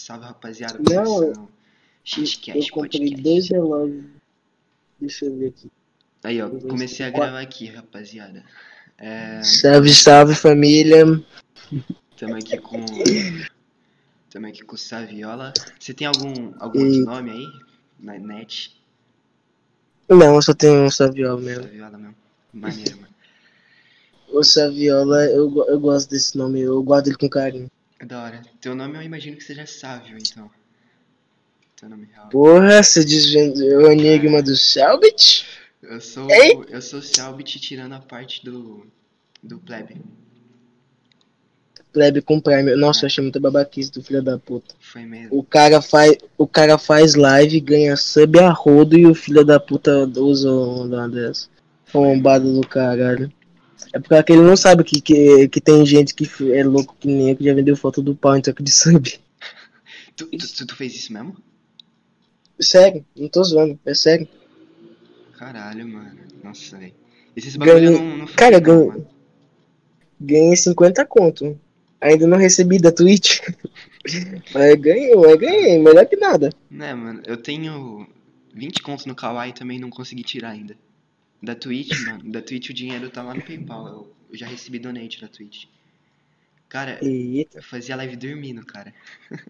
Salve, rapaziada. Não, começando Eu Shitcast comprei Podcast. dois relógios. Deixa eu ver aqui. Aí, ó, comecei a gravar aqui, rapaziada. É, Salve, salve família. tamo aqui com. Tamo aqui com o Saviola. Você tem algum, algum E- outro nome aí? Na net? Não, eu só tenho um Saviola mesmo. Saviola mesmo. Maneiro, mano. O Saviola, eu, eu gosto desse nome, eu guardo ele com carinho. É da hora. Teu nome eu imagino que seja Sávio, então. Teu nome real. Porra, você desvendou o enigma do Selbit? Eu sou. Ei! Eu sou Selbit tirando a parte do. Do plebe. Plebe com Prime. Nossa, eu achei muita babaquice do filho da puta. Foi mesmo. O cara faz, o cara faz live, ganha sub a rodo e o filho da puta usa uma dessa. Bombada do caralho. É porque ele não sabe que, que, que tem gente que é louco que nem eu que já vendeu foto do pau em troca de sub. Tu, tu, tu, fez isso mesmo? Sério, não tô zoando, é sério. Caralho, mano. Nossa, velho. Esses bagulho Ganhei- não, não Cara, não, ganhei- mano. Ganhei 50 conto. Ainda não recebi da Twitch. mas ganhei, mas ganhei, melhor que nada. Né, mano, eu tenho 20 contos no Kawaii e também não consegui tirar ainda. Da Twitch, mano, da Twitch o dinheiro tá lá no PayPal. Eu, eu já recebi donate da Twitch. Cara, Eita. eu fazia live dormindo, cara.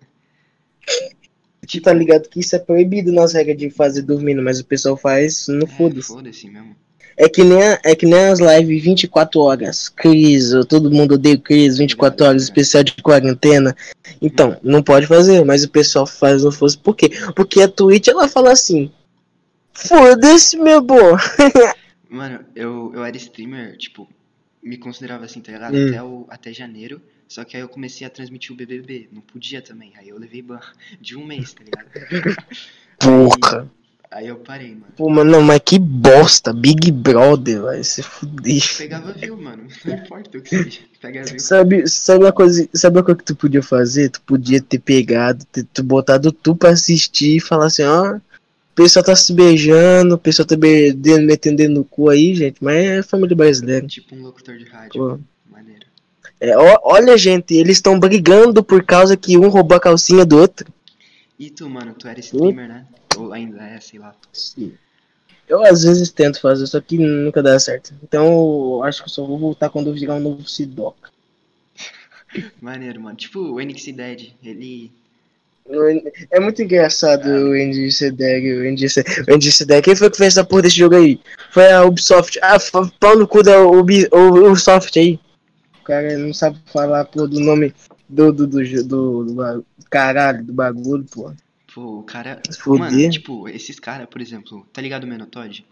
Tu tá ligado que isso é proibido nas regras de fazer dormindo, mas o pessoal faz no É, foda-se. Foda-se mesmo. É que nem, a- é que nem as lives 24 horas. Cris, todo mundo odeia o Cris, 24 horas, especial de quarentena. Então, não pode fazer, mas o pessoal faz no fosse. Por quê? Porque a Twitch ela fala assim: Foda-se, meu bom. Mano, eu, eu era streamer, tipo, me considerava assim, tá ligado? Hum. Até, o, até janeiro. Só que aí eu comecei a transmitir o BBB. Não podia também. Aí eu levei ban de um mês, tá ligado? Porra. Aí eu parei, mano. Pô, mano, não, mas que bosta. Big Brother, vai se fuder. Pegava view, mano. Não importa o que seja. Pega view. Sabe, sabe uma coisa, sabe uma coisa que tu podia fazer? Tu podia ter pegado, ter, tu botado tu pra assistir e falar assim, ó, o pessoal tá se beijando, o pessoal tá be- de- metendo dedo no cu aí, gente, mas é família brasileira. Tipo um locutor de rádio. Pô. Maneiro. É, ó- olha, gente, eles estão brigando por causa que um roubou a calcinha do outro. E tu, mano, tu era streamer, né? Ou ainda é, sei lá. Eu às vezes tento fazer, só que nunca dá certo. Então eu acho que eu só vou voltar quando eu virar um novo Sidoca. Maneiro, mano. Tipo o NXT Dead. Ele. É muito engraçado o Andy Sedeg, o Andy Se- o Andy Sedeg. Quem foi que fez essa porra desse jogo aí? Foi a Ubisoft. Ah, f- pau no cu da Ubi, Ubisoft aí. O cara não sabe falar, pô, do nome do, do, do, do, do caralho, do bagulho, pô. Pô, o cara. Se fuder. Mano, tipo, esses caras, por exemplo, tá ligado o Menotod?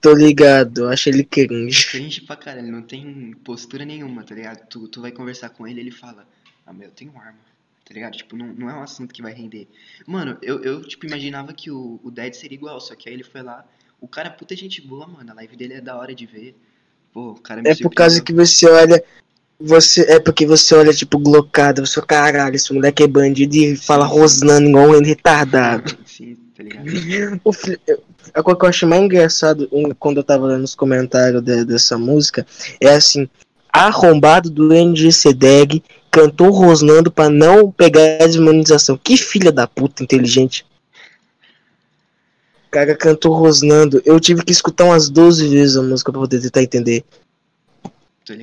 Tô ligado, acho ele cringe. Cringe pra caralho, não tem postura nenhuma, tá ligado? Tu, tu vai conversar com ele ele fala, ah, meu, eu tenho arma, tá ligado? Tipo, não, não é um assunto que vai render. Mano, eu, eu tipo, imaginava que o, o Dead seria igual, só que aí ele foi lá, o cara é puta gente boa, mano, a live dele é da hora de ver. Pô, o cara me É por causa que você olha. Você, é porque você olha, tipo, glocado, você caralho, esse moleque é bandido e fala rosnando igual um retardado. Sim, tá ligado? O A coisa que eu acho mais engraçado um, quando eu tava lendo os comentários de- dessa música é assim: arrombado do NGC Dag cantou rosnando pra não pegar a desmonetização. Que filha da puta inteligente. O cara cantou rosnando. Eu tive que escutar umas 12 vezes a música pra poder tentar entender.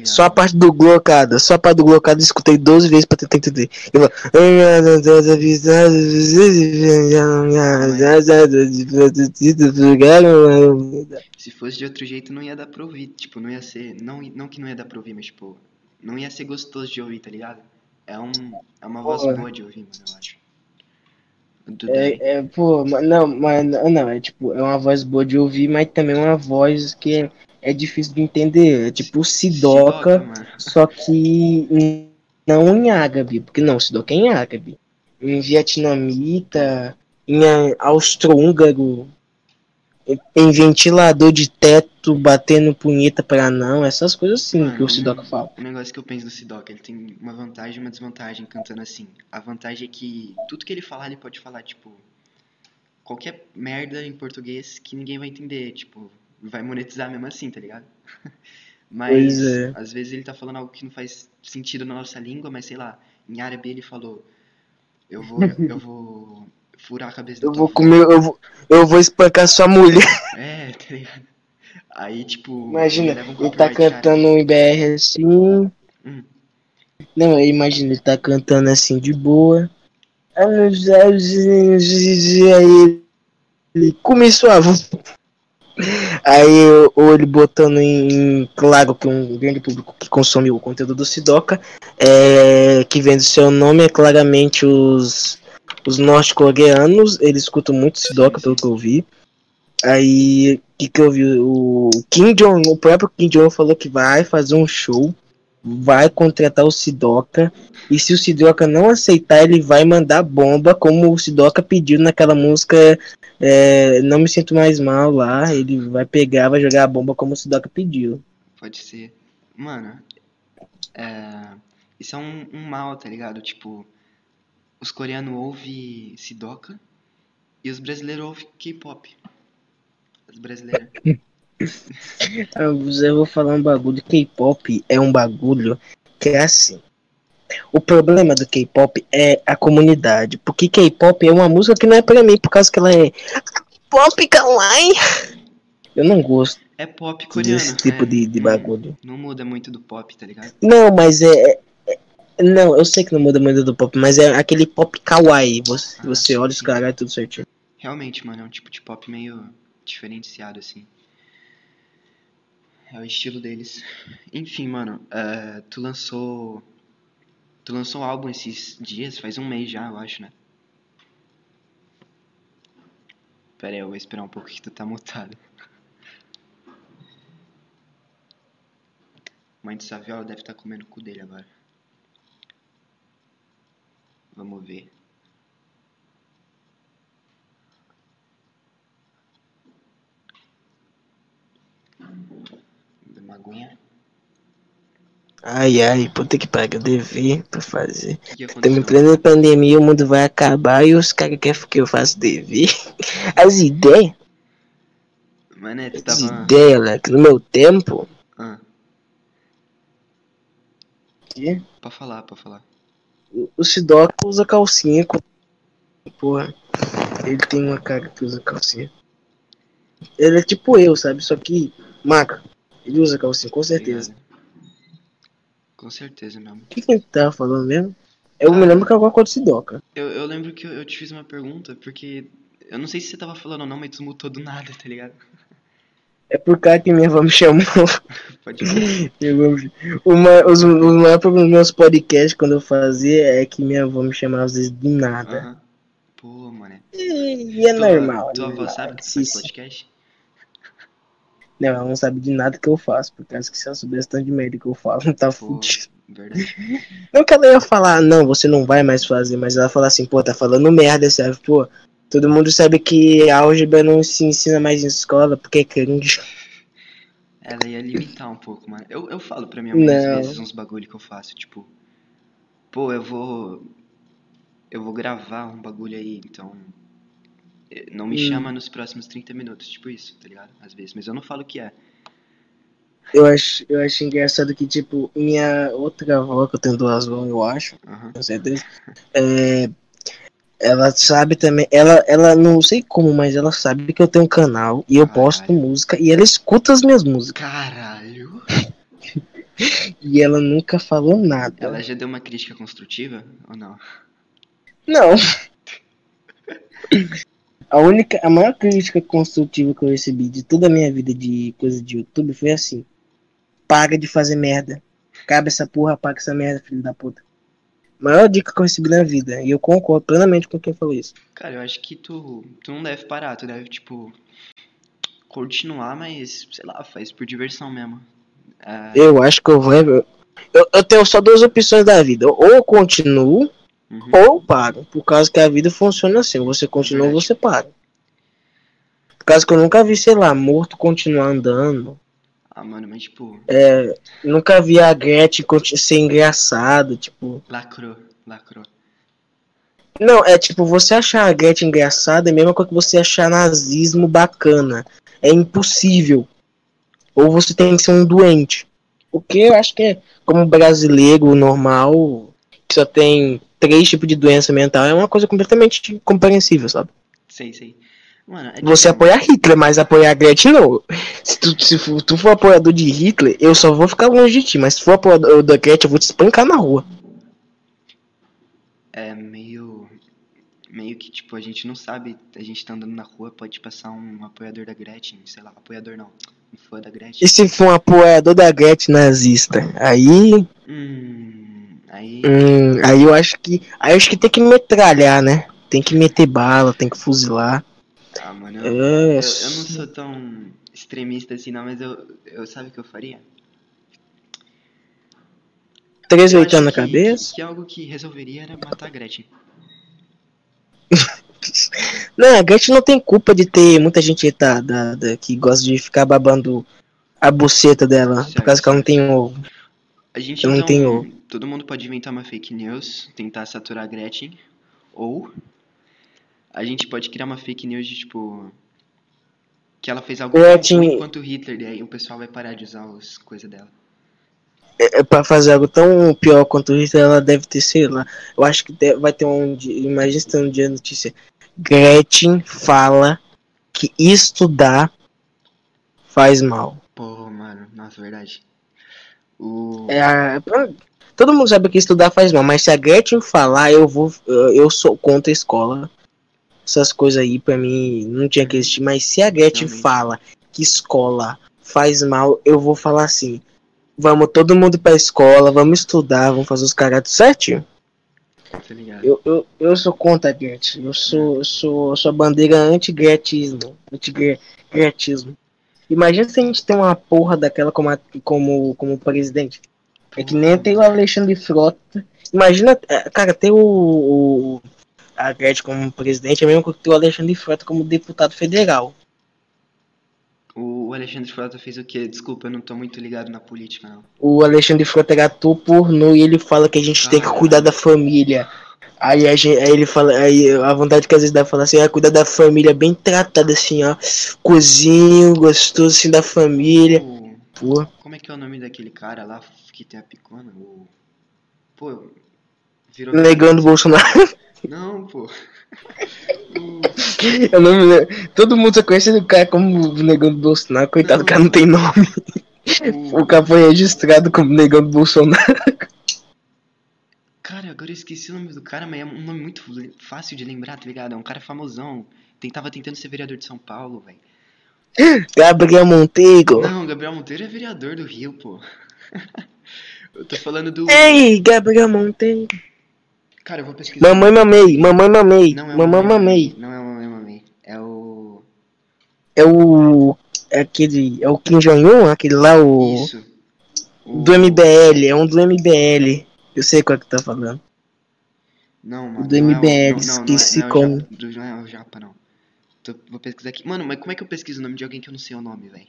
Só a parte do glocada, só a parte do glocada eu escutei 12 vezes pra tentar entender. Eu. Se fosse de outro jeito, não ia dar pra ouvir. Tipo, não ia ser. Não, não que não ia dar pra ouvir, mas, tipo, não ia ser gostoso de ouvir, tá ligado? É, um, é uma voz boa de ouvir, mano, eu acho. É, é, pô, não, mas não, é tipo, é uma voz boa de ouvir, mas também é uma voz que é, difícil de entender. É tipo o Sidoca, mano. só que não em árabe, porque não, Sidoca é em árabe. Em vietnamita, em austro-húngaro, em- ventilador de teto, batendo punheta pra não, essas coisas assim que o Mano, Sidoca fala. Um negócio que eu penso do Sidoca, ele tem uma vantagem e uma desvantagem cantando assim. A vantagem é que tudo que ele falar, ele pode falar, tipo, qualquer merda em português que ninguém vai entender, tipo, vai monetizar mesmo assim, tá ligado? Mas é. às vezes ele tá falando algo que não faz sentido na nossa língua, mas sei lá, em árabe ele falou Eu vou, eu vou furar a cabeça Eu vou comer, eu vou, eu vou espancar sua mulher. É, tá ligado? Aí, tipo, Imagina, leva um ele tá cantando um IBR assim. Hum. Não, imagina, ele tá cantando assim de boa. Aí ele começou a Aí ou ele botando em claro que um grande público que consome o conteúdo do Sidoca, é, que vem do seu nome, é claramente os, os norte-coreanos, eles escutam muito Sidoca, pelo que eu vi. Aí, o que, que eu vi? O Kim Jong, o próprio Kim Jong falou que vai fazer um show, vai contratar o Sidoca, e se o Sidoca não aceitar, ele vai mandar bomba, como o Sidoca pediu naquela música é, Não Me Sinto Mais Mal lá. Ele vai pegar, vai jogar a bomba como o Sidoca pediu. Pode ser. Mano, é... isso é um, um mal, tá ligado? Tipo, os coreanos ouvem Sidoca e os brasileiros ouvem K-pop. As brasileiras. Ah, Eu vou falar um bagulho. K-pop é um bagulho que é assim. O problema do K-pop é a comunidade. Porque K-pop é uma música que não é pra mim, por causa que ela é pop kawaii. Eu não gosto É pop coreano. desse tipo é. de, de Não- bagulho. Não muda muito do pop, tá ligado? Não, mas é. é- Não, eu sei que não muda muito do pop, mas é aquele pop kawaii. Você, Ah, você sim, olha os caras tudo certinho. Realmente, mano, é um tipo de pop meio diferenciado, assim. É o estilo deles. Enfim, mano, é, tu lançou. Tu lançou um álbum esses dias, faz um mês já, eu acho, né? Pera aí, eu vou esperar um pouco que tu tá mutado. Mãe de Saviola deve estar comendo o cu dele agora. Vamos ver. Dá uma aguinha. Ai, ai, puta que pariu, dever pra fazer. Estamos em plena pandemia, o mundo vai acabar e os caras querem que eu faça dever. As ideias, Mané, tu as tava. ideias, moleque, no meu tempo. Ah, que pra falar, pra falar. O Sidoca usa calcinha. Porra, ele tem uma cara que usa calcinha. Ele é tipo eu, sabe? Só que, maca, ele usa calcinha, com certeza. Com certeza mesmo. O que, que ele tava falando mesmo? Eu me lembro que é alguma coisa do Sidoca. Eu, eu lembro que eu, eu te fiz uma pergunta, porque. Eu não sei se você tava falando ou não, mas tu mutou do nada, tá ligado? É por causa que minha avó me chamou. Pode ser. Avó Uma, os, os maiores problemas dos meus podcasts quando eu fazia é que minha avó me chamava às vezes do nada. Pô, mané. E, e é Tua- normal. é Tua avó normal. sabe que Se- faz se- podcast? Não, ela não sabe de nada que eu faço, por causa que se ela soubesse tanto de merda que eu falo, não tá fudido. verdade. Não que ela ia falar, não, você não vai mais fazer, mas ela fala assim, pô, tá falando merda, sabe? Pô, todo mundo sabe que álgebra não se ensina mais em escola, porque é cringe. Ela ia limitar um pouco, mano. Eu, eu falo pra minha mãe às vezes uns bagulho que eu faço, tipo, pô, eu vou. Eu vou gravar um bagulho aí, então. Não me Hum. chama nos próximos 30 minutos, tipo isso, tá ligado? Às vezes, mas eu não falo o que é. Eu acho, eu acho engraçado que, tipo, minha outra avó, que eu tenho duas avós, eu acho, Aham. com certeza, é, ela sabe também, ela, ela não sei como, mas ela sabe que eu tenho um canal e eu Caralho. posto música e ela escuta as minhas músicas. Caralho! E ela nunca falou nada. Ela já deu uma crítica construtiva ou não? Não. A única, a maior crítica construtiva que eu recebi de toda a minha vida de coisa de YouTube foi assim: para de fazer merda. Cabe essa porra, paga essa merda, filho da puta. Maior dica que eu recebi na vida. E eu concordo plenamente com quem falou isso. Cara, eu acho que tu, tu não deve parar, tu deve, tipo, continuar, mas, sei lá, faz por diversão mesmo. É, Eu acho que eu vou. Eu, eu tenho só duas opções da vida: ou eu continuo, uhum. ou paro. Por causa que a vida funciona assim: você continua ou Verdade. você para. Por causa que eu nunca vi, sei lá, morto continuar andando. Ah, mano, mas, tipo, Nunca vi a Gretchen ser engraçado, tipo. lacrou, lacrou. Não, é tipo, você achar a Gretchen engraçada é a mesma coisa que você achar nazismo bacana. É impossível. Ou você tem que ser um doente. O que eu acho que é, como brasileiro normal, que só tem três tipos de doença mental é uma coisa completamente compreensível, sabe? Sei, sei. Mano, é Você tipo- apoia Hitler, mas apoiar a Gretchen não. Se tu, se for- tu for apoiador de Hitler, eu só vou ficar longe de ti, mas se for apoiador da Gretchen, eu vou te espancar na rua. É meio. Meio que, tipo, a gente não sabe. A gente tá andando na rua, pode passar um apoiador da Gretchen, sei lá, apoiador não. Um fã da Gretchen. E se for um apoiador da Gretchen nazista? Aí. Hum. Aí. Hum, aí eu acho que. Aí eu acho que tem que metralhar, né? Tem que meter bala, tem que fuzilar. Ah, mano, eu, É, eu, eu não sou tão extremista assim, não, mas eu, eu sabe o que eu faria? três oitando na que- cabeça. Que, que algo que resolveria era matar a Gretchen. Não, a Gretchen não tem culpa de ter muita gente retardada que gosta de ficar babando a buceta dela, por causa que ela não tem ovo. A gente Eu não então, tenho- todo mundo pode inventar uma fake news, tentar saturar a Gretchen, ou a gente pode criar uma fake news de tipo que ela fez algo tão Gretchen- ruim quanto Hitler, daí o pessoal vai parar de usar as coisas dela. É pra fazer algo tão pior quanto isso, ela deve ter, sei lá. Eu acho que de- vai ter um dia. Imagina se tem um dia de notícia. Gretchen fala que estudar faz mal. Pô, mano, nossa, verdade. É, todo mundo sabe que estudar faz mal, mas se a Gretchen falar, eu vou. Eu sou contra a escola. Essas coisas aí, pra mim, não tinha que existir. Mas se a Gretchen Realmente. fala que escola faz mal, eu vou falar assim. Vamos todo mundo pra escola, vamos estudar, vamos fazer os caráteres certinho. Eu, eu, eu sou contra a Gretchen. Eu sou, eu sou, eu sou a bandeira anti-gretismo. Anti-gretismo. Imagina se a gente tem uma porra daquela como, a- como, como presidente. É que nem tem o Alexandre Frota. Imagina, é, cara, ter o, o- a Gretchen como presidente é mesmo que ter o Alexandre Frota como deputado federal. O Alexandre Frota fez o quê? Desculpa, eu não tô muito ligado na política, não. O Alexandre Frota é ator pornô e ele fala que a gente tem que Caralho. cuidar da família. Aí, a gente, aí ele fala, aí a vontade que às vezes dá é falar assim, ah, cuidar da família bem tratada assim, ó. Cozinho, gostoso assim da família. O- Pô, Como é que é o nome daquele cara lá que tem a picona? O... Pô, virou... negando o Bolsonaro. Não, pô. O- Eu não me lembro. Todo mundo só conhece o cara como negando Bolsonaro. Coitado, Não. o cara não tem nome. o- O cara foi registrado como negando Bolsonaro. Cara, agora eu esqueci o nome do cara, mas é um nome muito fácil de lembrar, tá ligado? É um cara famosão. Tentava tentando ser vereador de São Paulo, velho. Gabriel Monteiro. Não, Gabriel Monteiro é vereador do Rio, pô. eu tô falando do. Ei, Gabriel Monteiro. Cara, eu vou pesquisar. Mamãe mamei, mamãe mamei, Não é mamãe mamei. Não é o Mamãe Mamei. É o. É o. É aquele. É o Kim Jong-un, aquele lá, o. Isso. O- Do MBL, é um do MBL. Eu sei qual que tá falando. Não, mano. do é o- MBL, esqueci é, não, é o como. Do- não é o Japa, não. Tô- vou pesquisar aqui. Mano, mas como é que eu pesquiso o nome de alguém que eu não sei o nome, velho?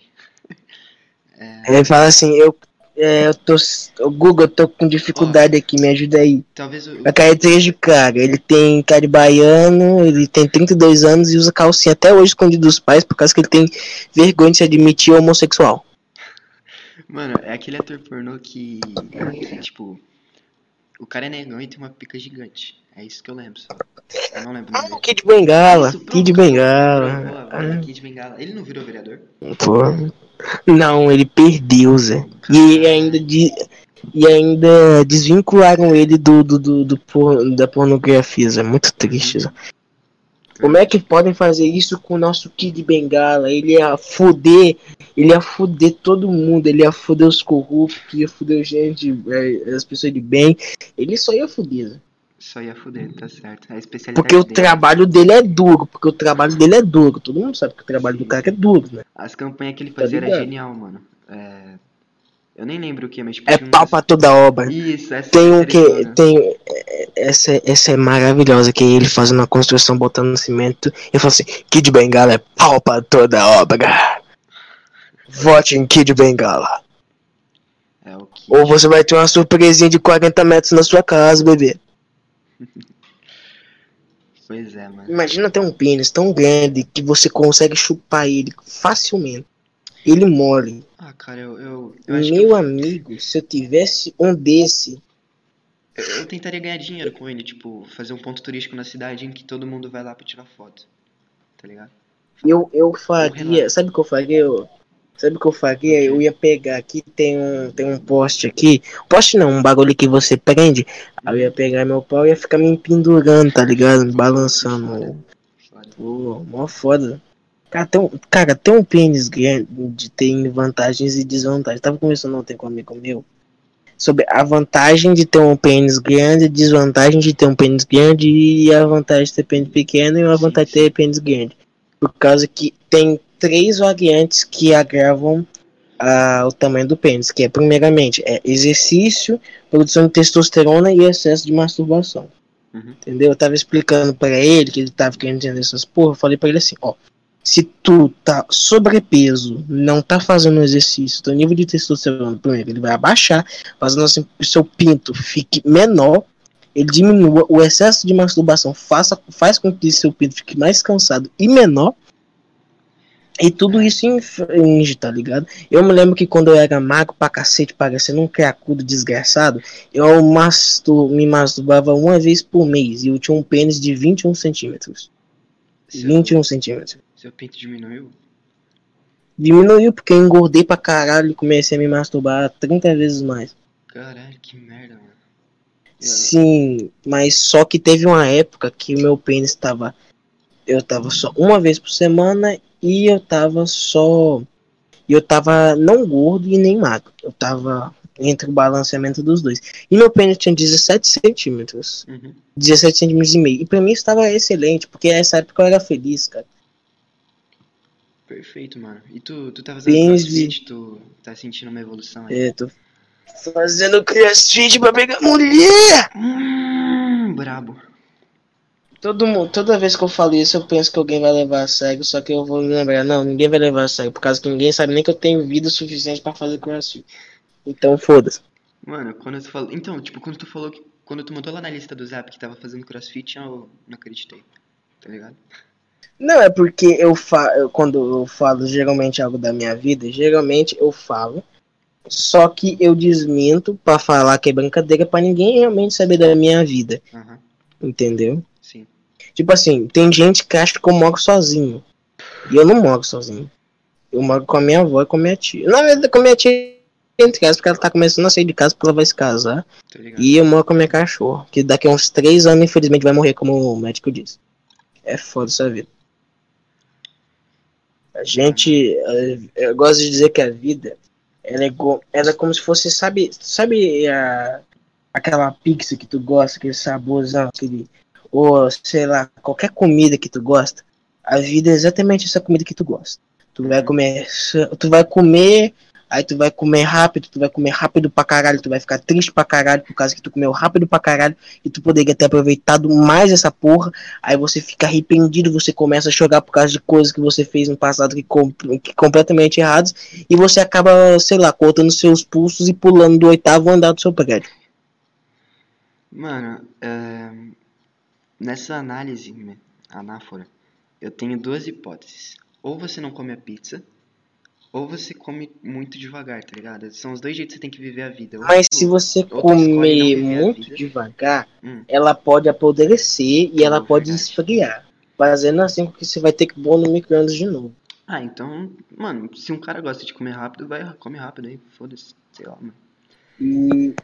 Ele fala assim, eu. É, eu tô. o Google, eu tô com dificuldade aqui, me ajuda aí. Talvez o. A característica de cara, ele tem cara baiano, ele tem 32 anos e usa calcinha até hoje escondido dos pais por causa que ele tem vergonha de se admitir homossexual. Mano, é aquele ator pornô que, tipo. O cara é negão e tem uma pica gigante. É isso que eu lembro. Só. Eu não lembro o Ah, dele. Kid Bengala, Isso, Kid Bengala. boa, Kid Bengala. Ele não virou vereador? Pô. Não, ele perdeu, Zé. E ainda, de, e ainda desvincularam ele do, do, do, do por- da pornografia, Zé. Muito triste, Zé. Como é que podem fazer isso com o nosso Kid Bengala? Ele ia fuder, ele ia fuder todo mundo, ele ia fuder os corruptos, ia fuder gente, eh, as pessoas de bem. Ele só ia fuder, Zé. Só ia fuder, tá certo. É Porque o dele. trabalho dele é duro, porque o trabalho dele é duro. Todo mundo sabe que o trabalho do cara é duro, né? As campanhas que ele Tá fazia era ligado? genial, mano. É... Eu nem lembro o que, mas tipo. É pau pra toda obra. Isso, essa Tem é um que. Tem. é, Essa, essa é maravilhosa, que é ele fazendo a construção, botando cimento. E fala assim: Kid Bengala é pau pra toda obra. Vote em Kid Bengala. É o. Ou você vai ter uma surpresinha de 40 metros na sua casa, bebê. Pois é, mano. Imagina ter um pênis tão grande que você consegue chupar ele facilmente. Ele mole. Ah, cara, eu. eu, eu Meu eu- amigo, se eu tivesse um desse, Eu, tentaria ganhar dinheiro com ele, tipo, fazer um ponto turístico na cidade em que todo mundo vai lá pra tirar foto. Tá ligado? Eu, eu faria. Sabe o que eu faria? Eu, sabe o que eu faria? Eu ia pegar aqui, tem um, tem um poste aqui. Poste não, um bagulho que você prende. Aí eu ia pegar meu pau e ia ficar me pendurando, tá ligado? Me balançando. Pô, mó foda. Cara, tem um, cara, tem um pênis grande, tem vantagens e desvantagens. Tava conversando ontem com um amigo meu sobre a vantagem de ter um pênis grande, a desvantagem de ter um pênis grande e a vantagem de ter pênis pequeno e a vantagem de ter pênis grande. Por causa que tem três variantes que agravam ah, o tamanho do pênis, que é primeiramente é exercício, produção de testosterona e excesso de masturbação. Uhum. Entendeu? Eu tava explicando pra ele que ele tava querendo entender essas porra. Eu falei pra ele assim: ó, se tu tá sobrepeso, não tá fazendo exercício, teu nível de testosterona, primeiro, ele vai abaixar, fazendo assim que o seu pinto fique menor, ele diminua o excesso de masturbação, faça, faz com que seu pinto fique mais cansado e menor. E tudo isso infringe, tá ligado? Eu me lembro que quando eu era magro pra cacete, parecendo um criacudo desgraçado, eu mastur me masturbava uma vez por mês e eu tinha um pênis de 21 centímetros. Seu, 21 centímetros. Seu pinto diminuiu? Diminuiu porque eu engordei pra caralho e comecei a me masturbar 30 vezes mais. Caralho, que merda, mano. Sim, mas só que teve uma época que o meu pênis tava. Eu tava só uma vez por semana e eu tava só. E eu tava não gordo e nem magro. Eu tava entre o balanceamento dos dois. E meu pênis tinha 17 centímetros. Uhum. 17 centímetros e meio. E pra mim estava excelente, porque nessa época eu era feliz, cara. Perfeito, mano. E tu, tu tá fazendo crossfit, tu tá sentindo uma evolução aí? É, tô fazendo crossfit pra pegar mulher! Hum, brabo. Todo mundo, toda vez que eu falo isso, eu penso que alguém vai levar a sério, só que eu vou lembrar, não, ninguém vai levar a sério, por causa que ninguém sabe nem que eu tenho vida suficiente pra fazer crossfit. Então foda-se. Mano, quando tu falou. Então, tipo, quando tu falou que. Quando tu mandou lá na lista do zap que tava fazendo crossfit, eu não acreditei. Tá ligado? Não, é porque eu falo, quando eu falo geralmente algo da minha vida, geralmente eu falo, só que eu desminto pra falar que é brincadeira pra ninguém realmente saber da minha vida, Aham, entendeu? sim. Tipo assim, tem gente que acha que eu moro sozinho. E eu não moro sozinho. Eu moro com a minha avó e com a minha tia. Na verdade, com a minha tia entre casa, porque ela tá começando a sair de casa porque ela vai se casar. E eu moro com a minha cachorra, que daqui a uns três anos, infelizmente, vai morrer, como o médico disse. É foda essa vida. A gente. eh, Eu gosto de dizer que a vida. Ela é, ela é como se fosse, sabe, sabe a, aquela pizza que tu gosta, aquele saborzão, aquele. Ou sei lá, qualquer comida que tu gosta. A vida é exatamente essa comida que tu gosta. Tu vai comer. Tu vai comer. Aí tu vai comer rápido, tu vai comer rápido pra caralho, tu vai ficar triste pra caralho por causa que tu comeu rápido pra caralho e tu poderia ter aproveitado mais essa porra. Aí você fica arrependido, você começa a chorar por causa de coisas que você fez no passado que, com, que completamente errados e você acaba, sei lá, cortando seus pulsos e pulando do oitavo andar do seu prédio. Mano, é, nessa análise, né, anáfora, eu tenho duas hipóteses. Ou você não come a pizza, ou você come muito devagar, tá ligado? São os dois jeitos que você tem que viver a vida. Ou Mas tu- se você comer muito vida. devagar, Hum. ela pode apodrecer e Hum, ela pode verdade. esfriar. Fazendo assim que você vai ter que pôr no micro-ondas de novo. Ah, então, mano, se um cara gosta de comer rápido, vai, come rápido aí, foda-se, sei lá, mano. E,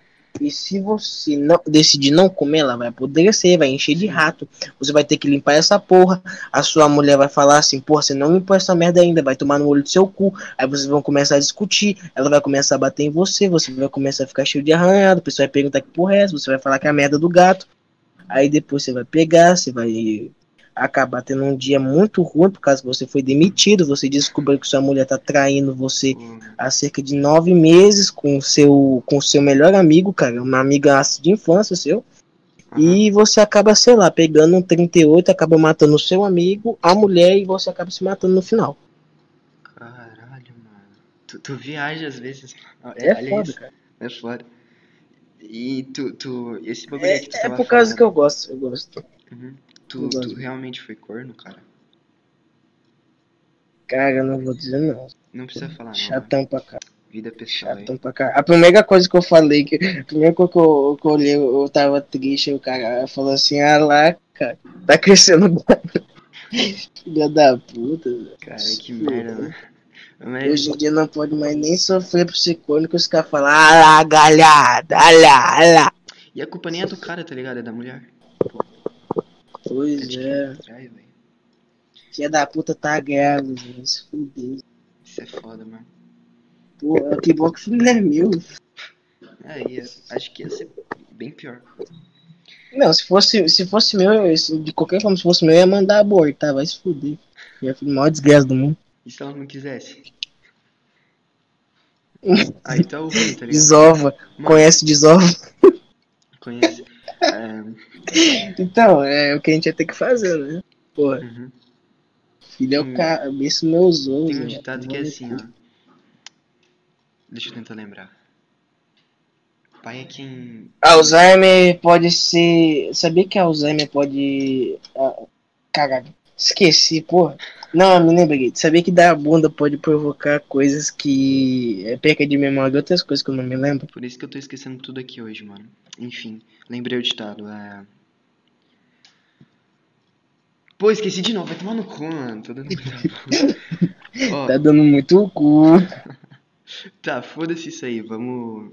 e se você não decidir não comer, ela vai apodrecer, vai encher de rato. Você vai ter que limpar essa porra. A sua mulher vai falar assim, porra, você não limpou essa merda ainda, vai tomar no olho do seu cu. Aí vocês vão começar a discutir, ela vai começar a bater em você, você vai começar a ficar cheio de arranhado, o pessoal vai perguntar que porra é essa, você vai falar que é a merda do gato. Aí depois você vai pegar, você vai acabar tendo um dia muito ruim por causa que você foi demitido, você descobriu que sua mulher tá traindo você há cerca de nove meses com o seu, com seu melhor amigo, cara, uma amiga de infância seu, aham. e você acaba, sei lá, pegando um 38, acaba matando o seu amigo, a mulher, e você acaba se matando no final. Caralho, mano. Tu, tu viaja às vezes. É Olha foda, isso. cara. É foda. E tu, tu, esse bagulho aí que tu É, é por causa falando, que eu gosto, eu gosto. Uhum. Tu, tu realmente foi corno, cara? Cara, eu não vou dizer não. Não precisa falar não, mano. Chatão pra cá. Vida pessoal aí. Chatão pra caralho. A primeira coisa que eu falei, que, a primeira coisa que eu, que eu olhei, eu tava triste, o cara falou assim, ah lá, cara, tá crescendo Filha da puta. Cara, que merda, né? Mas, Hoje em dia não pode mais nem sofrer psicônico, os caras falam, ah lá, galhada, ah lá, ah lá. e a culpa nem é do cara, tá ligado? É da mulher. Pois é, atrai, velho. filha da puta tá grávida, velho, se fudeu. Isso é foda, mano. Pô, que bom que o é meu. Aí, acho que ia ser bem pior. Não, se fosse, se fosse meu, eu- se- de qualquer forma, se fosse meu, eu ia mandar abortar, vai se fuder. Minha filha, a maior desgraça do mundo. E se ela não quisesse? Aí tá o ruim, tá ligado? Desova, Mano, conhece desova. É, Então, é o que a gente ia ter que fazer, né? Porra, uhum. filho é Hum. o cabeça meus ovos. Tem um velho. ditado que é assim, ó. Deixa eu tentar lembrar. Pai é quem. Alzheimer pode ser. Sabia que Alzheimer pode. Ah, caralho, esqueci, porra. Não, me lembrei. Sabia que dar bunda pode provocar coisas que. É perca de memória e outras coisas que eu não me lembro. Por isso que eu tô esquecendo tudo aqui hoje, mano. Enfim, lembrei o ditado. É. Pô, esqueci de novo. Vai tomar no cu, mano. Tô dando Ó, Tá dando muito cu. tá, foda-se isso aí. Vamos.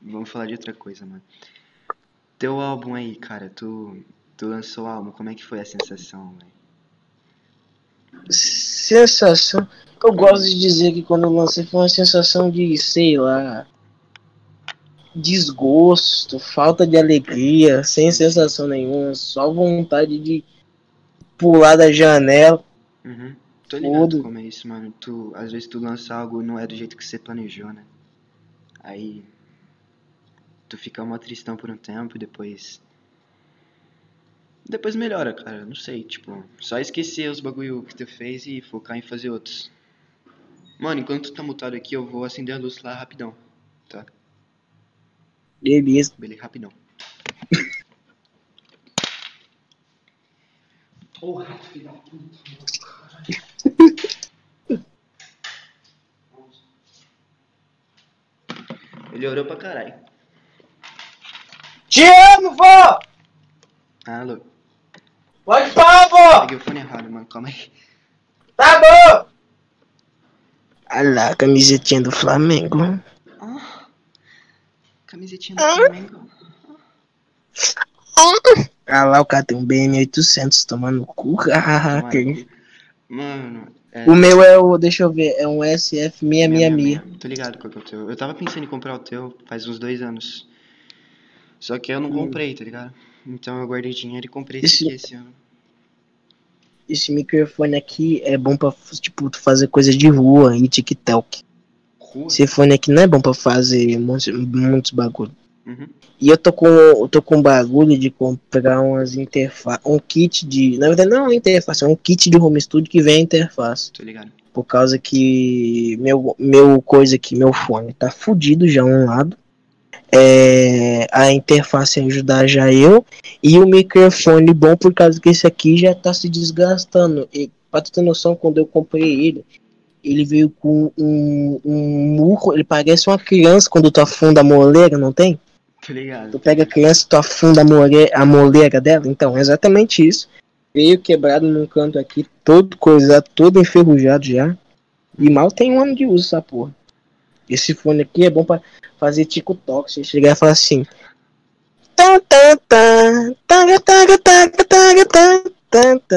Vamos falar de outra coisa, mano. Teu álbum aí, cara. Tu, tu lançou o álbum. Como é que foi a sensação, velho? Sensação. Eu gosto de dizer que quando eu lancei foi uma sensação de, sei lá. Desgosto, falta de alegria, sem sensação nenhuma, só vontade de pular da janela. Uhum. Tô ligado Foda. como é isso, mano. Tu, às vezes tu lança algo não é do jeito que você planejou, né? Aí tu fica uma tristão por um tempo e depois depois melhora, cara. Não sei, tipo, só esquecer os bagulho que tu fez e focar em fazer outros. Mano, enquanto tu tá mutado aqui, eu vou acender a luz lá rapidão. Tá? Beleza. Beleza, rapidão. Porra, filho da puta. Melhorou pra caralho. Te amo, vó! Alô. Pode falar, vó! Peguei o fone errado, mano. Calma aí. Tá bom! Olha lá, a camisetinha do Flamengo. Camisetinha do Flamengo. Ah lá, o cara tem um BM800 tomando cu. Mano, é. o meu é o, deixa eu ver, é um SF666. Tô ligado qual que é o teu. Eu tava pensando em comprar o teu faz uns dois anos. Só que eu não Hum. comprei, tá ligado? Então eu guardei dinheiro e comprei esse Esse- aqui esse ano. Esse microfone aqui é bom pra, tipo, tu fazer coisa de rua e TikTok. Rua? Esse fone aqui não é bom pra fazer muitos, muitos bagulho. Uhum. E eu tô com, eu tô com bagulho de comprar umas interfaces, um kit de, na verdade não é uma interface, é um kit de home studio que vem a interface. Tô ligado. Por causa que meu, meu coisa aqui, meu fone tá fudido já um lado. É, a interface ajudar já eu. E o microfone bom por causa que esse aqui já tá se desgastando. E, pra tu ter noção, quando eu comprei ele, ele veio com um, um murro. Ele parece uma criança quando tu afunda a moleira, não tem? Ligado. Tu pega a criança e tu afunda a, more, a moleira dela. Então, é exatamente isso. Veio quebrado num canto aqui, todo coisado, todo enferrujado já. E mal tem um ano de uso essa porra. Esse fone aqui é bom pra fazer TikTok. Você chegar e falar assim.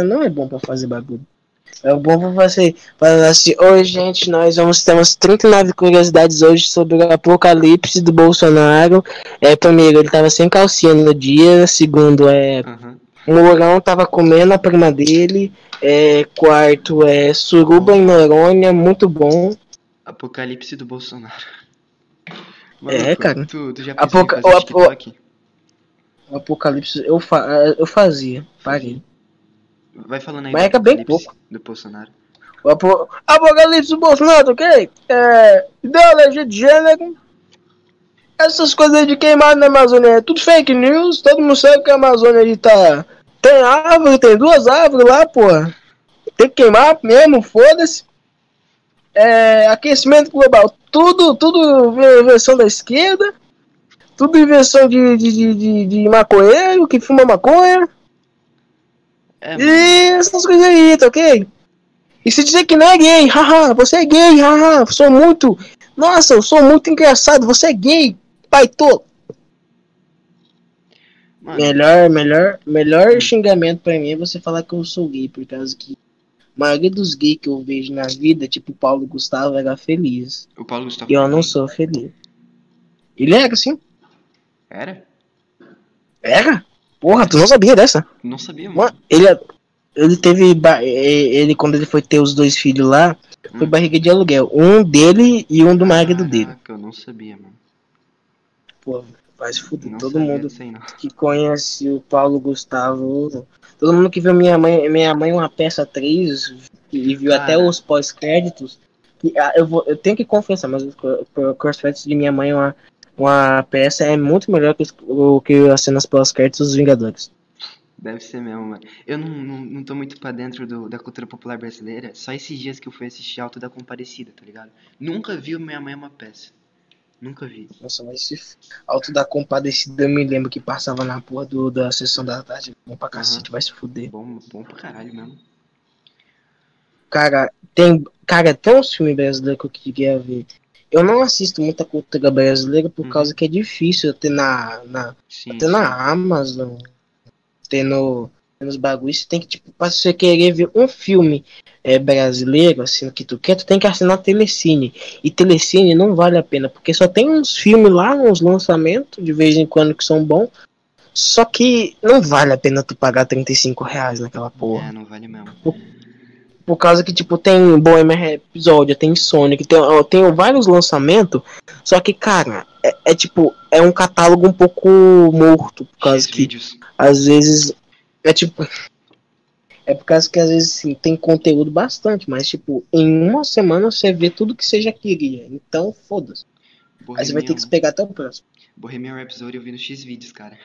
Não é bom pra fazer bagulho. É bom pra fazer. Falar assim, oi gente, nós vamos ter umas 39 curiosidades hoje sobre o apocalipse do Bolsonaro. É, primeiro, ele tava sem calcinha no dia. Segundo, é. Aham. Mourão tava comendo a prima dele. É, quarto, é. Suruba em Noronha, muito bom. Apocalipse do Bolsonaro. É, cara. Tu, tu já Apoca- o apo-? O apocalipse eu, fa eu fazia. Parei. Vai falando aí do é bem pouco. do Bolsonaro. O apo apocalipse do Bolsonaro, ok? É. Ideologia de gênero. Essas coisas de queimado na Amazônia é tudo fake news. Todo mundo sabe que a Amazônia ali tá. Tem árvore, tem duas árvores lá, porra. Tem que queimar mesmo, foda-se. é, aquecimento global, tudo, tudo versão da esquerda, tudo invenção de, de, de, de, de maconheiro que fuma maconha. É, E essas coisas aí, tá ok? E se dizer que não é gay, haha, você é gay, haha, sou muito. Nossa, eu sou muito engraçado, você é gay, pai todo. mano, Melhor, melhor, melhor xingamento pra mim é você falar que eu sou gay, por causa que a maioria dos gays que eu vejo na vida, tipo o Paulo Gustavo, era feliz. o Paulo Gustavo. E eu não sou feliz. Ele era assim? Era? Era? Porra, tu não sabia dessa? Não sabia, mano. Mano, ele, ele teve. Ele, quando ele foi ter os dois filhos lá, foi Hum. barriga de aluguel. Um dele e um do marido dele. Caraca, eu não sabia, mano. Pô, faz fuder. Não Todo mundo não. que conhece o Paulo Gustavo. Todo mundo que viu minha mãe, minha mãe uma peça 3 e viu Cara. até os pós-créditos. ah, Eu, vou, eu tenho que confessar, mas os pós-créditos de minha mãe, uma, uma peça é muito melhor que, o que as cenas pós-créditos dos Vingadores. Deve ser mesmo, mano. Eu não, não, não tô muito pra dentro do, da cultura popular brasileira. Só esses dias que eu fui assistir Alto da Comparecida, tá ligado? Nunca vi Minha Mãe é uma Peça. Nunca vi. Nossa, mas se f- Alto da Compadecida eu me lembro que passava na porra do, da sessão da tarde. Bom pra cacete, vai se fuder. Bom, bom pra caralho mesmo. Cara, tem. Cara, tem uns filmes brasileiros que eu queria ver. Eu não assisto muita cultura brasileira por Uhum. causa que é difícil ter na. na Sim. ter na Amazon, ter no. nos bagulhos. Você tem que, tipo, pra você querer ver um filme é, brasileiro, assim, que tu quer, tu tem que assinar Telecine. E Telecine não vale a pena, porque só tem uns filmes lá, uns lançamentos, de vez em quando, que são bons. Só que não vale a pena tu pagar 35 reais naquela porra. É, não vale mesmo. Por causa que, tipo, tem Bohemian Rhapsody, tem Sonic, tem, tem vários lançamentos. Só que, cara, é, é tipo, é um catálogo um pouco morto. Por causa que, vídeos. às vezes, é tipo. É por causa que, às vezes, sim, tem conteúdo bastante. Mas, tipo, em uma semana você vê tudo que você já queria. Então, foda-se. Aí você vai ter que pegar até o próximo. Bohemian Rhapsody eu vi no X vídeos, cara.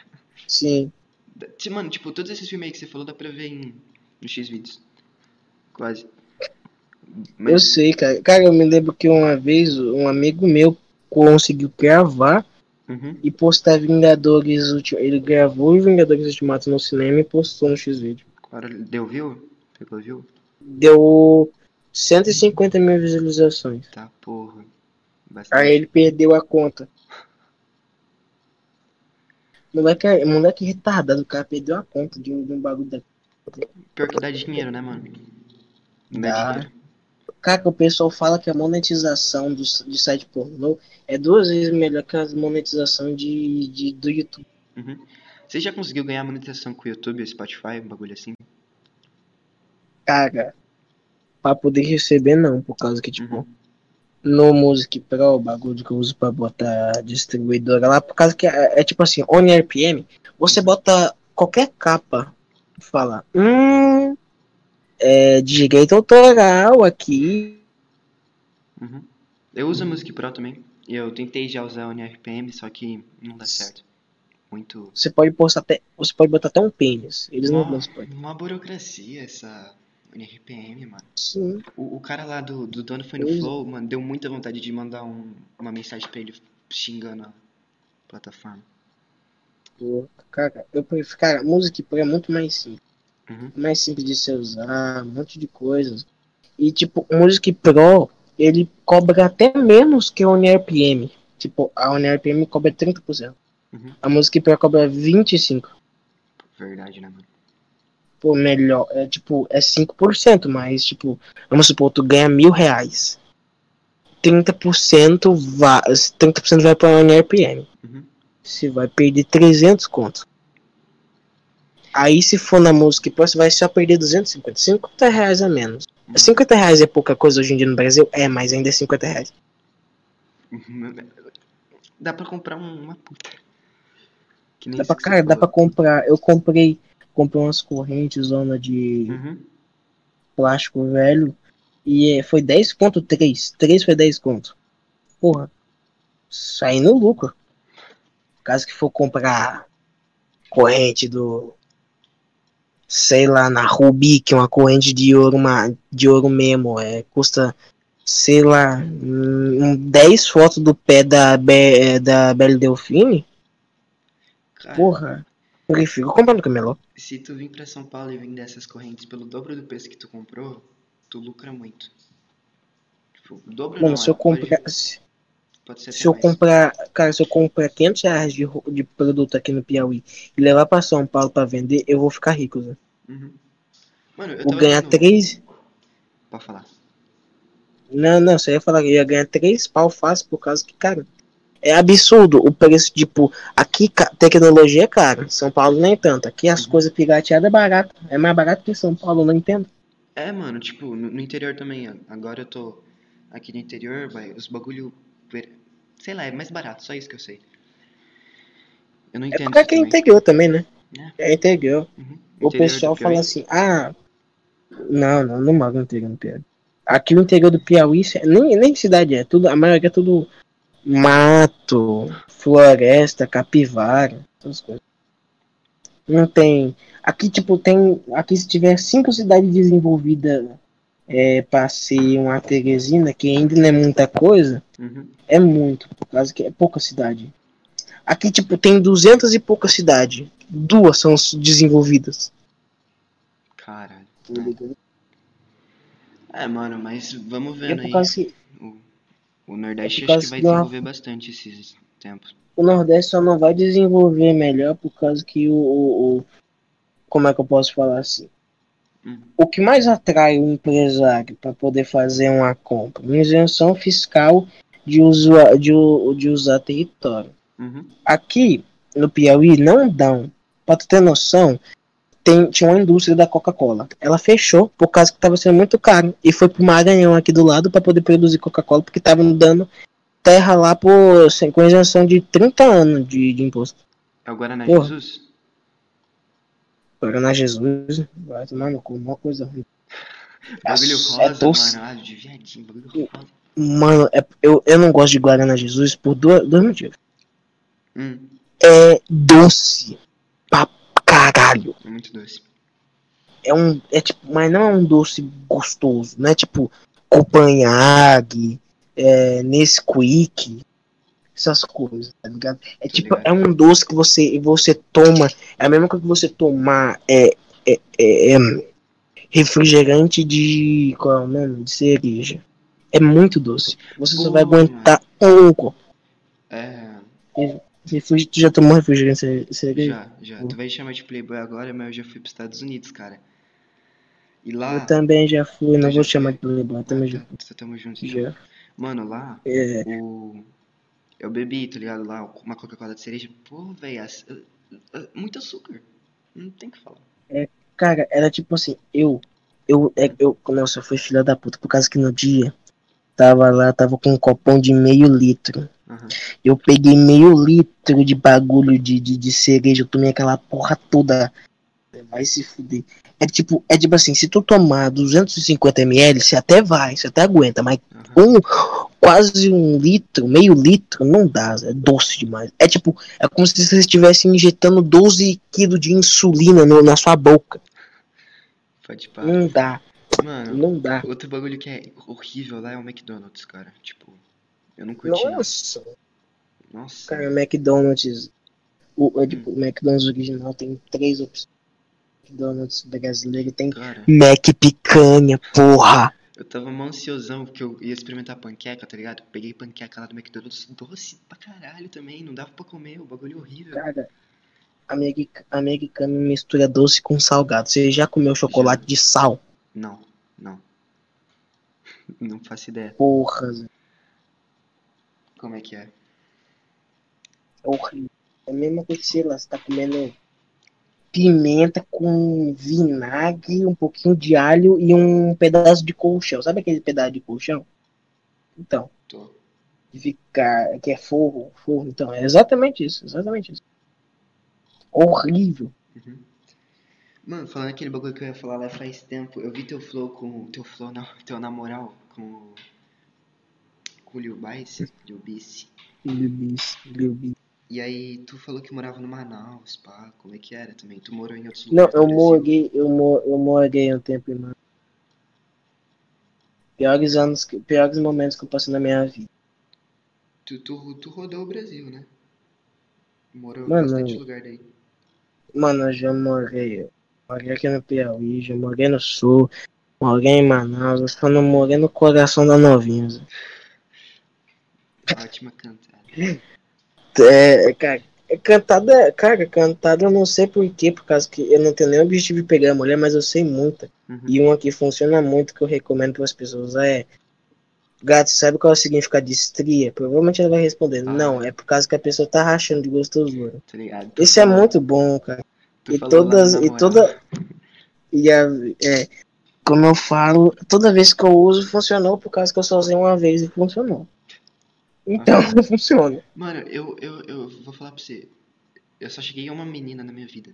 Sim. Mano, tipo, todos esses filmes aí que você falou dá pra ver em, no X Quase. Eu sei, cara. Cara, eu me lembro que uma vez um amigo meu conseguiu gravar Uhum. e postar Vingadores Ulti- Ele gravou os Vingadores Ultimato no cinema e postou no X-Video. Deu view? Pegou view? Deu 150 mil visualizações. Tá, porra. Bastante. Aí ele perdeu a conta. Moleque, moleque retardado, o cara perdeu a conta de um, de um bagulho da. Pior que dá dinheiro, né, mano? Dinheiro. Cara, o pessoal fala que a monetização do, de site pornô é duas vezes melhor que a monetização de, de, do YouTube. Uhum. Você já conseguiu ganhar monetização com o YouTube, Spotify, um bagulho assim? Cara, pra poder receber não, por causa que, tipo, Uhum. no Music Pro, o bagulho que eu uso pra botar distribuidora lá, por causa que é, é tipo assim, on RPM, você bota qualquer capa, fala, hum, é direito autoral aqui, Uhum. Eu uso a Music Pro também. E eu tentei já usar o NRPM, só que não dá certo. Muito. você pode postar até, você pode botar até um pênis, eles não Uma, dão suporte. uma burocracia essa NRPM, mano. Sim, O, o cara lá do, do dono Pois é. Flow, mano, deu muita vontade de mandar um, uma mensagem pra ele xingando a plataforma. cara, eu prefiro, cara, Music Pro é muito mais simples. Uhum. mais simples de se usar, um monte de coisas. E tipo, o Music Pro, ele cobra até menos que o OneRPM. Tipo, a OneRPM cobra 30%. Uhum. A Music Pro cobra 25%. Verdade, né, mano? Pô, melhor, é tipo, é 5%, mas tipo, vamos supor, tu ganha mil reais. 30% vai, 30% vai pra OneRPM. Uhum. Você vai perder 300 contos. Aí se for na Music Pro, você vai só perder 250, 50 reais a menos. Uhum. 50 reais é pouca coisa hoje em dia no Brasil? É, mas ainda é 50 reais. Uhum. Dá pra comprar um- uma puta. Que nem Dá pra, cara, dá pra comprar. Eu comprei, comprei umas correntes, zona de Uhum. plástico velho. E é, foi 10 conto 3. 3 foi 10 conto. Porra. Saí no lucro. Caso que for comprar corrente do. Sei lá, na Rubi, que é uma corrente de ouro, uma, de ouro mesmo. É, custa sei lá, um, 10 fotos do pé da, Be, da Belle Delfine, Cara, porra, eu prefiro comprar no camelô. se tu vir pra São Paulo e vender essas correntes pelo dobro do preço que tu comprou, tu lucra muito. Tipo, o dobro Mano, não, se eu é, pode- comprar, se eu mais. comprar, cara, se eu comprar 500 reais de, de produto aqui no Piauí e levar pra São Paulo pra vender, eu vou ficar rico, Zé. Uhum. Mano, eu Vou ganhar vendo- 3, Pode falar. Não, não, você ia falar que eu ia ganhar três pau fácil por causa que, cara, é absurdo o preço, tipo, aqui tecnologia é cara, São Paulo nem tanto. Aqui as Uhum. coisas pirateadas é barato, é mais barato que São Paulo, não entendo. É, mano, tipo, no, no interior também. Agora eu tô aqui no interior, vai, os bagulho. Sei lá, é mais barato, só isso que eu sei. Eu não É entendo porque isso aqui é interior também, né? É interior. Uhum. O pessoal fala assim, ah, não, não, não moro no interior do Piauí. Aqui no interior do Piauí, cê- nem, nem cidade é, tudo, a maioria é tudo mato, floresta, capivara, essas coisas. Não tem. Aqui, tipo, tem. Aqui se tiver cinco cidades desenvolvidas é, pra ser uma Teresina, que ainda não é muita coisa, Uhum. é muito, por causa que é pouca cidade. Aqui, tipo, tem duzentas e poucas cidades. Duas são desenvolvidas. Caralho. É, mano, mas vamos É vendo por aí. que O, o Nordeste É acho que vai que uma- desenvolver bastante esses tempos. o Nordeste só não vai desenvolver melhor por causa que o, o- o- como é que eu posso falar assim? O que mais atrai o empresário para poder fazer uma compra? Uma isenção fiscal de, usua, de, de usar território. Uhum. Aqui no Piauí não dão. Pra tu ter noção, tem, tinha uma indústria da Coca-Cola. Ela fechou por causa que estava sendo muito caro. E foi pro Maranhão aqui do lado para poder produzir Coca-Cola, porque estavam dando terra lá por, com isenção de 30 anos de, de imposto. É o Guaraná Porra. Jesus? Paraná Jesus, vai tomar no cu, uma coisa ruim. Bagulho Nossa, é rosa, doce. mano. De viadinho, bagulho rosa. Mano, é- eu, eu não gosto de Guaraná Jesus por dois, dois motivos. Hum, É doce pra caralho. é muito doce. é um é tipo mas não é um doce gostoso não é tipo Copanhag é, Nesquik essas coisas tá ligado é tipo é um doce que você você toma é a mesma coisa que você tomar é, é, é, é refrigerante de qual é o nome de cereja é muito doce você só vai aguentar um copo É, Refriger- tu já tomou refrigerante de cereja já, já. Tu vai chamar de Playboy agora, mas eu já fui pros Estados Unidos, cara. E lá. eu também já fui não vou chamar de Playboy também já tá, tá, tamo junto. então. já Mano, lá, é o. Eu bebi, tá ligado? Lá, uma Coca-Cola de cereja. Pô, velho, muito açúcar. Não tem o que falar. Cara, era tipo assim, eu, eu, é- eu, nossa, eu fui filha da puta, por causa que no dia, tava lá, tava com um copão de meio litro. Aham. Eu peguei meio litro de bagulho de, de, de cereja, eu tomei aquela porra toda. Vai se fuder. É tipo, é tipo assim, se tu tomar 250ml, você até vai, você até aguenta, mas Aham. um, quase um litro, meio litro, não dá, é doce demais. É tipo, é como se você estivesse injetando 12 quilos de insulina no- na sua boca. Pode pá. Não dá, Mano, não dá. outro bagulho que é horrível lá é o McDonald's, cara. Tipo, eu não curti. Nossa, Nossa. cara, o McDonald's. O, é, tipo, o McDonald's original tem três opções. McDonald's brasileiro tem Cara, Mac picanha, porra. eu tava mó ansiosão porque eu ia experimentar panqueca, tá ligado? Peguei panqueca lá do McDonald's, doce pra caralho também, não dava pra comer, o bagulho horrível. Cara, america, americano mistura doce com salgado. Você já comeu chocolate de sal? Não, não. Não faço ideia. Porra, Zé, Como é que é? é horrível. É a mesma coisa que, sei lá, você tá comendo pimenta com vinagre, um pouquinho de alho e um pedaço de colchão. Sabe aquele pedaço de colchão? Então, Tô. ficar, que é forro, forro. Então, é exatamente isso, exatamente isso. Horrível. Uhum. Mano, falando aquele bagulho que eu ia falar lá faz tempo, eu vi teu flow com. Teu flow não, teu na moral com. Com o Lil Bice, Lil Bice. Lil Lil Bis. E aí, tu falou que morava no Manaus, pá, como é que era também? Tu morou em outros Não, lugares do eu morei, eu, mo- eu morei um tempo em Manaus. Piores anos, piores momentos que eu passei na minha vida. Tu, tu, tu rodou o Brasil, né? Morou Mano, bastante eu- lugar daí. Mano, eu já morei. Morei aqui no Piauí, já morei no Sul, morei em Manaus, eu só não morei no coração da novinha. Ótima cantada. É, cara, é cantada, cara, cantada eu não sei porquê, por causa que eu não tenho nenhum objetivo de pegar a mulher, mas eu sei muita. Uhum. E uma que funciona muito, que eu recomendo para as pessoas é. Gato, sabe qual é o significado de estria? Provavelmente ela vai responder. Ah. Não, é por causa que a pessoa tá rachando de gostosura. Tá ligado? Tu Isso é muito bom, cara. tu E todas. E toda. E a, é, como eu falo, toda vez que eu uso funcionou por causa que eu só usei uma vez e funcionou. Então não funciona. Mano, eu, eu, eu vou falar pra você. Eu só cheguei a uma menina na minha vida.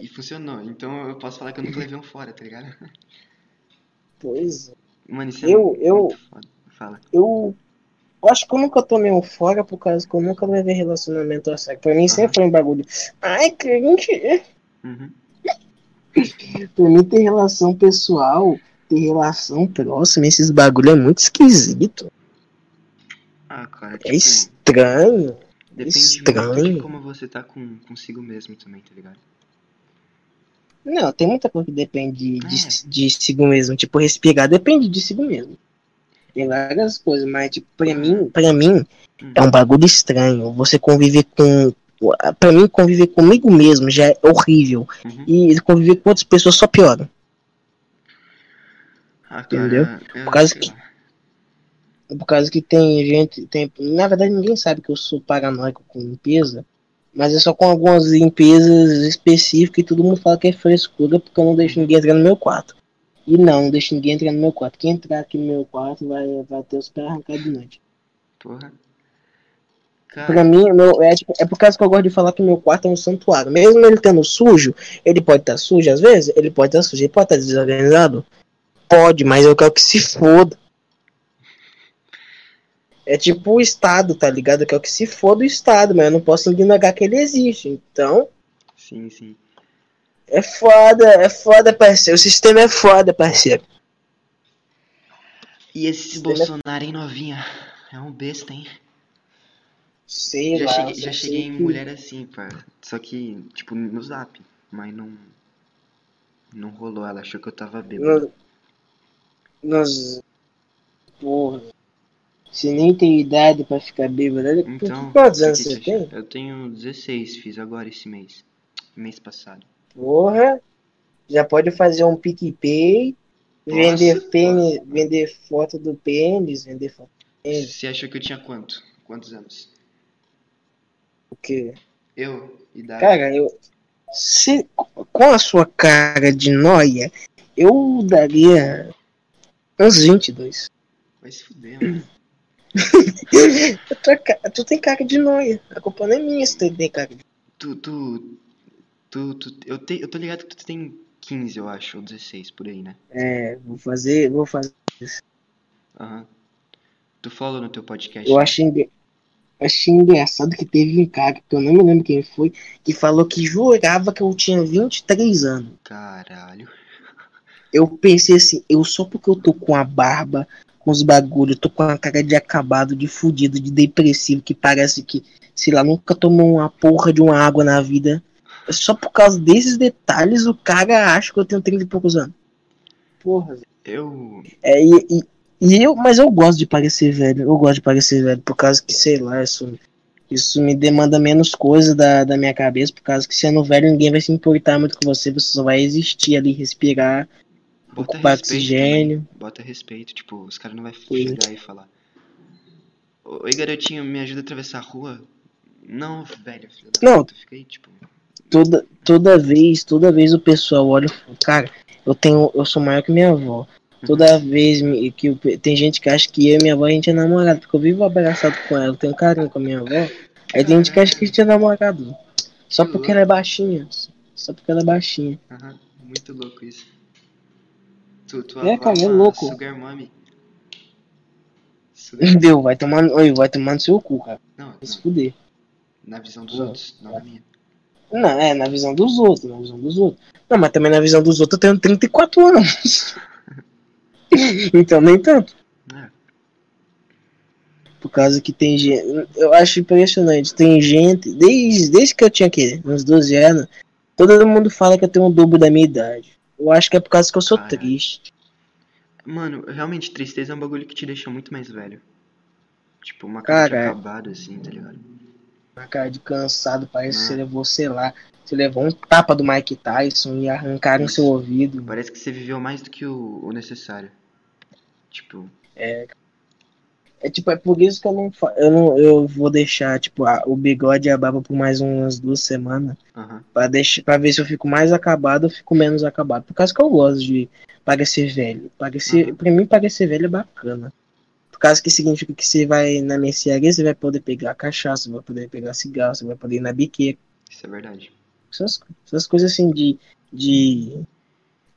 E funcionou. Então eu posso falar que eu nunca levei um fora, tá ligado? Pois é. Mano, isso é Eu- muito eu-. Fala. eu, eu acho que eu nunca tomei um fora por causa que eu nunca levei relacionamento a sério. Pra mim sempre Aham. foi um bagulho. Ai, crente. Uhum. Pra mim ter relação pessoal, ter relação próxima, esses bagulho é muito esquisito. Ah, cara, É tipo, estranho. depende estranho. de como você tá com, consigo mesmo também, tá ligado? Não, tem muita coisa que depende de, É. de si mesmo. Tipo, respirar depende de si mesmo. Tem várias coisas, mas tipo, pra mim, pra mim, Hum. é um bagulho estranho. Você conviver com. Pra mim, conviver comigo mesmo já é horrível. Uhum. E conviver com outras pessoas só piora. Ah, cara, Entendeu? eu Por causa que- lá. Por causa que tem gente. Tem, na verdade, ninguém sabe que eu sou paranoico com limpeza. Mas é só com algumas limpezas específicas e todo mundo fala que é frescura porque eu não deixo ninguém entrar no meu quarto. E não, não deixo ninguém entrar no meu quarto. Quem entrar aqui no meu quarto vai, vai ter os pés arrancados de noite. Porra. Pra Cara, mim, meu, é, tipo, é por causa que eu gosto de falar que meu quarto é um santuário. Mesmo ele estando sujo, ele pode estar sujo às vezes, ele pode estar sujo, ele pode estar desorganizado. Pode, mas eu quero que se foda. É tipo o Estado, tá ligado? Eu quero que se foda o Estado, mas eu não posso ignorar que ele existe. Então, sim, sim. é foda, é foda, parceiro. O sistema é foda, parceiro. E esse Sistema- Bolsonaro, hein, novinha? É um besta, hein? Sei Já lá. cheguei, já cheguei em que- mulher assim, pá. Só que, tipo, no zap. Mas não. Não rolou. Ela achou que eu tava bêbado. No- Nos. Porra. Você nem tem idade pra ficar bêbado. Olha, Então. Quantos anos você tem? Eu tenho 16, fiz agora esse mês. Mês passado. Porra. Já pode fazer um PicPay. Vender Nossa, pênis, vender foto do pênis, vender foto do pênis. Você achou que eu tinha quanto? Quantos anos? O quê? Eu? Idade? Cara, eu. Se, com a sua cara de noia, eu daria uns 22. Vai se fuder, mano. Ca- tu tem cara de noia. A culpa não é minha se tu tem cara de Tu, tu, tu, tu, eu, te, eu tô ligado que tu tem 15, eu acho, ou 16, por aí, né? É, vou fazer, vou fazer. Aham. Tu falou no teu podcast. Eu né? achei, achei engraçado que teve um cara, que eu não me lembro quem foi, que falou que jurava que eu tinha 23 anos. Caralho. Eu pensei assim, eu só porque eu tô com a barba, com os bagulho, tô com a cara de acabado, de fudido, de depressivo, que parece que, sei lá, nunca tomou uma porra de uma água na vida. Só por causa desses detalhes o cara acha que eu tenho 30 e poucos anos. Porra. Eu. É, e, e, e eu, mas eu gosto de parecer velho, eu gosto de parecer velho, por causa que, sei lá, isso, isso me demanda menos coisa da, da minha cabeça, por causa que sendo velho ninguém vai se importar muito com você, você só vai existir ali, respirar, Bota ocupar respeito oxigênio. também. Bota respeito, tipo, os caras não vão chegar e falar. Oi, garotinho, me ajuda a atravessar a rua? Não, velho, filho da Não. puta, fica aí, tipo. Toda, toda vez, toda vez o pessoal olha e fala, cara, eu tenho, eu sou maior que minha avó. Toda vez que eu- tem gente que acha que eu e minha avó a gente é namorado, porque eu vivo abraçado com ela, eu tenho carinho com a minha avó. Aí tem gente que acha que a gente é namorado. Só Que porque ela é baixinha. Só porque ela é baixinha. Aham, muito louco isso. Tu, tu É, cara, é louco. Sugar. Sugar... Deu, vai tomar, oi, vai tomar no seu cu, cara. Não, Vai se fuder. na visão dos Não. outros, não na minha. Não, é, na visão dos outros, na visão dos outros. Não, mas também na visão dos outros eu tenho 34 anos. então nem tanto. É. Por causa que tem gente. Eu acho impressionante. Tem gente. Desde, desde que eu tinha aqui, uns 12 anos, todo mundo fala que eu tenho um dobro da minha idade. Eu acho que é por causa que eu sou triste. Mano, realmente, tristeza é um bagulho que te deixa muito mais velho. Tipo, uma cara, Cara, é. acabada assim, tá ligado? Uma cara de cansado, parece que Ah. você levou, sei lá. Você levou um tapa do Mike Tyson e arrancaram Isso. seu ouvido. Parece que você viveu mais do que o, o necessário. Tipo, É tipo, é por isso que eu não, eu não eu vou deixar, tipo, a- o bigode e a barba por mais umas duas semanas. aham. Pra, deixar, pra ver se eu fico mais acabado ou fico menos acabado. Por causa que eu gosto de parecer velho. Parecer, Uhum. Pra mim, parecer velho é bacana. Por causa que significa que você vai na mercearia, você vai poder pegar cachaça, vai poder pegar cigarro, você vai poder ir na biqueira. Isso é verdade. Essas, essas coisas assim de, de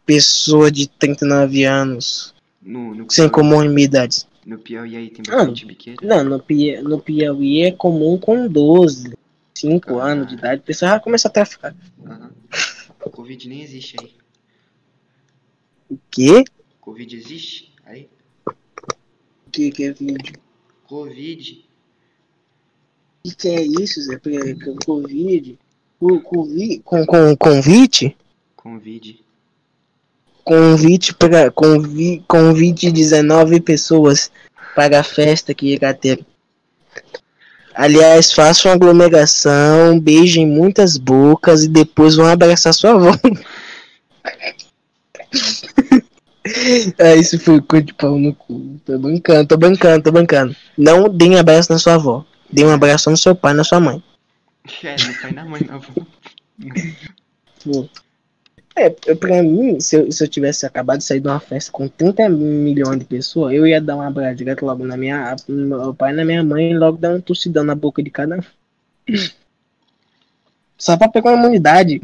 pessoa de 39 anos No, no, sem Piauí- comorbidades. No Piauí aí tem Ah, bastante biqueira. Não, no, Pia- no Piauí é comum com 12, 5 Ah. anos de idade, o pessoal já começa a traficar. Aham. Covid nem existe aí. O quê? Covid existe? Aí? O que, que é vídeo? Covid. O que, é isso, Zé? Covid? O Covid? Com, com convite? Convide. Convite para convi, convite 19 pessoas para a festa que irá ter. Aliás, façam aglomeração, beijem muitas bocas e depois vão abraçar sua avó. ah, isso foi cu de pau no cu. Tô brincando, tô brincando, tô brincando. Não deem abraço na sua avó. Dê um abraço no seu pai na sua mãe. É, não pai na mãe, não. Tipo, É, pra mim, se eu, se eu tivesse acabado de sair de uma festa com 30 milhões de pessoas, eu ia dar um abraço direto logo na minha, no meu pai e na minha mãe e logo dar um tossidão na boca de cada um. Só pra pegar uma imunidade.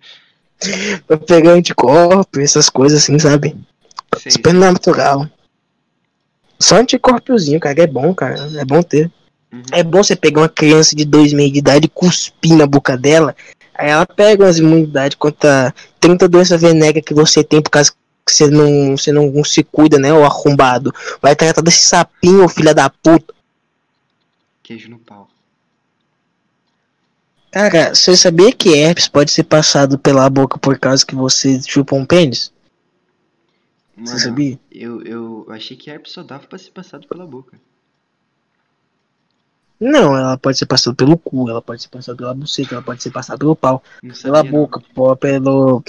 pra pegar anticorpo, essas coisas assim, sabe? Sei. Super natural. Só anticorpiozinho, cara, é bom, cara. É bom ter. Uhum. É bom você pegar uma criança de dois meses de idade e cuspir na boca dela. Aí ela pega umas imunidades contra 30 doenças venéreas que você tem por causa que você não, você não se cuida, né? O arrombado. Vai tratar desse sapinho, filha da puta. Queijo no pau. Cara, você sabia que herpes pode ser passado pela boca por causa que você chupa um pênis? Mano, Você sabia? eu, eu achei que herpes só dava pra ser passado pela boca. Não, ela pode ser passada pelo cu, ela pode ser passada pela buceta, ela pode ser passada pelo pau, Não pela não. boca, pelo.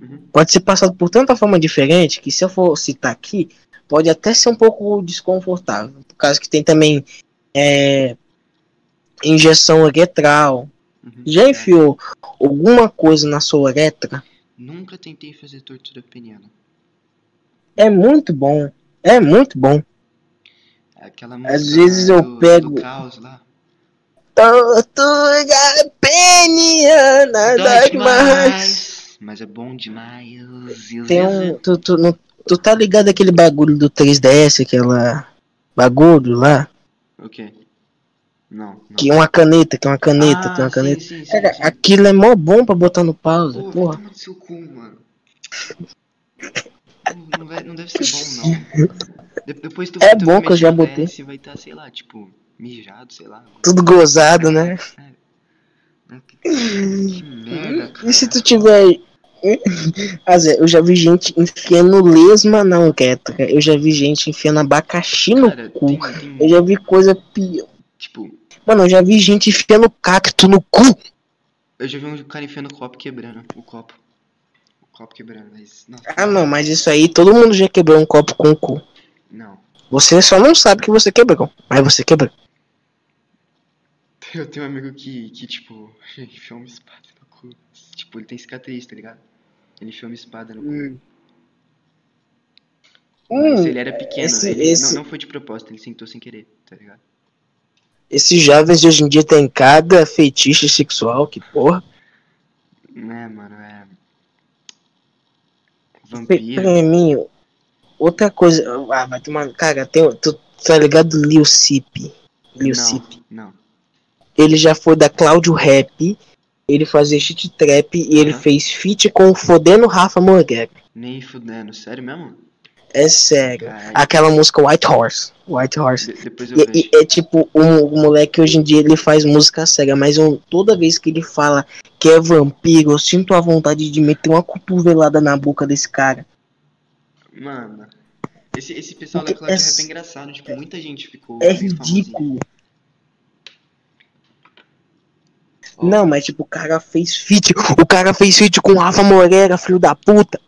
Uhum. Pode ser passado por tanta forma diferente que se eu for citar aqui, pode até ser um pouco desconfortável. Por causa que tem também é, injeção uretral. Uhum. Já enfiou alguma coisa na sua uretra? Nunca tentei fazer tortura peniana. É muito bom. É muito bom. Aquela Às música vezes lá eu do, pego- Do caos lá. Tortura peniana das demais, mas é bom demais. Tem um. Tu, tu, não- tu tá ligado aquele bagulho do 3DS, aquela. Bagulho lá? O quê? Não, não. Que é uma caneta, que é uma caneta, ah, tem uma sim, caneta. Sim, sim, Cara, sim. aquilo é mó bom pra botar no pause, Pô, porra. no seu cu, mano. Não, não deve ser bom, não. De- depois tu É tu bom que eu já botei. E vai estar, sei lá, tipo, mijado, sei lá. Tudo gozado, né? Que, que merda, cara. E se tu tiver. Eu já vi gente enfiando lesma na uretra. Eu já vi gente enfiando abacaxi no Cara, cu. tem, tem, Eu já vi coisa pior. tipo, Mano, eu já vi gente enfiando cacto no cu. eu já vi um cara enfiando o copo quebrando, o copo. O copo quebrando, mas, nossa. Ah, não, mas isso aí todo mundo já quebrou um copo com o cu. Você só não sabe que você quebrou, mas você quebrou. Eu tenho um amigo que, que tipo, enfiou uma espada no cu. Tipo, ele tem cicatriz, tá ligado? Ele enfiou uma espada no cu. Hum. Mas Hum, ele era pequeno, esse- ele esse- Não, não foi de propósito, ele sentou sem querer, tá ligado? Esses jovens de hoje em dia tem cada feitiço sexual, que porra. Né, mano, é. Vampiro. pra mim, outra coisa. Ah, vai tomar. Cara, tem, tu tá ligado Lil Sip? Lil Sip. Não, não. Ele já foi da Cláudio Rap. Ele fazia shit trap e ele Aham. fez feat com o fodendo Rafa Morgan. Nem fudendo, sério mesmo? É sério. Caralho. Aquela música White Horse. White Horse. De- depois eu E, e é tipo, o, o moleque hoje em dia ele faz música cega, mas toda vez que ele fala que é vampiro, eu sinto a vontade de meter uma cotovelada na boca desse cara. Mano, esse, esse pessoal Porque da Cloud é é engraçado, tipo, muita gente ficou É ridículo. Ó, Não, mas tipo, o cara fez feat. O cara fez feat com o Rafa Moreira, filho da puta.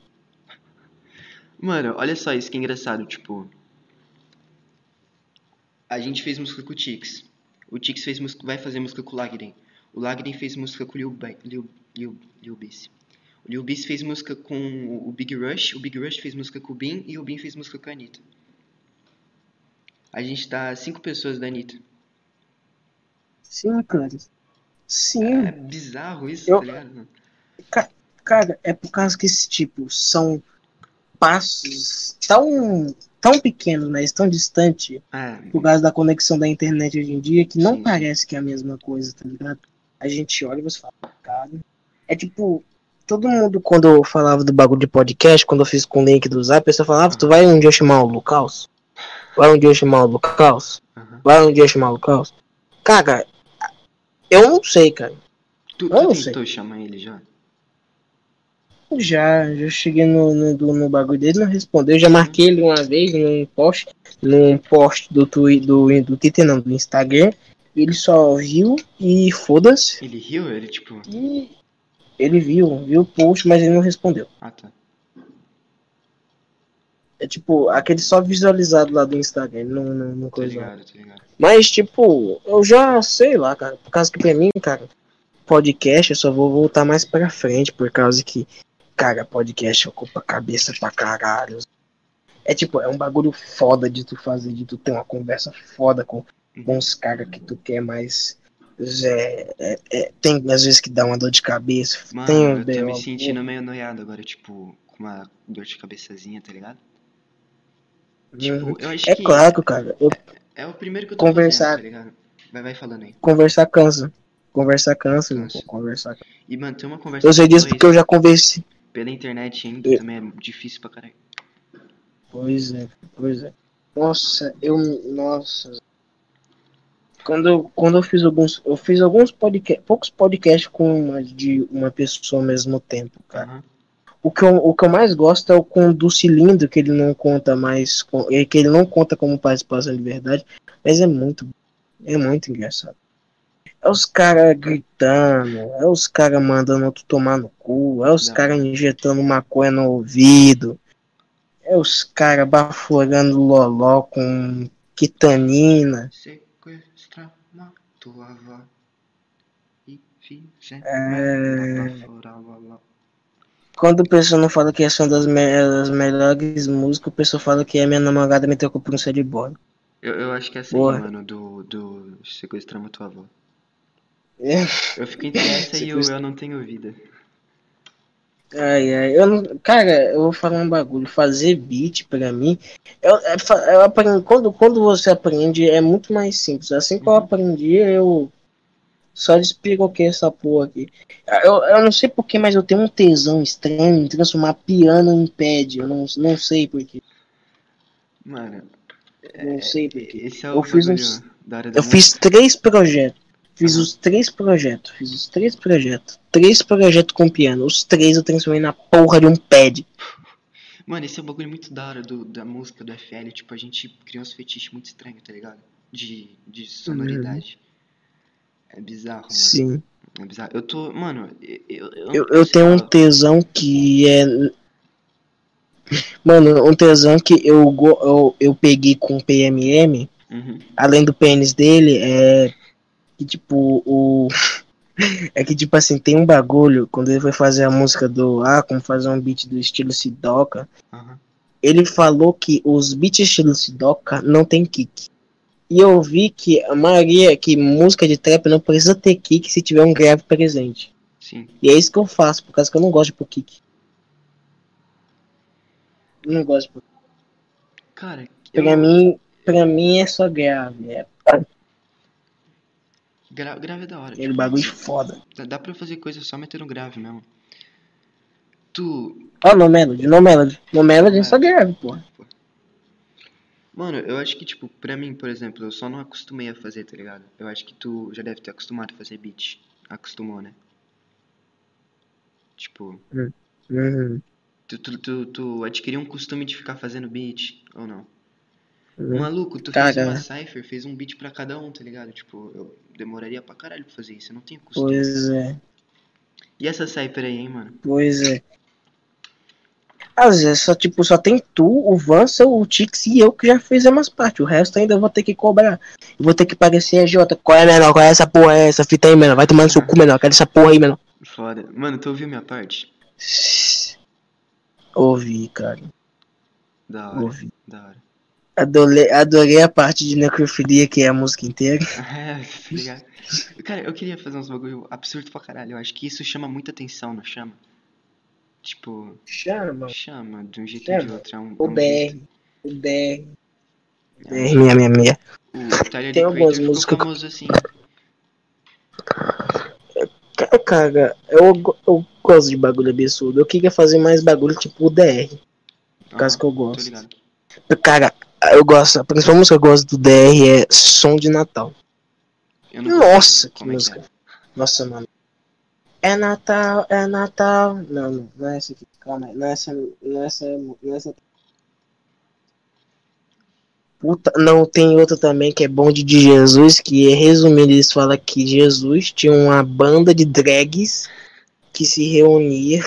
Mano, olha só isso que é engraçado, tipo. A gente fez música com o Tix. O Tix fez música, vai fazer música com o Lagden. O Lagden fez música com o Lil, Lil, Lil, Lil Bis. O Lil Bis fez música com o Big Rush, o Big Rush fez música com o Bin e o Bin fez música com a Anitta. A gente tá cinco pessoas da Anitta. Sim, cara. É Sim. bizarro isso, Eu- tá ligado? Cara, é por causa que esse tipo são passos tão, tão pequenos, mas tão distantes, É, por causa da conexão da internet hoje em dia, que não Sim. parece que é a mesma coisa, tá ligado? A gente olha e você fala, cara. É tipo, todo mundo, quando eu falava do bagulho de podcast, quando eu fiz com o link do Zap, a pessoa falava, tu vai um dia chamar o Lucas? Vai um dia chamar o Lucas? aham. Vai um dia chamar o Lucas? Cara, eu não sei, cara. Tu, Eu tu não sei. chamar ele já? Já, já cheguei no, no, no bagulho dele, não respondeu. Eu já marquei ele uma vez num post, num post do, twi, do, do Twitter, não, do Instagram. Ele só viu e foda-se. Ele riu? Ele tipo. E ele viu, viu o post, mas ele não respondeu. Ah tá. É tipo, aquele só visualizado lá do Instagram, ele não, não, não coisa. ligado. Mas, tipo, eu já sei lá, cara. Por causa que pra mim, cara, podcast eu só vou voltar mais pra frente, por causa que, cara, podcast ocupa a cabeça pra caralho. É tipo, é um bagulho foda de tu fazer, de tu ter uma conversa foda com, com os caras que tu quer, mas. É, é- é- tem às vezes que dá uma dor de cabeça. Mano, tem um eu tô me sentindo meio noiado agora, tipo, com uma dor de cabeçazinha, tá ligado? Uhum. Tipo, eu acho É que claro, cara. Eu, é o primeiro que eu tô Conversar. fazendo, tá ligado? Vai, vai falando aí. conversar cansa. Conversar cansa, Cansa. Conversar. E, mano, tem uma conversa Eu sei disso porque eu já conversei. pela internet ainda, Eu- também é difícil pra caralho. Pois é, pois é. Nossa, eu. Nossa. Quando eu, quando eu fiz alguns. Eu fiz alguns podcasts. Poucos podcasts com uma, de uma pessoa ao mesmo tempo, cara. O que, eu, o que eu mais gosto é o com do cilindro, que ele não conta mais. Com, que ele não conta como participação de verdade. Mas é muito. É muito engraçado. É os caras gritando, é os caras mandando outro tomar no cu, é os caras injetando maconha no ouvido, é os caras baforando loló com quitanina. Uma tua avó É. loló. Quando o pessoal não fala que é uma das, me- das melhores músicas, o pessoal fala que é minha namorada me trocou por um sad boy. Eu, eu acho que é Boa. aí, mano, do, do Sequestramos Tua Avó. É. Eu fico entre essa e Eu Não Tenho Vida. Ai, ai, eu não, cara, eu vou falar um bagulho. Fazer beat pra mim, eu, é fa- eu aprendi, quando, quando você aprende é muito mais simples. Assim que eu aprendi, eu só despiroquei essa porra aqui. Eu, eu não sei porquê, mas eu tenho um tesão estranho em transformar piano em pad. Eu não, não sei porquê. Mano, Não sei porquê. é Eu fiz uns- Eu fiz três projetos. Fiz os três projetos. Fiz os três projetos. Três projetos com piano. Os três eu transformei na porra de um pad. Mano, esse é um bagulho muito da hora do, da música do FL. Tipo, a gente criou uns fetiches muito estranhos, tá ligado? De, de sonoridade. É bizarro, mano. Sim. É bizarro. Eu tô. Mano, eu. Eu, eu, Eu, tenho um tesão que é. Mano, um tesão que eu, eu, eu peguei com o PMM, Uhum. além do pênis dele, é que tipo, o. É que tipo assim, tem um bagulho, quando ele foi fazer a música do. Ah, como fazer um beat do estilo Sidoca, Aham. ele falou que os beats estilo Sidoca não tem kick. E eu vi que a maioria, que música de trap não precisa ter kick se tiver um grave presente. Sim. E é isso que eu faço, por causa que eu não gosto de pôr kick. Não gosto de pôr Cara, eu, Pra mim, pra mim é só grave. É gra, grave é da hora. aquele tipo, bagulho foda. dá, dá pra fazer coisa só metendo grave mesmo. Tu. Ó, no Melody, no Melody. No Melody é só grave, porra. Mano, eu acho que, tipo, pra mim, por exemplo, eu só não acostumei a fazer, tá ligado? Eu acho que tu já deve ter acostumado a fazer beat. Acostumou, né? Tipo, Uhum. tu, tu, tu, tu adquiriu um costume de ficar fazendo beat, ou não? Uhum. Maluco, tu fez uma cipher, fez um beat pra cada um, tá ligado? Tipo, eu demoraria pra caralho pra fazer isso, eu não tenho costume. Pois é, E essa cipher aí, hein, mano? pois é. Às vezes só, tipo, só tem tu, o Vansel, o Tix e eu que já fizemos parte. O resto ainda eu vou ter que cobrar. Eu vou ter que a Jota. Qual é, menor? Qual é essa porra? É essa fita aí, menor? Vai tomar no seu cu, menor. Quero essa porra aí, menor. Foda. Mano, tu ouviu minha parte? Ouvi, cara. Da hora, Ouvi. da hora. Adorei, adorei a parte de necrofilia, que é a música inteira. É, tá ligado? Cara, eu queria fazer uns bagulho absurdo pra caralho. Eu acho que isso chama muita atenção, não chama? Tipo, Chama. chama de um jeito ou de outro. É um, O é um BR. O BR. É. BR, minha, minha, minha. O Tyler Tem algumas músicas- famoso assim. Ca- Cara, eu, eu gosto de bagulho absurdo. Eu queria fazer mais bagulho tipo o DR. Por causa Aham, que eu gosto. Cara, eu gosto. A principal música que eu gosto do DR é Som de Natal. Nossa, que é que música. Nossa, mano. É Natal, é Natal. Não, não, não é essa aqui. Calma aí. Não é essa. Não é essa. Não é essa. Puta, não, tem outra também que é Bonde de Jesus, que resumindo, eles falam que Jesus tinha uma banda de drags que se reunia.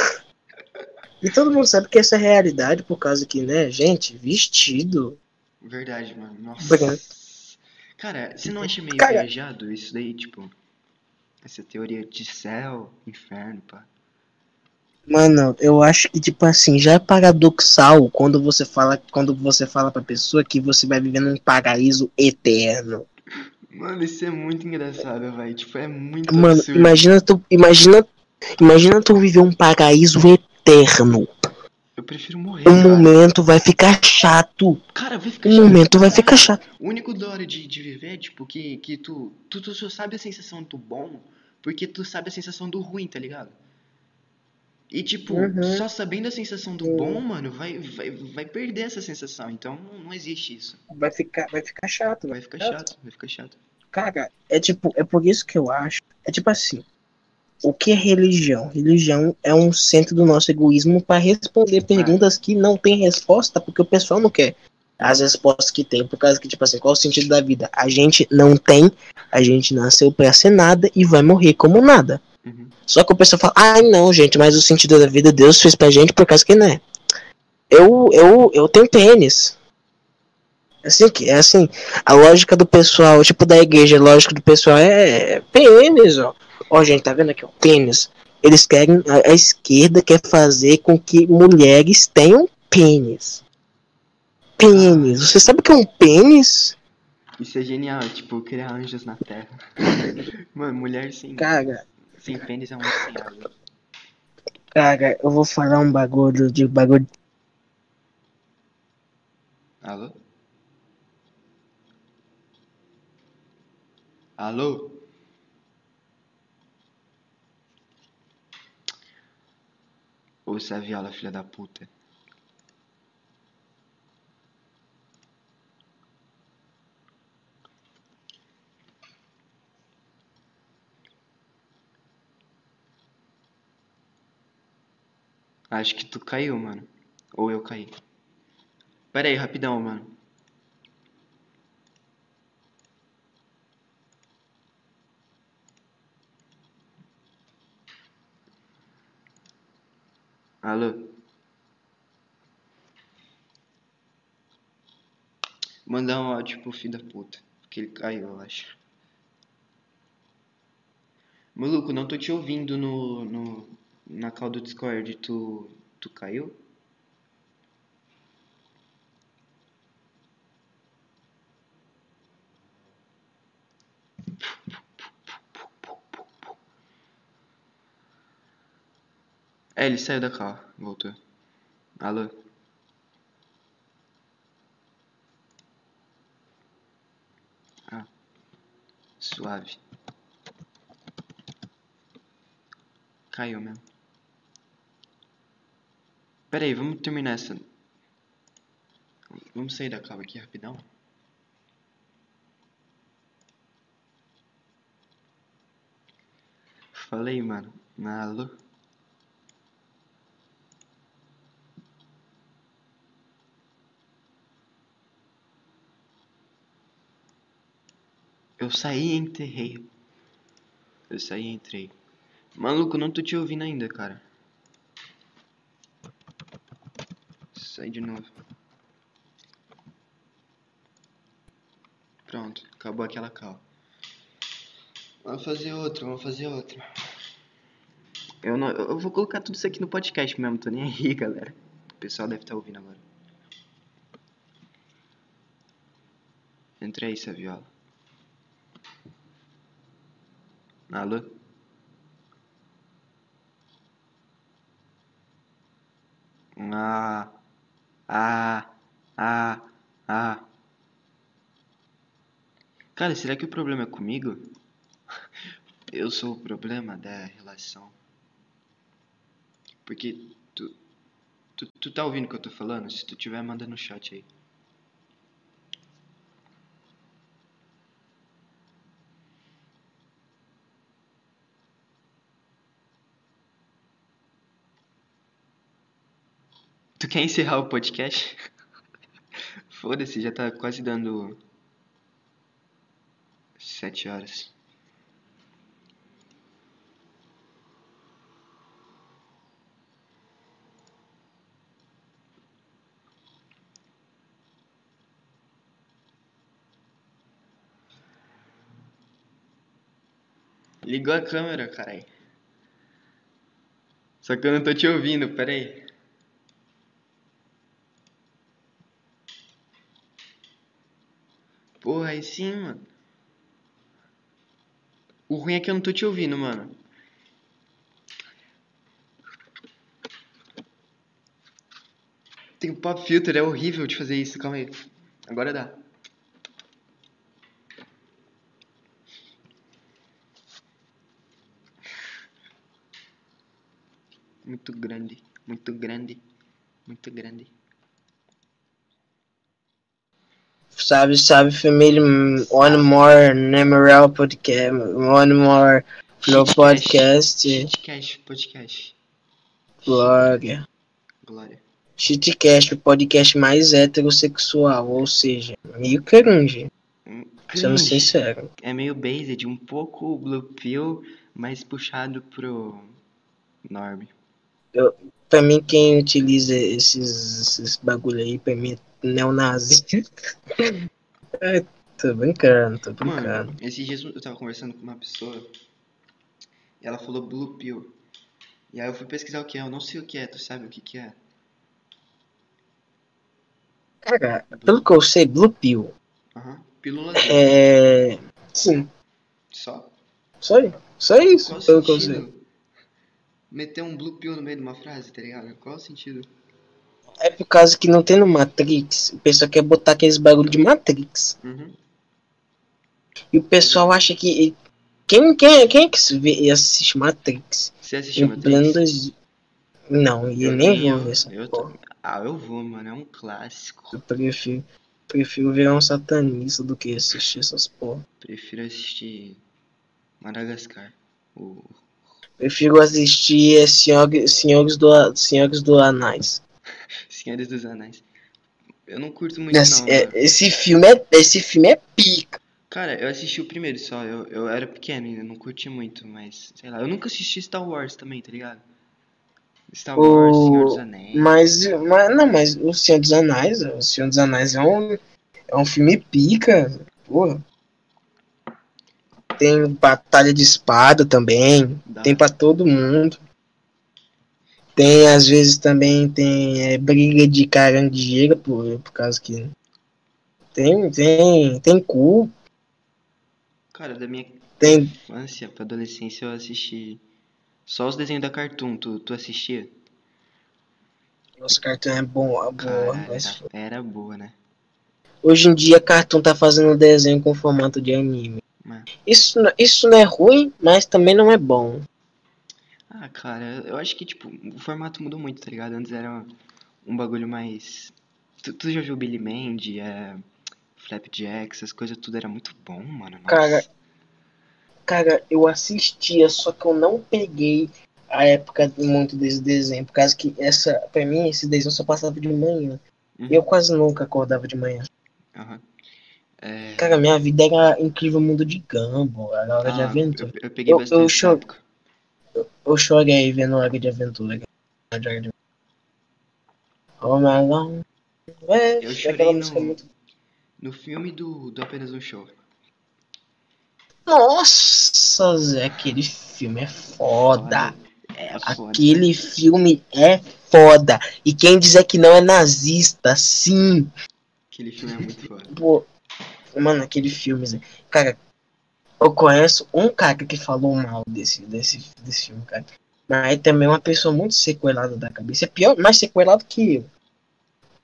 E todo mundo sabe que essa é a realidade, por causa que, né, gente, vestido. Verdade, mano. Nossa. Obrigado. Cara, você não acha meio Cara- viajado isso daí, tipo... Essa teoria de céu, inferno, pá. Mano, eu acho que, tipo assim, já é paradoxal quando você fala, quando você fala pra pessoa que você vai viver num paraíso eterno. Mano, isso é muito engraçado, velho. Tipo, é muito Mano, absurdo. imagina tu, imagina, imagina tu viver um paraíso eterno. Eu prefiro morrer, Um cara. momento vai ficar chato. Cara, vai ficar Um chato momento pra vai ficar chato. O único da hora de, de viver é, tipo, que, que tu, tu, tu só sabe a sensação do bom porque tu sabe a sensação do ruim, tá ligado? E, tipo, Uhum. só sabendo a sensação do Sim. bom, mano, vai, vai, vai perder essa sensação. Então, não, não existe isso. Vai ficar, vai ficar chato, Vai ficar chato, vai ficar chato. Cara, é tipo, é por isso que eu acho. É tipo assim. O que é religião? Religião é um centro do nosso egoísmo para responder perguntas que não tem resposta, porque o pessoal não quer as respostas que tem, por causa que, tipo assim, qual o sentido da vida? A gente não tem, a gente nasceu pra ser nada e vai morrer como nada. Uhum. Só que o pessoal fala, ai não, gente, mas o sentido da vida Deus fez pra gente por causa que, né? Eu, eu, eu tenho pênis. É assim que, é assim, a lógica do pessoal, tipo da igreja, a lógica do pessoal é pênis, ó. Ó, gente, tá vendo aqui, ó, pênis. Eles querem, a, a esquerda quer fazer com que mulheres tenham pênis. Pênis. Você sabe o que é um pênis? Isso é genial, é, tipo, criar anjos na terra. Mano, mulher sem, Cara, sem pênis é um asa. cara, eu vou falar um bagulho de bagulho. Alô? Alô? Ouça a viola, filha da puta. Acho que tu caiu, mano. Ou eu caí. Pera aí, rapidão, mano. Alô? Mandar um áudio pro filho da puta. Que ele caiu, eu acho. Maluco, não tô te ouvindo no, no, na call do Discord. Tu, tu caiu? É, ele saiu da call. Voltou. Alô? Ah. Suave. Caiu mesmo. Pera aí, vamos terminar essa. Vamos sair da cava aqui rapidão. Falei, mano. Alô? Eu saí e enterrei. Eu saí e entrei. Maluco, não tô te ouvindo ainda, cara. Sai de novo. Pronto, acabou aquela cal. Vamos fazer outra, vamos fazer outra. Eu, não, eu vou colocar tudo isso aqui no podcast mesmo, tô nem aí, galera. O pessoal deve estar tá ouvindo agora. Entra aí, Saviola. Alô? Ah, ah, ah, ah. Cara, será que o problema é comigo? Eu sou o problema da relação. Porque tu, tu, tu tá ouvindo o que eu tô falando? Se tu tiver, manda no chat aí. Tu quer encerrar o podcast? Foda-se, já tá quase dando sete horas. Ligou a câmera, carai. Só que eu não tô te ouvindo, peraí. Porra, aí sim, mano. O ruim é que eu não tô te ouvindo, mano. Tem um pop filter, é horrível de fazer isso. Calma aí. Agora dá. Muito grande, muito grande, muito grande. Salve, salve família. One more Nemeral podcast. One more Flow podcast. Shitcast podcast. Glória. Glória. Shitcast, o podcast mais heterossexual, ou seja, meio cringe. Sendo sincero. É meio based, um pouco blue pill, mas puxado pro norm. Eu, pra mim, quem utiliza esses, esses bagulho aí, pra mim, neonazi. é, tô brincando, tô brincando. Mano, esses dias eu tava conversando com uma pessoa e ela falou Blue Pill. E aí eu fui pesquisar o que é, eu não sei o que é, tu sabe o que que é? Cara, pelo que eu sei, Blue Pill. Aham, uhum. pílula É. Sim. Só? Só isso. Só isso, Qual pelo que eu sentido? sei. Meter um Blue Pill no meio de uma frase, tá ligado? Qual o sentido? É por causa que não tem no Matrix. O pessoal quer botar aqueles bagulho de Matrix. Uhum. E o pessoal acha que. Quem, quem, quem é que vê e assiste Matrix? Você assistiu Em Matrix? dois... Não, e eu, nem vou ver essa eu porra. tô- Ah, eu vou, mano, é um clássico. Eu prefiro, prefiro virar um satanista do que assistir essas porra. Prefiro assistir Madagascar. O... Prefiro assistir é, Senhor, Senhores, do, Senhores do Anais. Senhores dos Anéis. Eu não curto muito, Esse, não. é, esse filme é, esse filme é pica. Cara, eu assisti o primeiro só. Eu, eu era pequeno ainda, não curti muito, mas sei lá. Eu nunca assisti Star Wars também, tá ligado? Star Wars, O- Senhor dos Anéis. Mas, mas não, mas o Senhor dos Anéis, o Senhor dos Anéis é um, é um filme pica, porra. Tem batalha de espada também, Dá. tem pra todo mundo. Tem, às vezes também tem é, briga de carangueira, por, por causa que tem, tem, tem cu, Cara, da minha tem, infância pra adolescência eu assisti só os desenhos da Cartoon. Tu, tu assistia? nossa, cartão é bom, é boa, Cara, mas era boa, né? hoje em dia Cartoon tá fazendo desenho com formato de anime. Isso, isso não é ruim, mas também não é bom. Ah, cara, eu acho que, tipo, o formato mudou muito, tá ligado? Antes era um bagulho mais Tu, tu já viu Billy Mandy, é, Flapjack, essas coisas tudo era muito bom, mano. Nossa. Cara, cara, eu assistia, só que eu não peguei a época muito desse desenho, por causa que essa, pra mim, esse desenho só passava de manhã. Uhum. E eu quase nunca acordava de manhã. Aham. É, Cara, minha vida era incrível mundo de Gumball, era hora de ah, aventura. eu, eu peguei Eu- bastante eu essa cho- época. Eu chorei vendo Hora de Aventura. Hora de Aventura. My long way. Eu chorei no- é muito... No filme do, do Apenas um Show. Nossa, Zé, aquele filme é foda. É foda. Aquele filme é foda. E quem dizer que não é nazista, sim. Aquele filme é muito foda. Pô, mano, aquele filme, Zé. Cara, eu conheço um cara que falou mal desse, desse, desse filme, cara. Mas é também uma pessoa muito sequelada da cabeça. É pior, mais sequelado que eu.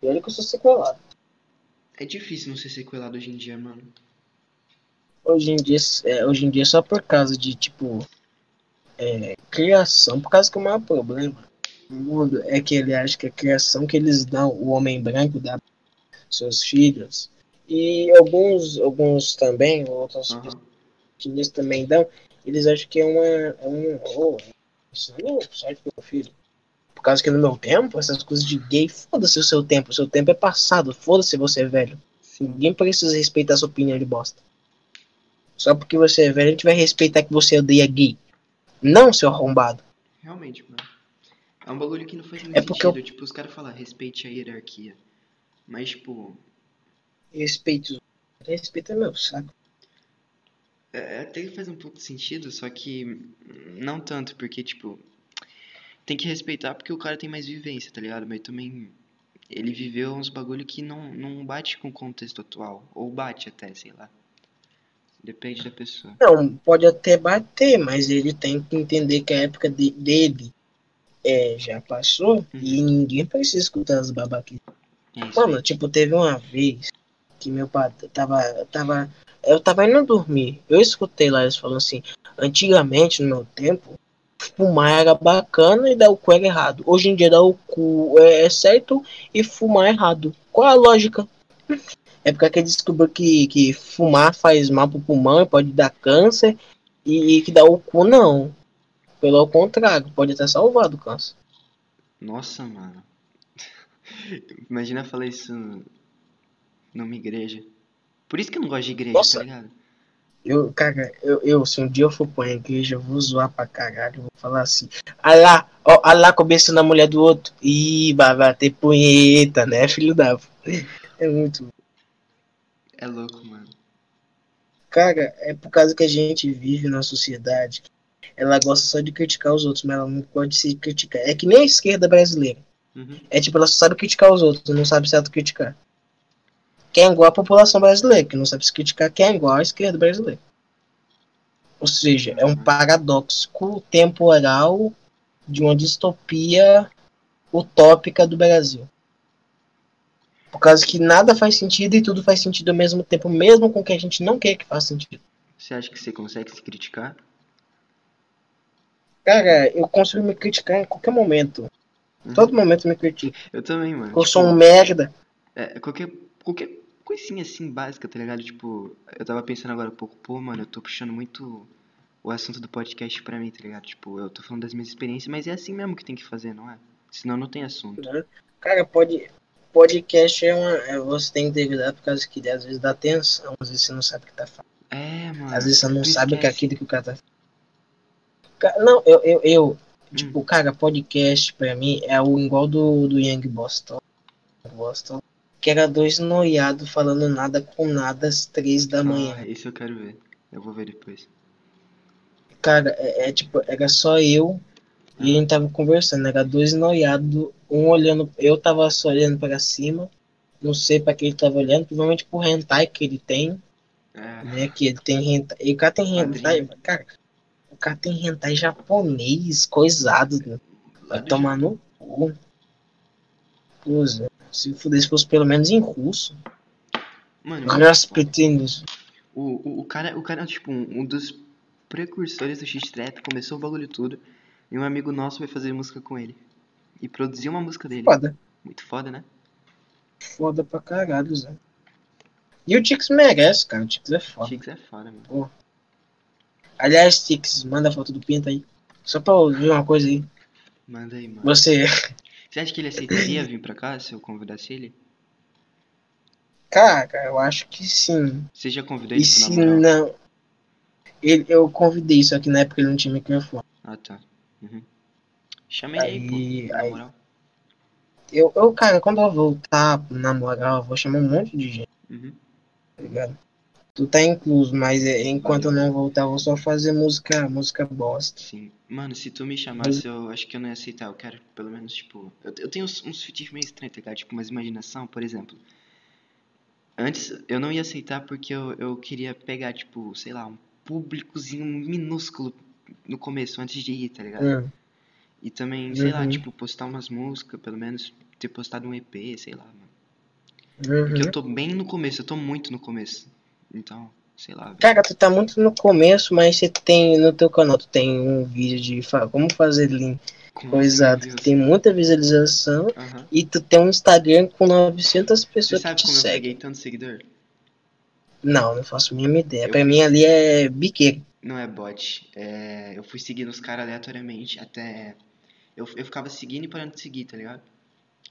Pior é que eu sou sequelado. É difícil não ser sequelado hoje em dia, mano. Hoje em dia, é, hoje em dia só por causa de, tipo, é, criação. Por causa que o maior problema no mundo é que ele acha que a criação que eles dão, o homem branco dá seus filhos. E alguns, alguns também, outros Aham. que eles também dão, eles acham que é uma. É um, oh, isso não é pro meu filho. Por causa que no meu tempo, essas coisas de gay, foda-se o seu tempo. O seu tempo é passado, foda-se você é velho. Ninguém precisa respeitar sua opinião de bosta. Só porque você é velho, a gente vai respeitar que você odeia gay. Não, seu arrombado. Realmente, mano. É um bagulho que não faz muito É porque sentido. Tipo, os caras falam, respeite a hierarquia. Mas, tipo, Respeito. Respeita meu saco. É, até que faz um pouco de sentido, só que não tanto, porque, tipo, tem que respeitar porque o cara tem mais vivência, tá ligado? Mas também ele viveu uns bagulho que não, não bate com o contexto atual. Ou bate até, sei lá. Depende da pessoa. Não, pode até bater, mas ele tem que entender que a época de- dele é, já passou e ninguém precisa escutar as babaquices. É Mano, tipo, teve uma vez que meu pai tava, tava. Eu tava indo dormir. Eu escutei lá eles falando assim, antigamente, no meu tempo, fumar era bacana e dar o cu era errado. Hoje em dia dar o cu é, é certo e fumar é errado. Qual a lógica? É porque ele descobriu que, que fumar faz mal pro pulmão e pode dar câncer e, e que dar o cu não. Pelo contrário, pode até salvar do câncer. Nossa, mano. Imagina falar isso numa igreja. Por isso que eu não gosto de igreja, Nossa. tá ligado? Eu, cara, eu, eu, se um dia eu for pra igreja, eu vou zoar pra caralho. Eu vou falar assim: Alá, ó, Alá começando na mulher do outro. Ih, vai bater punheta, né, filho da. É muito. É louco, mano. Cara, é por causa que a gente vive na sociedade. Ela gosta só de criticar os outros, mas ela não pode se criticar. É que nem a esquerda brasileira. Uhum. É tipo, ela só sabe criticar os outros, não sabe se autocriticar. Quem é igual a população brasileira, que não sabe se criticar, quem é igual à esquerda brasileira. Ou seja, é um paradoxo temporal de uma distopia utópica do Brasil. Por causa que nada faz sentido e tudo faz sentido ao mesmo tempo, mesmo com que a gente não quer que faça sentido. Você acha que você consegue se criticar? Cara, eu consigo me criticar em qualquer momento. Uhum. Todo momento eu me critico. Eu também, mano. Eu Tipo, sou um merda. é, qualquer, qualquer coisinha assim básica, tá ligado? Tipo, eu tava pensando agora um pouco, pô, mano, eu tô puxando muito o assunto do podcast pra mim, tá ligado? Tipo, eu tô falando das minhas experiências, mas é assim mesmo que tem que fazer, não é? Senão não tem assunto. né? Cara, pode, podcast é uma. é- Você tem que ter cuidado por causa que às vezes dá atenção, às vezes você não sabe o que tá falando. É, mano. Às vezes você não sabe que é aquilo que o cara tá Ca- Não, eu, eu, eu Hum. tipo, cara, podcast pra mim é o igual do, do Young Boston. Boston. Que era dois noiados falando nada com nada às três da manhã. Ah, esse eu quero ver. Eu vou ver depois. Cara, é, é tipo, era só eu e a gente tava conversando. Era dois noiados, um olhando. Eu tava só olhando pra cima. Não sei pra que ele tava olhando, provavelmente pro hentai que ele tem, É, né? Que ele tem hentai. E o cara tem hentai. Cara, o cara tem hentai japonês, coisado. né? Vai tomar no cu. Zé, se fudesse fosse pelo menos em russo. Mano, Olha as pretenders. o, o, o cara, o cara, tipo, um, um dos precursores do X-Trap, começou o bagulho tudo. E um amigo nosso vai fazer música com ele. E produziu uma música dele. Foda. Muito foda, né? foda pra caralho, Zé. E o Tix merece, cara. O Tix é foda. Chicks é foda, mano. Aliás, Tix, manda a foto do Pinto aí. Só pra ouvir uma coisa aí. Manda aí, mano. Você. Você acha que ele aceitaria vir pra cá se eu convidasse ele? Cara, eu acho que sim. Você já convidou E ele pro se não. Ele, eu convidei, só que na época ele não tinha microfone. Ah, tá. Uhum. Chama ele aí, Aí- pô. Na aí- moral. Eu, eu, cara, quando eu voltar na moral, eu vou chamar um monte de gente, Uhum. tá ligado? Tu tá incluso, mas é, enquanto Valeu. eu não voltar, eu vou só fazer música, música bosta. Sim. Mano, se tu me chamasse, eu acho que eu não ia aceitar. Eu quero, pelo menos, tipo. Eu, eu tenho uns, uns meio estranhos, tá ligado? Tipo, umas imaginação, por exemplo. Antes, eu não ia aceitar porque eu, eu queria pegar, tipo, sei lá, um públicozinho minúsculo no começo, antes de ir, tá ligado? Hum, E também, sei lá, Uhum. tipo, postar umas músicas, pelo menos ter postado um EP, sei lá, mano. uhum. Porque eu tô bem no começo, eu tô muito no começo. Então, sei lá. Cara, tu tá muito no começo, mas você tem no teu canal, tu tem um vídeo de como fazer link coisado, que tem muita visualização, Aham. e tu tem um Instagram com 900 Você pessoas que sabe te como eu seguem. peguei tanto seguidor? Não, não faço a mínima ideia. Eu- Pra mim ali é biqueiro. Não é bot. É, eu fui seguindo os caras aleatoriamente até. Eu, eu ficava seguindo e parando de seguir, tá ligado?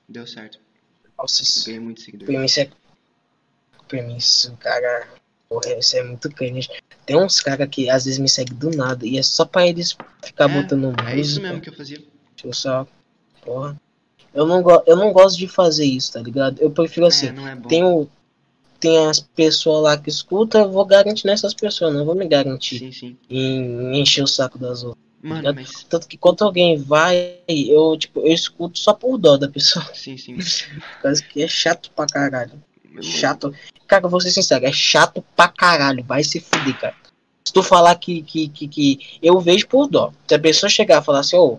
Deu certo. Nossa, isso Ganhei muito seguidor. Pra mim isso é. Pra mim isso, cara. Porra, isso é muito cringe. Tem uns caras que às vezes me seguem do nada e é só pra eles ficar É, botando música. É isso mesmo que eu fazia. Eu só. Porra. Eu não, go eu não gosto de fazer isso, tá ligado? Eu prefiro assim. É, não é bom. tem, o, tem as pessoas lá que escutam, eu vou garantir nessas pessoas, não vou me garantir Sim, sim. em encher o saco das outras. Mano, mas. Tanto que quando alguém vai, eu, tipo, eu escuto só por dó da pessoa. Sim, sim. Por causa que é chato pra caralho. Chato. Cara, vou ser sincero, é chato pra caralho. Vai se fuder, cara. Se tu falar que, que, que, que eu vejo por dó. Se a pessoa chegar e falar assim, ô,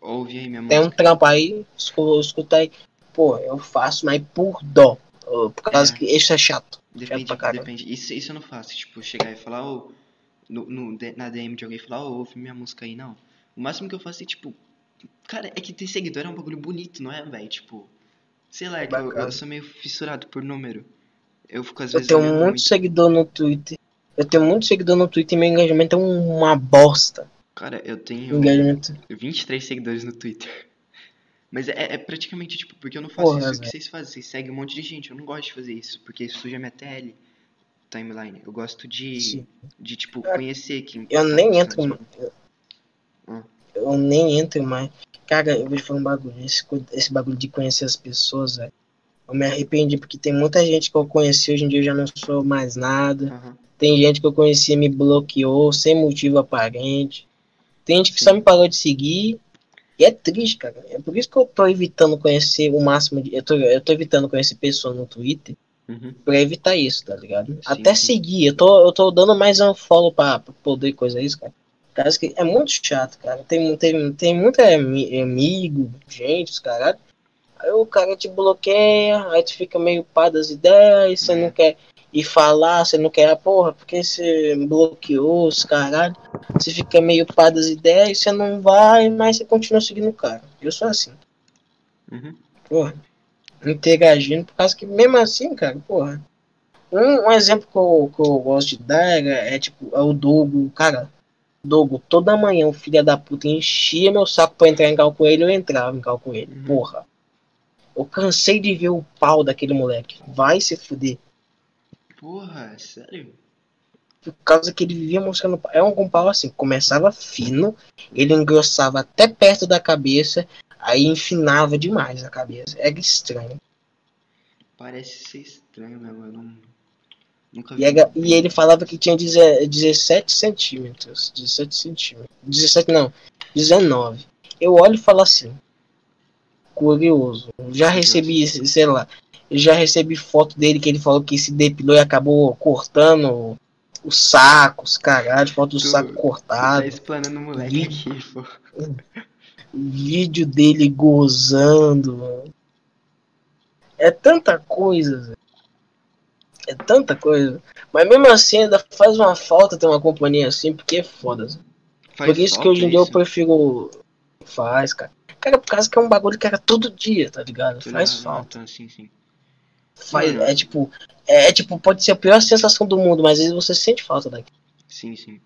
Ouve aí minha tem um música. trampo aí, escu- escuta aí. Pô, eu faço, mas por dó. Por causa É. que isso é chato. Depende, pra caralho. depende. Isso, isso eu não faço. Tipo, chegar e falar, ô. no, no, na DM de alguém falar, ô, ouve minha música aí, não. O máximo que eu faço é, tipo. Cara, é que ter seguidor é um bagulho bonito, não é, velho? Tipo. Sei lá, é que eu, eu sou meio fissurado por número. Eu fico às Eu vezes. tenho olhando muito seguidor no Twitter. Eu tenho muito seguidor no Twitter e meu engajamento é uma bosta. Cara, eu tenho Engajamento. 23 seguidores no Twitter. Mas é, é praticamente, tipo, porque eu não faço Porra, isso que vocês fazem. Vocês seguem um monte de gente. Eu não gosto de fazer isso, porque isso suja minha TL timeline. Eu gosto de, Sim. de tipo, É, conhecer quem Eu tá nem entro, tipo. mano. Hum. Eu nem entro mais. Cara, eu vou te falar um bagulho. Esse, esse bagulho de conhecer as pessoas, velho. Eu me arrependi porque tem muita gente que eu conheci, hoje em dia eu já não sou mais nada. Aham. Tem gente que eu conheci e me bloqueou sem motivo aparente. Tem gente que Sim. só me parou de seguir. E é triste, cara. É por isso que eu tô evitando conhecer o máximo de. Eu tô, eu tô evitando conhecer pessoas no Twitter Uhum. pra evitar isso, tá ligado? Sim, Até sim. seguir. Eu tô, eu tô dando mais um follow pra, pra poder coisa isso, cara. Que é muito chato, cara. Tem, tem, tem muita ami- amigo, gente, os caralho. Aí o cara te bloqueia, aí tu fica meio pá das ideias, você É. não quer ir falar, você não quer, ah, porra, porque você bloqueou os caralho. Você fica meio pá das ideias, você não vai, mas você continua seguindo o cara. Eu sou assim, Uhum. porra. Interagindo, por causa que mesmo assim, cara, porra. Um, um exemplo que eu, que eu gosto de dar é, é, tipo, é o Dogo, cara. Dogo, toda manhã o filho da puta enchia meu saco pra entrar em cal com ele, eu entrava em cal com ele. Uhum. Porra. Eu cansei de ver o pau daquele moleque. Vai se fuder. Porra, sério? Por causa que ele vivia mostrando. pau. É um pau assim, começava fino, ele engrossava até perto da cabeça, aí enfinava demais a cabeça. Era estranho. Parece ser estranho não. Nunca E, era- e ele falava que tinha deze- 17 centímetros. 17 centímetros. 17 não, 19. Eu olho e falo assim. Curioso. Já recebi, sei lá. Já recebi foto dele que ele falou que se depilou e acabou cortando os sacos, caralho, foto do Tu- saco Tá cortado. explanando o moleque aqui, pô. Vídeo dele gozando. É tanta coisa. É tanta coisa. Mas mesmo assim ainda faz uma falta ter uma companhia assim, porque é foda. Faz Por isso que hoje em dia eu prefiro. Faz, cara. Cara, por causa que é um bagulho que era todo dia, tá ligado? Tô Faz ligado, falta. sim, sim. Faz, é tipo. É, é tipo, pode ser a pior sensação do mundo, mas às vezes você sente falta daquilo. Sim, sim.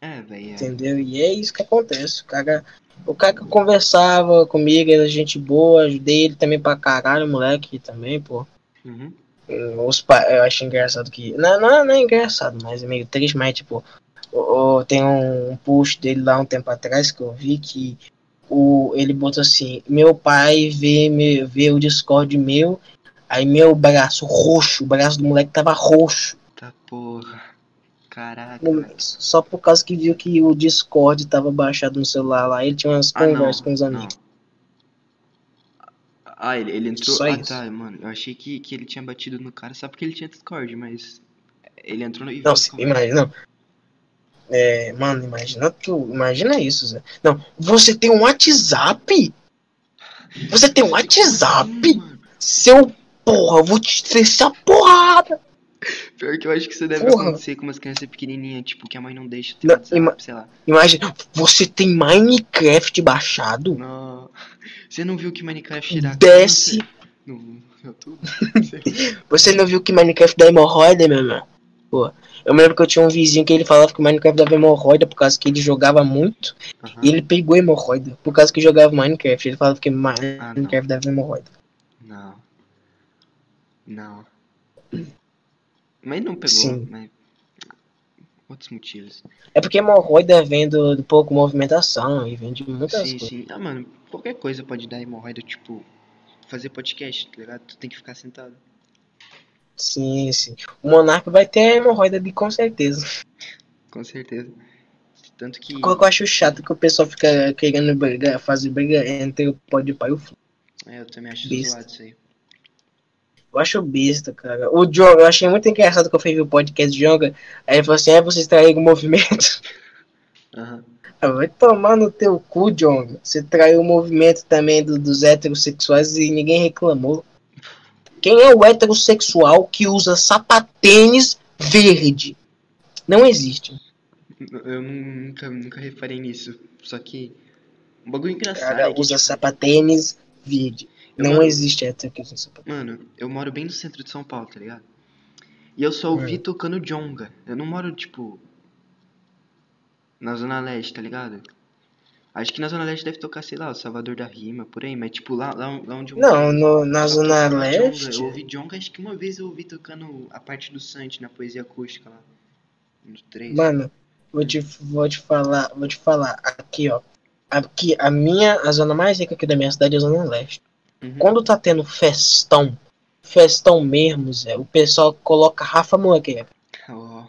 É, velho. É. Entendeu? E é isso que acontece. O cara, o cara que conversava comigo, era gente boa, ajudei ele também pra caralho, moleque também, pô. Uhum. Os. Eu acho engraçado que. Não, não, não é engraçado, mas é meio triste, mas tipo, tem um post dele lá um tempo atrás que eu vi que o, ele botou assim, meu pai vê, me, vê o Discord meu, aí meu braço roxo, o braço do moleque tava roxo. Tá porra. Caraca. Só por causa que viu que o Discord tava baixado no celular lá, ele tinha umas Ah, não, conversas com os não. amigos. Ah, ele, ele entrou. Só ah, isso. tá, mano. Eu achei que, que ele tinha batido no cara só porque ele tinha Discord, mas. Ele entrou no. Não, se- imagina, não. É, mano, imagina tu, imagina isso, Zé. Não, você tem um WhatsApp? Você tem um WhatsApp? Seu porra, eu vou te estressar porrada. Pior que eu acho que isso deve Porra. acontecer com umas crianças pequenininhas, tipo, que a mãe não deixa ter Não, WhatsApp, sei lá. Imagina, você tem Minecraft baixado? Não. Você não viu que Minecraft dá Desce. no YouTube? Você não viu que Minecraft dá hemorroida, meu irmão? Pô, eu me lembro que eu tinha um vizinho que ele falava que o Minecraft dava hemorroida por causa que ele jogava muito. Aham. E ele pegou hemorroida por causa que jogava Minecraft. Ele falava que Ah. Minecraft dava hemorroida. Não. Não. Mas não pegou, Sim. mas. Outros motivos. É porque hemorroida vem do, do pouco movimentação e vem de muitas Sim, coisas. sim. Ah, mano, qualquer coisa pode dar hemorroida, tipo, fazer podcast, tá ligado? Tu tem que ficar sentado. Sim, sim. O Monarca vai ter hemorroida ali com certeza. Com certeza. Tanto que. O que eu acho chato é que o pessoal fica querendo brigar, fazer briga entre o e pai e o filho. É, eu também acho Besta. zoado isso aí. Eu acho besta, cara. O Jonga, eu achei muito engraçado que eu ver o podcast de Jonga. Aí ele falou assim: é, vocês traíram o movimento. Aham. Ah, Vai tomar no teu cu, Jonga. Você traiu o movimento também do- dos heterossexuais e ninguém reclamou. Quem é o heterossexual que usa sapatênis verde? Não existe. Eu nunca, nunca reparei nisso. Só que. Um bagulho engraçado. cara é que, usa tipo, sapatênis verde. Eu Não moro- existe usa sapatênis. Mano, eu moro bem no centro de São Paulo, tá ligado? E eu só ouvi Hum. tocando Jonga. Eu não moro, tipo. Na Zona Leste, tá ligado? Acho que na Zona Leste deve tocar, sei lá, o Salvador da Rima, por aí, mas tipo, lá, lá, lá onde eu Não, no- na Zona. Leste. Eu ouvi Jonga, acho que uma vez eu ouvi tocando a parte do Santi na poesia acústica lá. Nos três. Mano, vou te, vou te falar, vou te falar. Aqui, ó. Aqui, a minha, a zona mais rica aqui da minha cidade é a Zona Leste. Uhum. Quando tá tendo festão, festão mesmo, Zé, o pessoal coloca Rafa Moreira. Ó,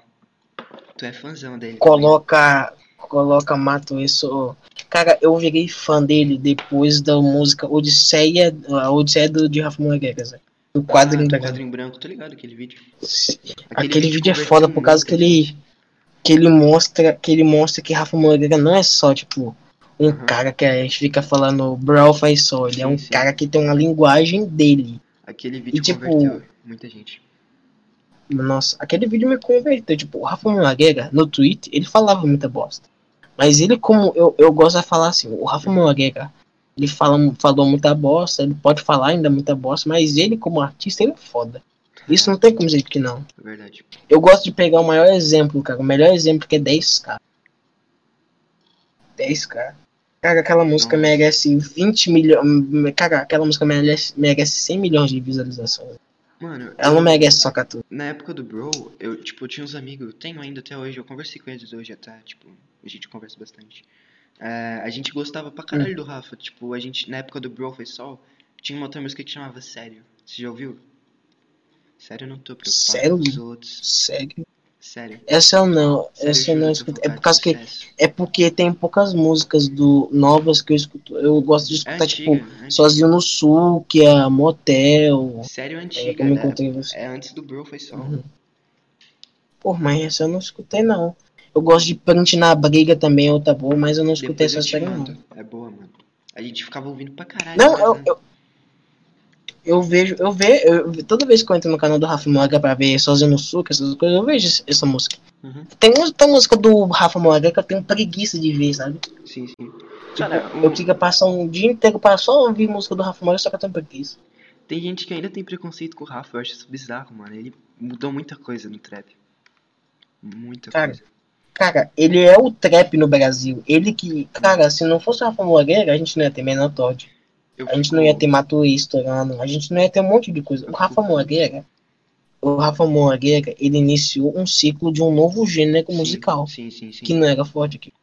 tu é fãzão dele. Coloca. Coloca Mato isso. Cara, eu virei fã dele depois da música Odisseia. A Odisseia do, de Rafa Moreira. Do quadrinho ah, da do quadrinho branco, tô ligado aquele vídeo. Aquele vídeo é foda por causa que ele- que ele mostra que ele mostra que Rafa Moreira não é só tipo um Uhum. cara que a gente fica falando brawl faz só, ele é Sim, um sim. cara que tem uma linguagem dele. Aquele vídeo tipo, converteu muita gente. Nossa, aquele vídeo me converteu, tipo, o Rafa Moreira no Twitter, ele falava muita bosta. Mas ele como eu, eu gosto de falar assim, o Rafa Moreira, ele fala, falou muita bosta, ele pode falar ainda muita bosta, mas ele como artista, ele é foda. Isso não tem como dizer que não. É verdade. Eu gosto de pegar o maior exemplo, cara. O melhor exemplo que é 10k. 10k. Cara, aquela música Nossa. merece 20 milhões. Cara, aquela música merece, merece 100 milhões de visualizações. Mano, Ela não merece só 14. Na época do Bro, eu, tipo, tinha uns amigos, eu tenho ainda até hoje, eu conversei com eles hoje até, tipo, a gente conversa bastante. É, a gente gostava pra caralho do Rafa, tipo, a gente, na época do Bro foi sol, tinha uma outra música que chamava Sério. Você já ouviu? Sério, eu não tô preocupado Sério? com os outros. Sério. Sério. Essa eu não. Sério, Essa eu não tô escuto. É por causa que. É porque tem poucas músicas do novas que eu escuto. Eu gosto de É escutar, antiga, tipo, é antiga. Sozinho no Sul, que é Motel. Sério é É, antiga, como eu né? encontrei você. É antes do Bro foi sol. Uhum. Pô, mas essa eu não escutei não. Eu gosto de Print na Briga também, outra boa, mas eu não escutei eu essa série não. É boa, mano. A gente ficava ouvindo pra caralho. Não, né? eu, eu, eu vejo, eu vejo, eu- toda vez que eu entro no canal do Rafa Moraga pra ver Sozinho no Sul, essas coisas, eu vejo essa- música. Uhum. Tem muita música do Rafa Moraga que eu tenho preguiça de ver, sabe? Sim, sim. Tipo, Cara, eu o- queria passar um dia inteiro pra só ouvir música do Rafa Moraga, só que eu tenho preguiça. Tem gente que ainda tem preconceito com o Rafa, eu acho isso bizarro, mano. Ele mudou muita coisa no trap. Muita Cara, coisa. Cara, ele é o trap no Brasil. Ele que. Cara, se não fosse o Rafa Moreira, a gente não ia ter menor Todd. Eu A gente fico- não ia ter Matuí estourando. A gente não ia ter um monte de coisa. O Rafa Moreira. O Rafa Moreira, ele iniciou um ciclo de um novo gênero Sim, musical. Sim, sim, sim. Que não era forte aqui.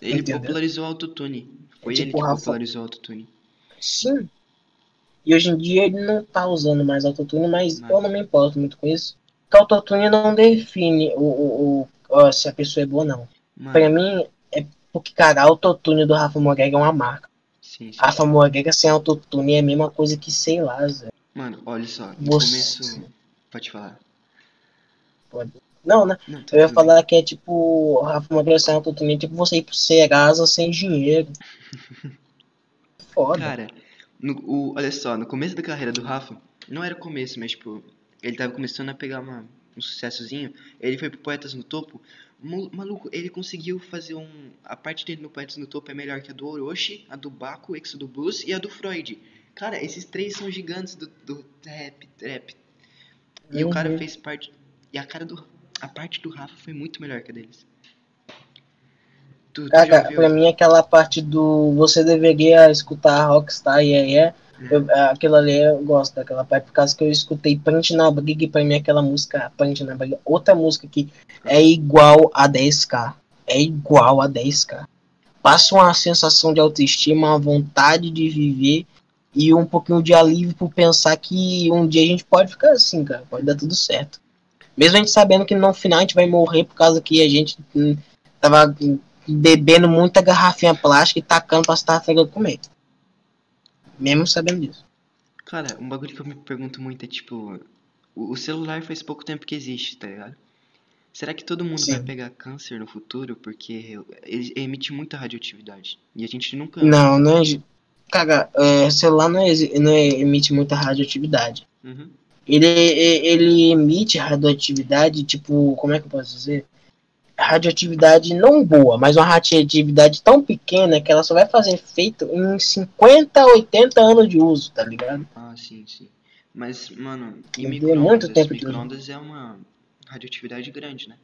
Ele entendeu? popularizou o autotune. Foi Tipo ele que Rafa- popularizou o autotune. Sim. E hoje em dia ele não tá usando mais autotune, mas Não. eu não me importo muito com isso. Porque autotune não define o, o, o- ó, se a pessoa é boa ou não. Pra Mano, mim, é porque, cara, autotune do Rafa Moreira é uma marca. sim, sim. Rafa Moreira sem autotune é a mesma coisa que, sei lá, Zé. Mano, olha só, no Você- começo. Pode falar. Não, né? Não, Eu ia bem. falar que é tipo, o Rafa Moreira sem autotune é tipo você ir pro Serasa sem dinheiro. Foda. Cara, no, o, olha só, no começo da carreira do Rafa, não era o começo, mas tipo, ele tava começando a pegar uma, um sucessozinho. Ele foi pro Poetas no Topo. Maluco, ele conseguiu fazer um. A parte dele no Poetas no Topo é melhor que a do Orochi, a do Baco, Exo do Blues e a do Freud. Cara, esses três são gigantes do, do rap, trap. E o cara Uhum. fez parte. E a cara do. A parte do Rafa foi muito melhor que a deles. Tu, tu Cara, pra mim aquela parte do você deveria escutar Rockstar yeah, yeah, eu, aquilo ali eu gosto daquela parte por causa que eu escutei Punch na Briga e pra mim aquela música Punch na Briga, outra música que é igual a 10k, é igual a 10k. Passa uma sensação de autoestima, uma vontade de viver e um pouquinho de alívio por pensar que um dia a gente pode ficar assim, cara, pode dar tudo certo. Mesmo a gente sabendo que no final a gente vai morrer por causa que a gente hum, tava bebendo muita garrafinha plástica e tacando pra tartaruga comer. Mesmo sabendo disso. Cara, um bagulho que eu me pergunto muito é tipo, o, celular faz pouco tempo que existe, tá ligado? Será que todo mundo vai Sim. pegar câncer no futuro? Porque ele emite muita radioatividade. E a gente nunca. Não, não é. Cara, é, celular não, exi- não é- emite muita radioatividade. Uhum. Ele, é- ele emite radioatividade, tipo, como é que eu posso dizer? Radioatividade não boa, mas uma radioatividade tão pequena que ela só vai fazer efeito em 50, 80 anos de uso, tá ligado? Ah, sim, sim. Mas, mano, e Entendeu? Muito micro-ondas? tempo. Micro-ondas é uma radioatividade grande, né?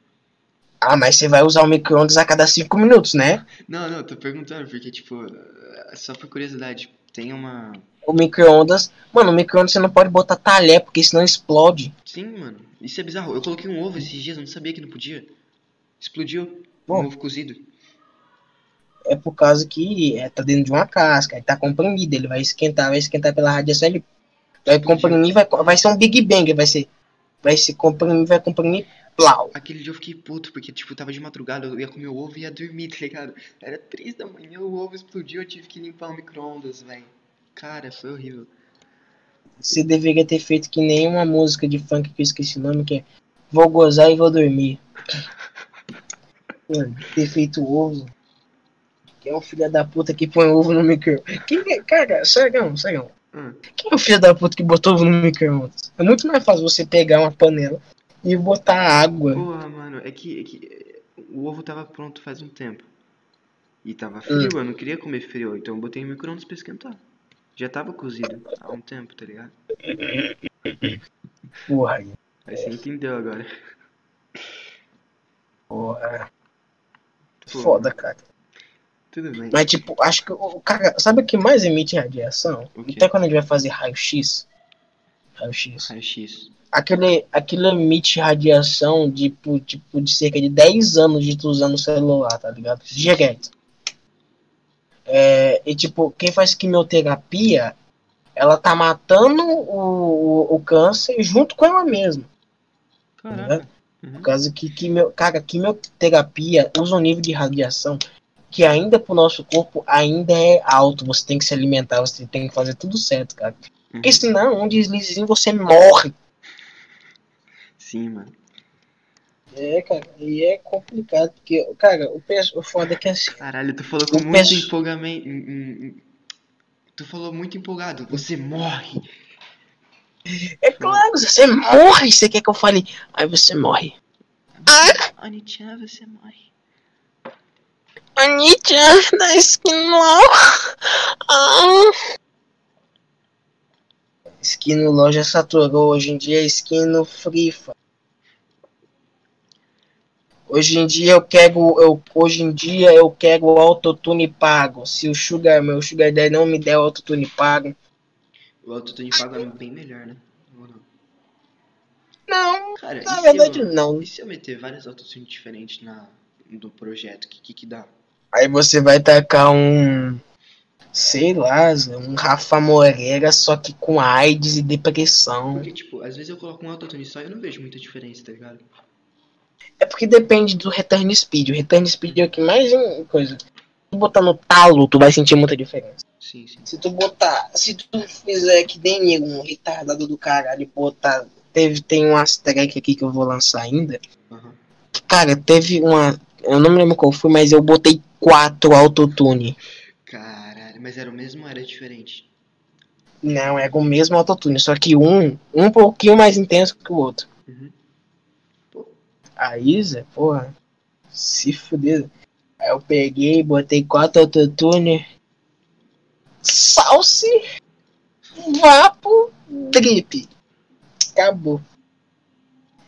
Ah, mas você vai usar o micro-ondas a cada 5 minutos, né? Não, não, tô perguntando, porque, tipo, só por curiosidade, tem uma. O micro-ondas. Mano, o micro-ondas você não pode botar talher, porque senão explode. Sim, mano, isso é bizarro. Eu coloquei um ovo esses dias, eu não sabia que não podia. Explodiu. Bom. Ovo cozido. É por causa que é, tá dentro de uma casca, aí tá comprimido, ele vai esquentar, vai esquentar pela radiação, ele vai comprimir, vai, vai ser um Big Bang, vai ser. Vai se comprimir, vai comprimir, plau. Aquele dia eu fiquei puto, porque, tipo, tava de madrugada, eu ia comer o ovo e ia dormir, tá ligado? Era três da manhã, o ovo explodiu, eu tive que limpar o micro-ondas, velho. Cara, foi horrível. Você deveria ter feito que nem uma música de funk que eu esqueci o nome, que é Vou gozar e vou dormir. Mano, ter feito ovo. Que é um filho da puta que põe ovo no micro. Quem é, cara, sério, sério. Hum. Quem é o filho da puta que botou ovo no micro-ondas? É muito mais fácil você pegar uma panela e botar água. Porra, mano, é que, é que o ovo tava pronto faz um tempo. E tava frio, eu não queria comer frio, então eu botei no micro-ondas pra esquentar. Já tava cozido há um tempo, tá ligado? Porra, Aí você entendeu agora. porra. Foda, cara. Tudo bem. Mas, tipo, acho que o cara. Sabe o que mais emite radiação? Até quando a gente vai fazer raio-x. Raio-x. Raio-X. Aquele, aquilo emite radiação de, tipo, tipo, de cerca de 10 anos de tu usando o celular, tá ligado? Direto. É, e tipo, quem faz quimioterapia, ela tá matando o, o, o câncer junto com ela mesma. Caraca. Por Uhum. causa que, quimio, cara, quimioterapia usa um nível de radiação que ainda pro nosso corpo ainda é alto. Você tem que se alimentar, você tem que fazer tudo certo, cara. Porque Uhum. senão, um deslizezinho você morre. Sim, mano. É, cara, e é complicado, porque, cara, o, peço- o foda é que assim, Caralho, tu falou com muito peço- empolgamento. Tu falou muito empolgado. Você morre. É claro, você morre, você quer que eu fale, aí você morre. Anitia, você morre. Anitta, da esquina. Ah. Skin no loja saturou. Hoje em dia é skin no Free Fire. Hoje em dia eu quero, eu, hoje em dia eu quero o autotune pago. Se o Sugar, meu Sugar Daddy não me der o autotune pago. O autotune pago é bem melhor, né? Ou não? Não, Cara, na verdade eu, não. E se eu meter vários autotunes diferentes na, no projeto, o que, que que dá? Aí você vai tacar um, sei lá, um Rafa Moreira, só que com AIDS e depressão. Porque, tipo, às vezes eu coloco um autotune só e eu não vejo muita diferença, tá ligado? É porque depende do return speed. O return speed é o que mais coisa. Se botar no talo, tu vai sentir muita diferença. Sim, sim. Se tu botar, se tu fizer que nem um retardado do caralho, botar, teve tem umas track aqui que eu vou lançar ainda. Que, Cara, teve uma, eu não me lembro qual foi, mas eu botei quatro autotune. Caralho, mas era o mesmo ou era diferente? Não, é com o mesmo autotune, só que um, um pouquinho mais intenso que o outro. Uhum. Aí, Zé, porra, se fuder. Aí eu peguei, botei quatro autotune. Salse, vapo, drip. Acabou.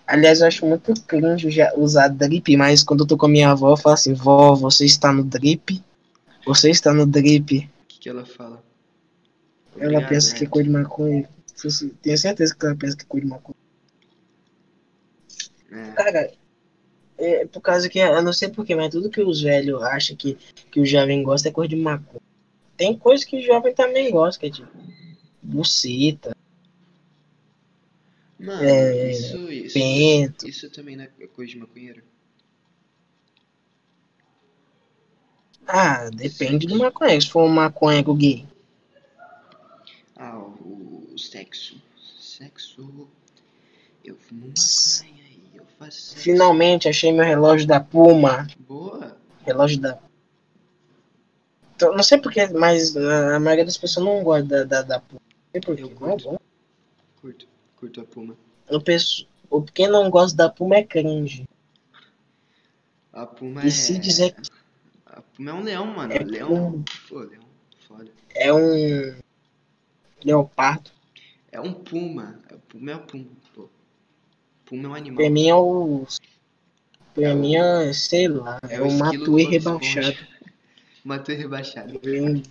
Aliás, eu acho muito cringe já usar drip, mas quando eu tô com a minha avó, eu falo assim, vó, você está no drip? Você está no drip? O que, que ela fala? Ela Obrigado, pensa que é coisa de maconha. Tenho certeza que ela pensa que é coisa de maconha. É, Cara, é por causa que, eu não sei porquê, mas tudo que os velhos acham que, que o jovem gosta é coisa de maconha. Tem coisa que o jovem também gosta, que é tipo, buceta, Mano, É, isso, isso, pento. isso também não é coisa de maconheiro. Ah, depende do maconha. Se for um maconha com gay. Ah, o, o sexo. Sexo. Eu fumo maconha e eu faço sexo. Finalmente achei meu relógio da Puma. Boa. Relógio da. Então, não sei porquê, mas a a maioria das pessoas não gosta da, da, da Puma. Não sei porquê. Eu Não é curto. Curto. Curto a puma. Eu penso, o quem não gosta da Puma é cringe. A puma E é. se dizer que A puma é um leão, mano. É leão. puma. Pô, leão. Foda. é um leopardo, É um puma. É, puma é o puma. Pô. Puma é um animal. pra mim é o. Pra mim é, sei lá, é, É Matue Bob rebaixado. Matou rebaixado. É um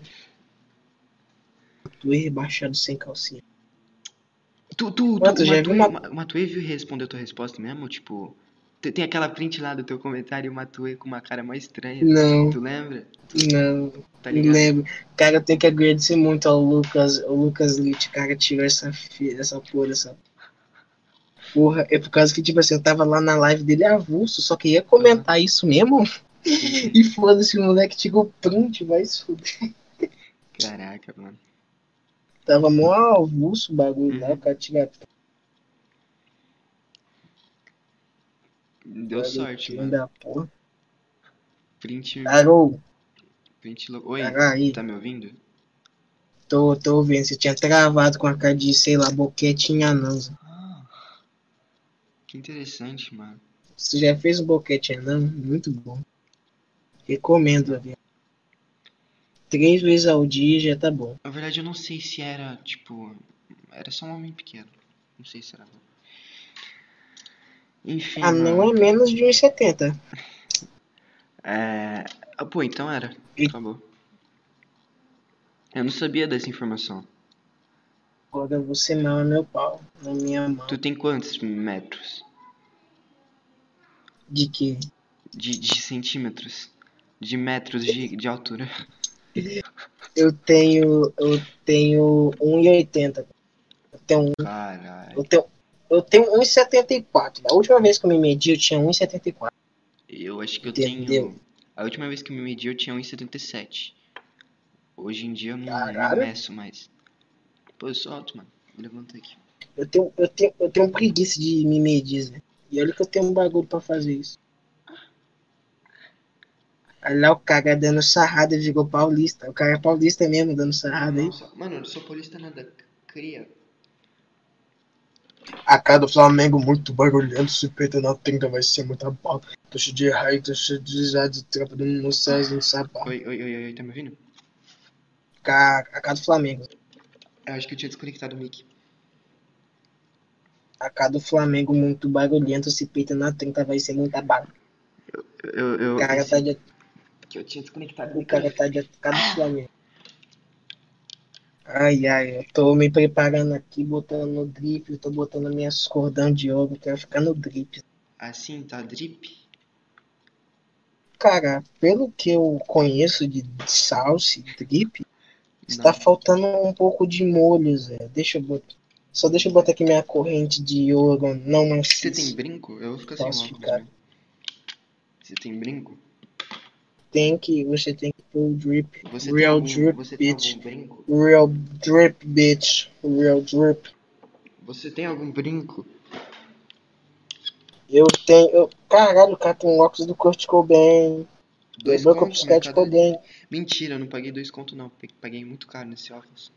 Matue rebaixado sem calcinha. Tu, tu, tu, já o viu o e respondeu tua resposta mesmo? Tipo, te- tem aquela print lá do teu comentário e o Matue com uma cara mais estranha. Não, Tu lembra? não, Tá não ligado? lembro. Cara, eu tenho que agradecer muito ao Lucas, ao Lucas Litt, cara, tirou essa, essa porra, essa porra. É por causa que, tipo assim, eu tava lá na live dele avulso, só que ia comentar isso mesmo. E foda-se, o moleque tirou o print, vai se fuder. Caraca, mano. Tava mó avulso o bagulho lá, Uhum. o cara tira Deu sorte, mano. Da porra. Print, Carol, print louco. Oi, cara aí, tá me ouvindo? tô, tô ouvindo, você tinha travado com a cara de, sei lá, boquetinha anansa. Ah, que interessante, mano. Você já fez um boquete anão? Muito bom. Recomendo, velho. Três vezes ao dia já tá bom. Na verdade, eu não sei se era, tipo... Era só um homem pequeno. Não sei se era não. Enfim, Anão mano. é menos de 1,70. É... Ah, pô, então era. Acabou. Eu não sabia dessa informação. Agora você mama meu pau na minha mão. Tu tem quantos metros? De quê? De, de centímetros? De metros de, de altura? Eu tenho. Eu tenho 1,80. Eu tenho, Caralho. eu tenho, eu tenho 1,74. Da última vez que eu me medi, eu tinha 1,74. Eu acho que eu Entendeu? tenho. A última vez que eu me medi eu tinha 1,77. Hoje em dia eu não, não Caralho. meço mais. Pô, eu sou alto, mano. Levanta aqui. Eu tenho, eu, tenho, eu tenho preguiça de me medir, Zé. E olha que eu tenho um bagulho pra fazer isso. Olha lá o cara dando sarrada virou paulista. O cara é paulista mesmo dando sarrada aí. Nossa, mano, eu não sou paulista nada. Cria. A cara do Flamengo muito barulhento, se peita na trinta vai ser muita bala. Tô cheio de raio, tô cheio de já de tropa do Moisés no sapato. Oi, oi, oi, oi, tá me ouvindo? A, a cara do Flamengo. Eu acho que eu tinha desconectado o mic. A cara do Flamengo muito barulhento, se peita na 30 vai ser muita bala. Eu, eu, O cara tá de, que eu tinha desconectado o cara tá de cara do Flamengo. Ai, ai, eu tô me preparando aqui, botando no drip, eu tô botando minhas cordão de ouro, quero ficar no drip. Assim, tá drip? Cara, pelo que eu conheço de salsa e drip, está faltando um pouco de molho, Zé. Deixa eu botar. Só deixa eu botar aqui minha corrente de ouro não Você tem brinco? Eu vou ficar sem óculos, ficar? né? Você tem brinco? Tem que, você tem que pôr o drip. Você Real algum, drip, você bitch. Real drip, bitch. Real drip. Você tem algum brinco? Eu tenho. Eu, caralho, o cara tem um óculos do Kurt Cobain. Dois Lembrou que eu conto, piscar de Mercado Cobain. Mentira, eu não paguei dois conto não. Paguei muito caro nesse óculos.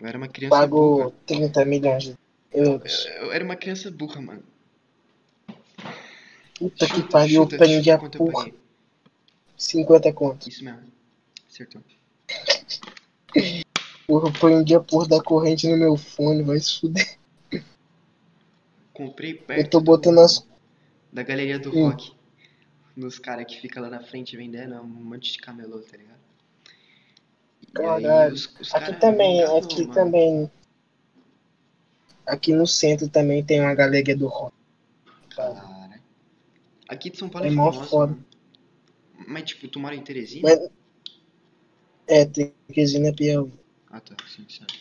Eu era uma criança Pagou burra. 30 milhões de euros. Eu era uma criança burra, mano. Puta que pariu, eu chuta, chuta a porra. paguei. 50 conto. Isso mesmo. Acertou. Porra, eu prendi a porra da corrente no meu fone, vai se fuder. Comprei perto Eu tô do- botando as. da galeria do Hum. rock. Nos caras que ficam lá na frente vendendo um monte de camelô, tá ligado? Caralho. os, os Aqui também, enganou, aqui mano. também. Aqui no centro também tem uma galeria do rock. Cara. Aqui de São Paulo É é mó foda. mano. Mas tipo, tu mora em Teresina? Mas- É, Teresina Piauí. Ah tá, sim, sabe.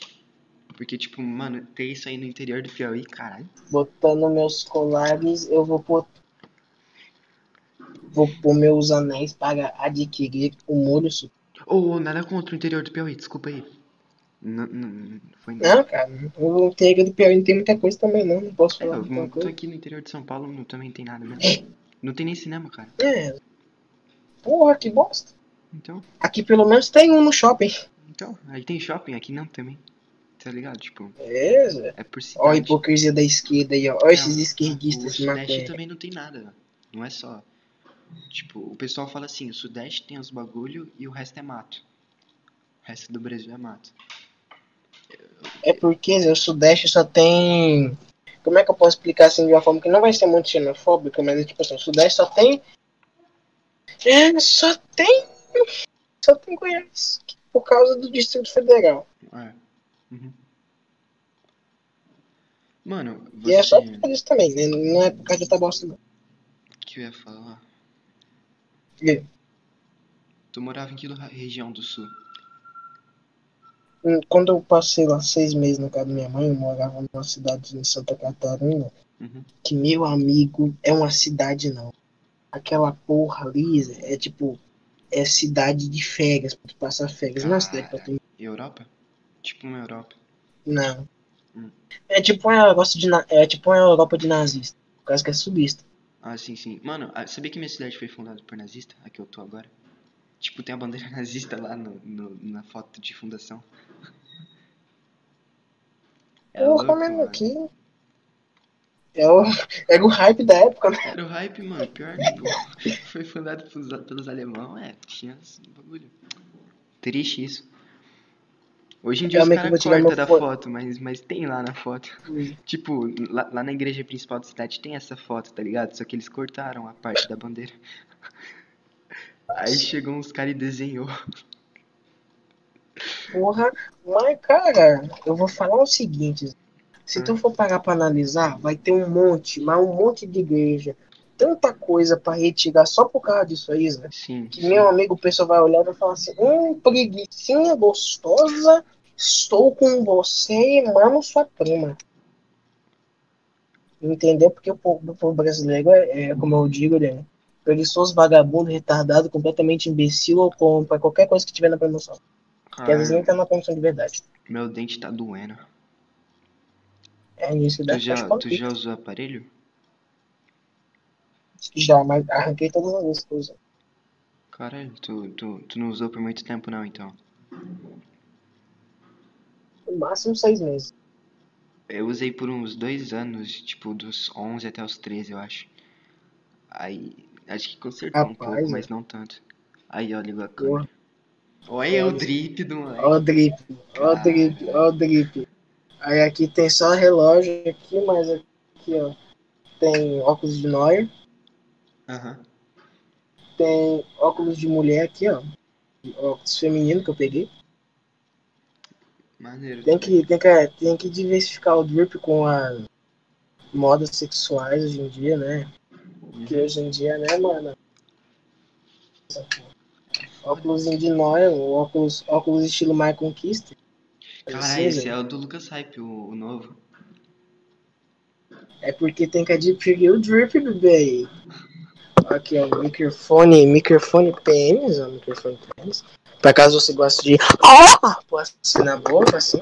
Porque tipo, mano, ter isso aí no interior do Piauí, caralho. Botando meus colares, eu vou pôr. Vou pôr meus anéis para adquirir o molho Ô, ô, nada contra o interior do Piauí, desculpa aí. Não, não, não foi Não, cara, o interior do Piauí não tem muita coisa também, não. Não posso É, falar eu muita tô coisa. aqui no interior de São Paulo, não, também tem nada mesmo. Não tem nem cinema, cara. É. Porra, que bosta. Então, Aqui pelo menos tem um no shopping. então, aí tem shopping, aqui não também. Tá ligado? Tipo, É, é por cidade. Ó a hipocrisia da esquerda aí, ó. Ó esses esquerdistas O de Sudeste matéria. também não tem nada. Não é só. Tipo, o pessoal fala assim, o Sudeste tem os bagulho e o resto é mato. O resto do Brasil é mato. É porque o Sudeste só tem. Como é que eu posso explicar assim de uma forma que não vai ser muito xenofóbica, mas tipo assim, o Sudeste só tem. É, só tem. Só tem Goiás. Por causa do Distrito Federal. É. Uhum. Mano, E é só você. por isso também, né? Não é por causa da bosta, não. que eu ia falar? E, Tu morava em que região do sul? Hum, Quando eu passei lá seis meses na casa da minha mãe, eu morava numa cidade em Santa Catarina, Uhum. que meu amigo é uma cidade não. Aquela porra ali é tipo. É cidade de férias, pra tu passar férias. Não é cidade pra tu Europa? Tipo uma Europa. Não. Hum. É tipo uma Europa de, é tipo uma Europa de nazista. Por causa que é subista. Ah, sim, sim. Mano, ah, sabia que minha cidade foi fundada por nazista? A que eu tô agora? Tipo, tem a bandeira nazista lá no, no- na foto de fundação. É Porra, louco, mano, aqui. É o, era o hype da época, né? Era o hype, mano. Pior, tipo, foi fundado pelos, pelos alemão, é, tinha esse bagulho. Triste isso. Hoje em dia Realmente os caras cortam da fo- foto, mas, mas tem lá na foto. Tipo, lá, lá na igreja principal da cidade tem essa foto, tá ligado? Só que eles cortaram a parte da bandeira. Aí chegou uns caras e desenhou. Porra, mas cara, eu vou falar o seguinte. Se tu for parar pra analisar, vai ter um monte, mas um monte de igreja. Tanta coisa pra retirar só por causa disso aí, Zé. Sim. Que sim. meu amigo, o pessoal vai olhar e vai falar assim: Hum, preguiçinha gostosa, estou com você e mamo sua prima. Entendeu? Porque o povo, o povo brasileiro é, é, como eu digo, ele é preguiçoso, vagabundo, retardado, completamente imbecil ou compra qualquer coisa que tiver na promoção. Que às vezes nem tá na promoção de verdade. Meu dente tá doendo. É isso que dá Tu já, tu já usou aparelho? Já, mas arranquei todas as vezes que eu usei. Caralho, tu, tu, tu não usou por muito tempo não, então. No máximo seis meses. Eu usei por uns dois anos, tipo, dos 11 até os 13, eu acho. Aí, acho que consertou um Rapaz, pouco, é. mas não tanto. Aí, ó, ligou a Porra. Olha o drip do mano. Ó o drip, ó o drip, ó o drip. Aí aqui tem só relógio aqui, mas aqui, ó, tem óculos de Neuer, Aham. tem óculos de mulher aqui, ó. Óculos feminino que eu peguei. Maneiro. Tem que, tem que, tem que diversificar o drip com a modas sexuais hoje em dia, né? Porque Uhum. hoje em dia, né, mano? Óculos de Neuer, óculos, óculos estilo My Conquista. Caralho, esse é o do Lucas Hype, o, o novo. É porque tem que adquirir o drip, bebê. Aqui, ó, microfone, microfone pênis, ó, microfone pênis. Pra caso você goste de. Ah! Pô, assim na boca, assim.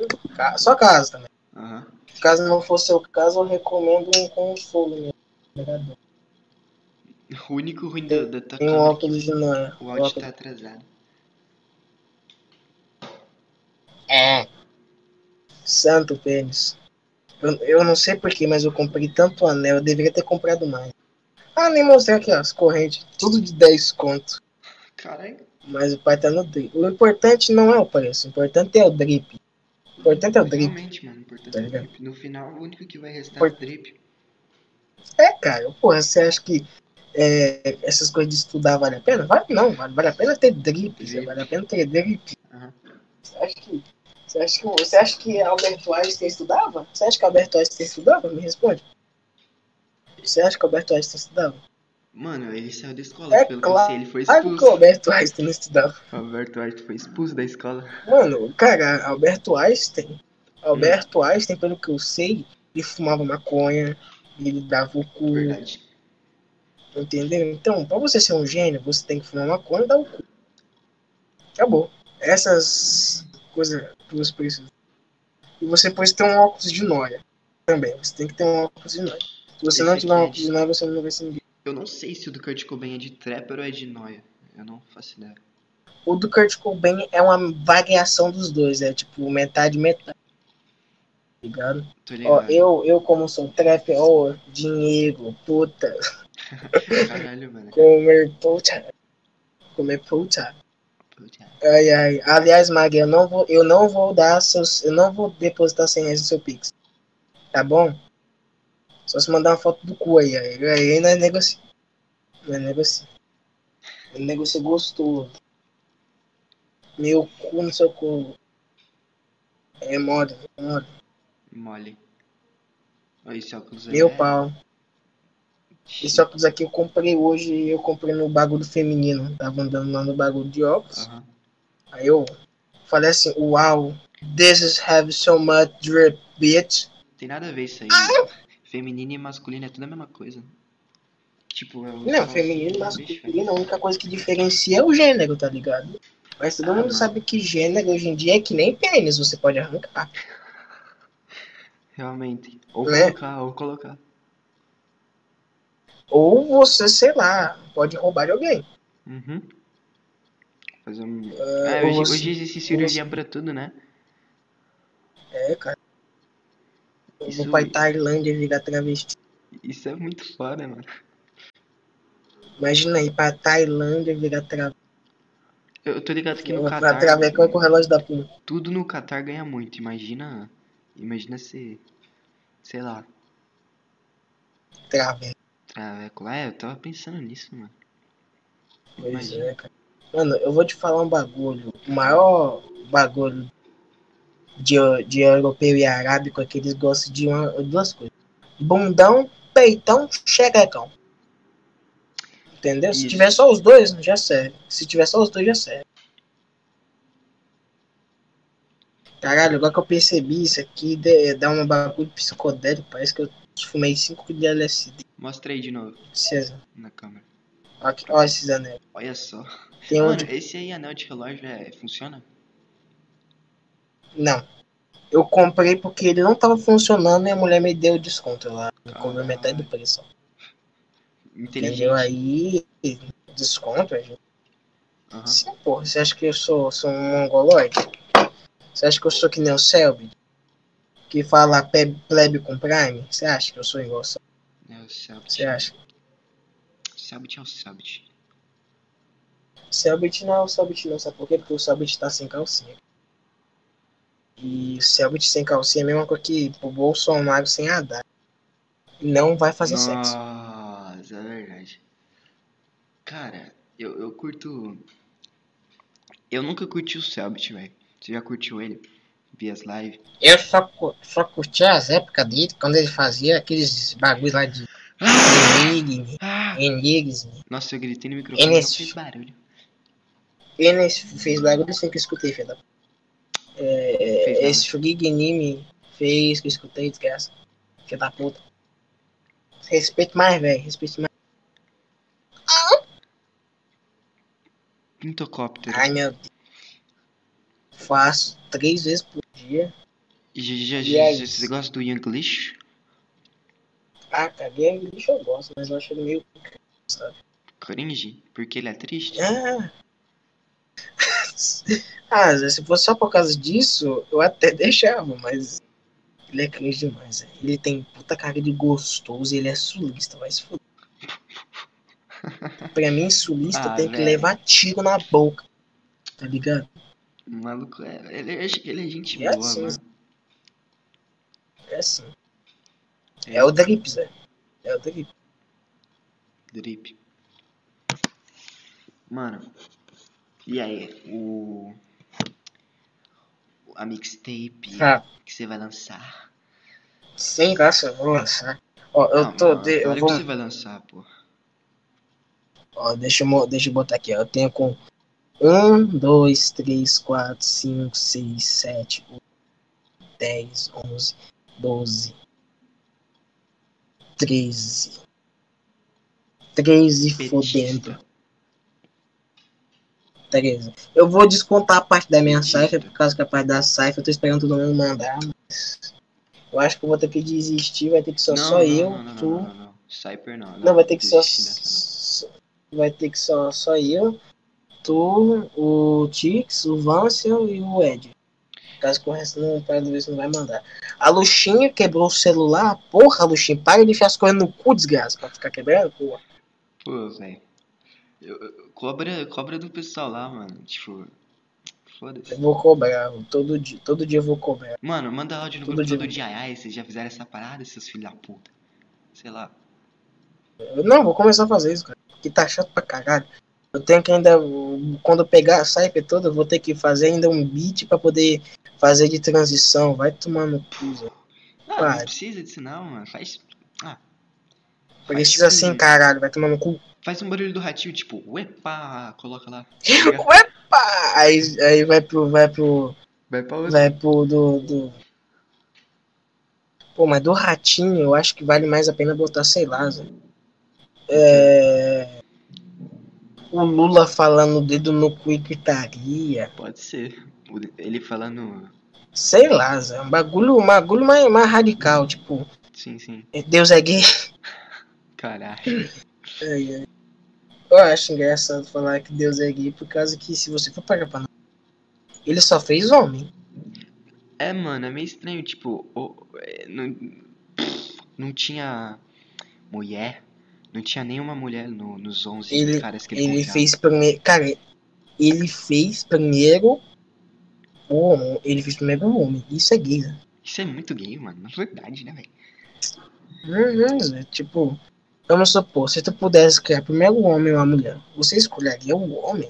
Só caso também. Aham. Caso não fosse o caso, eu recomendo um consolo mesmo. O único ruim da, da tua Tem um óculos de que o áudio tá atrasado. É. Santo pênis. Eu, eu não sei porquê, mas eu comprei tanto anel, eu deveria ter comprado mais. Ah, nem mostrei aqui, ó, as correntes. Tudo de 10 conto. Caralho. Mas o pai tá no drip. O importante não é o preço, o importante é o drip. O importante é o drip. Realmente, mano, importante Tá é o ligado? drip. No final, o único que vai restar Por- é o drip. É, cara, porra, você acha que é, essas coisas de estudar vale a pena? Vale não, vale, vale a pena ter drip, Drip. vale a pena ter drip. Aham. Você acha que. Você acha que, você acha que Alberto Einstein estudava? Você acha que Alberto Einstein estudava? Me responde. Você acha que Alberto Einstein estudava? Mano, ele saiu da escola, É pelo que eu claro sei, ele foi Claro que o expulso. Alberto Einstein não estudava. O Alberto Einstein foi expulso da escola. Mano, cara, Alberto Einstein. Alberto Einstein, pelo que eu sei, ele fumava maconha, ele dava o cu, Verdade. Entendeu? Então, pra você ser um gênio, você tem que fumar maconha e dar o cu. Acabou. Essas coisas você precisa. E você pode ter um óculos de noia também. Você tem que ter um óculos de noia. Se você Esse não tiver um é óculos de noia, você não vai ser ninguém. Eu não sei se o do Kurt Cobain é de trapper ou é de noia. Eu não faço ideia. O do Kurt Cobain é uma variação dos dois, é tipo metade metade. Ligado? Tô Ó, ligado. eu, eu como sou trap, ó, dinheiro, puta, Caralho, mano. comer puta, comer puta. Ai, ai. Aliás, Mag, eu não vou, eu não vou dar seus, eu não vou depositar 100 reais no seu Pix. Tá bom? Só se mandar uma foto do cu aí, aí, aí não é negocio. Não é negocio. É negocio gostoso. Meu cu no seu cu. É moda, é moda. Mole. Olha esse óculos aí. Meu é- pau. Esse óculos aqui eu comprei hoje, eu comprei no bagulho feminino. Tava andando lá no bagulho de óculos. Aham. Aí eu falei assim, uau, this is have so much drip, bitch. Tem nada a ver isso aí. Feminino e masculino é tudo a mesma coisa. Tipo, é o. Não, feminino e masculino, a única coisa que diferencia é o gênero, tá ligado? Mas todo Ah, mundo mano. sabe que gênero hoje em dia é que nem pênis, você pode arrancar. Realmente. Ou Né? colocar, ou colocar. Ou você, sei lá, pode roubar de alguém. Uhum. Fazer um. Ah, É, ou hoje, você- hoje existe cirurgia pra tudo, né? É, cara. Isso- vou pra Tailândia virar travesti. Isso é muito foda, mano. Imagina ir pra Tailândia virar travesti. Eu tô ligado que no Pra Catar. travecar com o relógio da Puma. Tudo no Catar ganha muito. Imagina. Imagina se. Sei lá. Traveca. Traveco lá. É, eu tava pensando nisso, mano. Pois Imagina. é, cara. Mano, eu vou te falar um bagulho. O maior bagulho de, de europeu e arábico é que eles gostam de uma, duas coisas. Bundão, peitão, xerecão. Entendeu? Se Isso. tiver só os dois, já serve. Se tiver só os dois, já serve. Caralho, agora que eu percebi isso aqui, dá um bagulho psicodélico. Parece que eu fumei 5 de LSD. Mostra aí de novo César. na câmera. Olha aqui, olha esses anéis. Olha só. Tem Mano, de esse aí anel de relógio é, funciona? Não. Eu comprei porque ele não tava funcionando e a mulher me deu desconto lá. Me cobrou metade do preço. Entendeu? Aí, desconto, gente. Aham. Sim, porra. Você acha que eu sou, sou um mongoloide? Você acha que eu sou que nem o Selby? Que fala plebe com prime? Você acha que eu sou igual ao? É o Selbit. Você acha? Selbit é o Selbit. Selbit não é o Selbit não, sabe por quê? Porque o Selbit tá sem calcinha. E o Selbit sem calcinha é a mesma coisa que o Bolsonaro sem Haddad. Não vai fazer sexo. Nossa, é verdade. Cara, eu, eu curto. Eu nunca curti o Selbit, velho. Você já curtiu ele? Eu só, só curti as épocas dele, quando ele fazia aqueles bagulho lá de enigma, Ah! enigma. Nossa, eu gritei no microfone e não Enes- fez barulho. Ele fez bagulho sem que eu escutei, filho da é. Esse Shuriginimi fez que eu escutei, desgraça. Filho da puta. Respeito mais, velho. Respeito mais. Pintocóptero. Ai, meu Deus. Faço três vezes por dia. Já, já, já, é você gosta do Younglish? Ah, cara, é lixo eu gosto, mas eu acho ele meio. Sabe? Cringe? Porque ele é triste? Ah. ah, se fosse só por causa disso, eu até deixava, mas. Ele é cringe demais. Ele tem puta cara de gostoso e ele é sulista, vai se fuder. pra mim, sulista Ah, tem que velho. levar tiro na boca. Tá ligado? O maluco é. Ele, é- ele é gente É boa, assim. mano. É assim. É o Drips, velho. É o Drips. Drip. Mano. E aí, o. A mixtape Ah, que você vai lançar. sem graça, eu vou lançar. Ó, eu Não, tô. mano, de- eu o vou. que você vai lançar, pô. Ó, deixa eu, deixa eu botar aqui, ó. Eu tenho com 1, 2, 3, 4, 5, 6, 7, 8, 10, 11, 12, 13. 13 Petista. fodendo. 13. Eu vou descontar a parte da minha cifra, por causa que a parte da cifra eu tô esperando todo mundo mandar, mas. Eu acho que eu vou ter que desistir, vai ter que ser não, só não, eu, não, não, tu. não, não, não. Cyper não. Não, vai ter que só. dessa, não. Vai ter que só, só eu, tu, o Tix, o Vancel e o Ed. Caso resto não, para ver se não vai mandar. A Luxinha quebrou o celular. Porra, Luxinha, para de enfiar as coisas no cu, desgraça, pra ficar quebrando, porra. Pô, velho. Cobra, cobra do pessoal lá, mano. Tipo. Foda-se. Eu vou cobrar, todo dia, todo dia eu vou cobrar. Mano, manda áudio no Todo grupo dia. todo dia. Ai, vocês já fizeram essa parada, seus filhos da puta. Sei lá. Eu, não, vou começar a fazer isso, cara. Que tá chato pra caralho. Eu tenho que ainda, quando eu pegar a Cypher toda, eu vou ter que fazer ainda um beat pra poder fazer de transição. Vai tomar no cu, Zé. Ah, Vai. não precisa disso não, mano. Faz. Ah. Precisa tipo assim, caralho, vai tomar no cu. Faz um barulho do ratinho, tipo, uepa, coloca lá. Pá, aí, aí vai pro. Vai pro. Vai pra. Vai pro do, do. Pô, mas do ratinho eu acho que vale mais a pena botar, sei lá, Zé. É. O Lula falando o dedo no cu e gritaria. Pode ser. Ele falando. Sei lá, Zé. Um bagulho, um bagulho mais, mais radical, tipo, Sim, sim. Deus é gay. Caralho. Ai, ai. Eu acho engraçado falar que Deus é gay por causa que se você for pagar pra ele só fez homem. É, mano, é meio estranho, tipo, o- é, não, não tinha mulher, não tinha nenhuma mulher no- nos 11 Ele- caras que ele, Ele confiava. fez primeiro. Cara, ele fez primeiro o homem. Ele fez primeiro o homem. Isso é gay, né? Isso é muito gay, mano, na verdade, né, velho? Uhum, Zé. Tipo, vamos supor, se tu pudesse criar primeiro o homem ou a mulher, você escolheria o homem?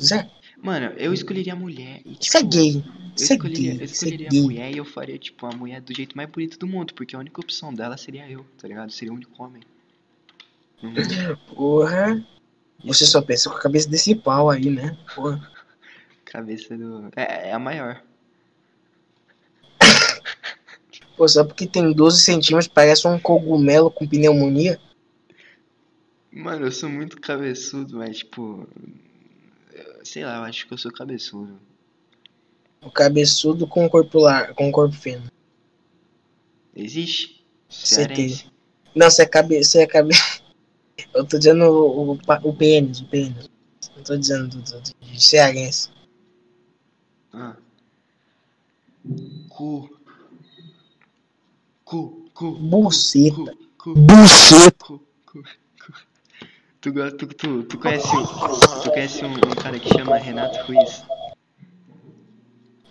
Zé, Mano, eu escolheria a mulher e, isso é tipo, gay. Eu Isso é escolheria, gay. eu é escolheria a gay. mulher e eu faria, tipo, a mulher do jeito mais bonito do mundo, porque a única opção dela seria eu, tá ligado? Seria o único homem. Não- Porra. Você só pensa com a cabeça desse pau aí, né? Porra. Cabeça do. É, é a maior. Pô, só porque tem 12 centímetros, parece um cogumelo com pneumonia. Mano, eu sou muito cabeçudo, mas, tipo. Sei lá, eu acho que eu sou cabeçudo. O cabeçudo com o corpo lar... com o corpo fino. Existe? Certeza. Não, você é cabeça. Você é cabeça. Eu tô dizendo o, o, o pênis, o pênis. Não tô dizendo do, do, do, de cearense. Ah. Cu. Cu, cu. Buceta. Cu, cu, Buceta. cu, cu, cu. Tu, tu, tu, tu conhece, tu conhece um, um cara que chama Renato Ruiz?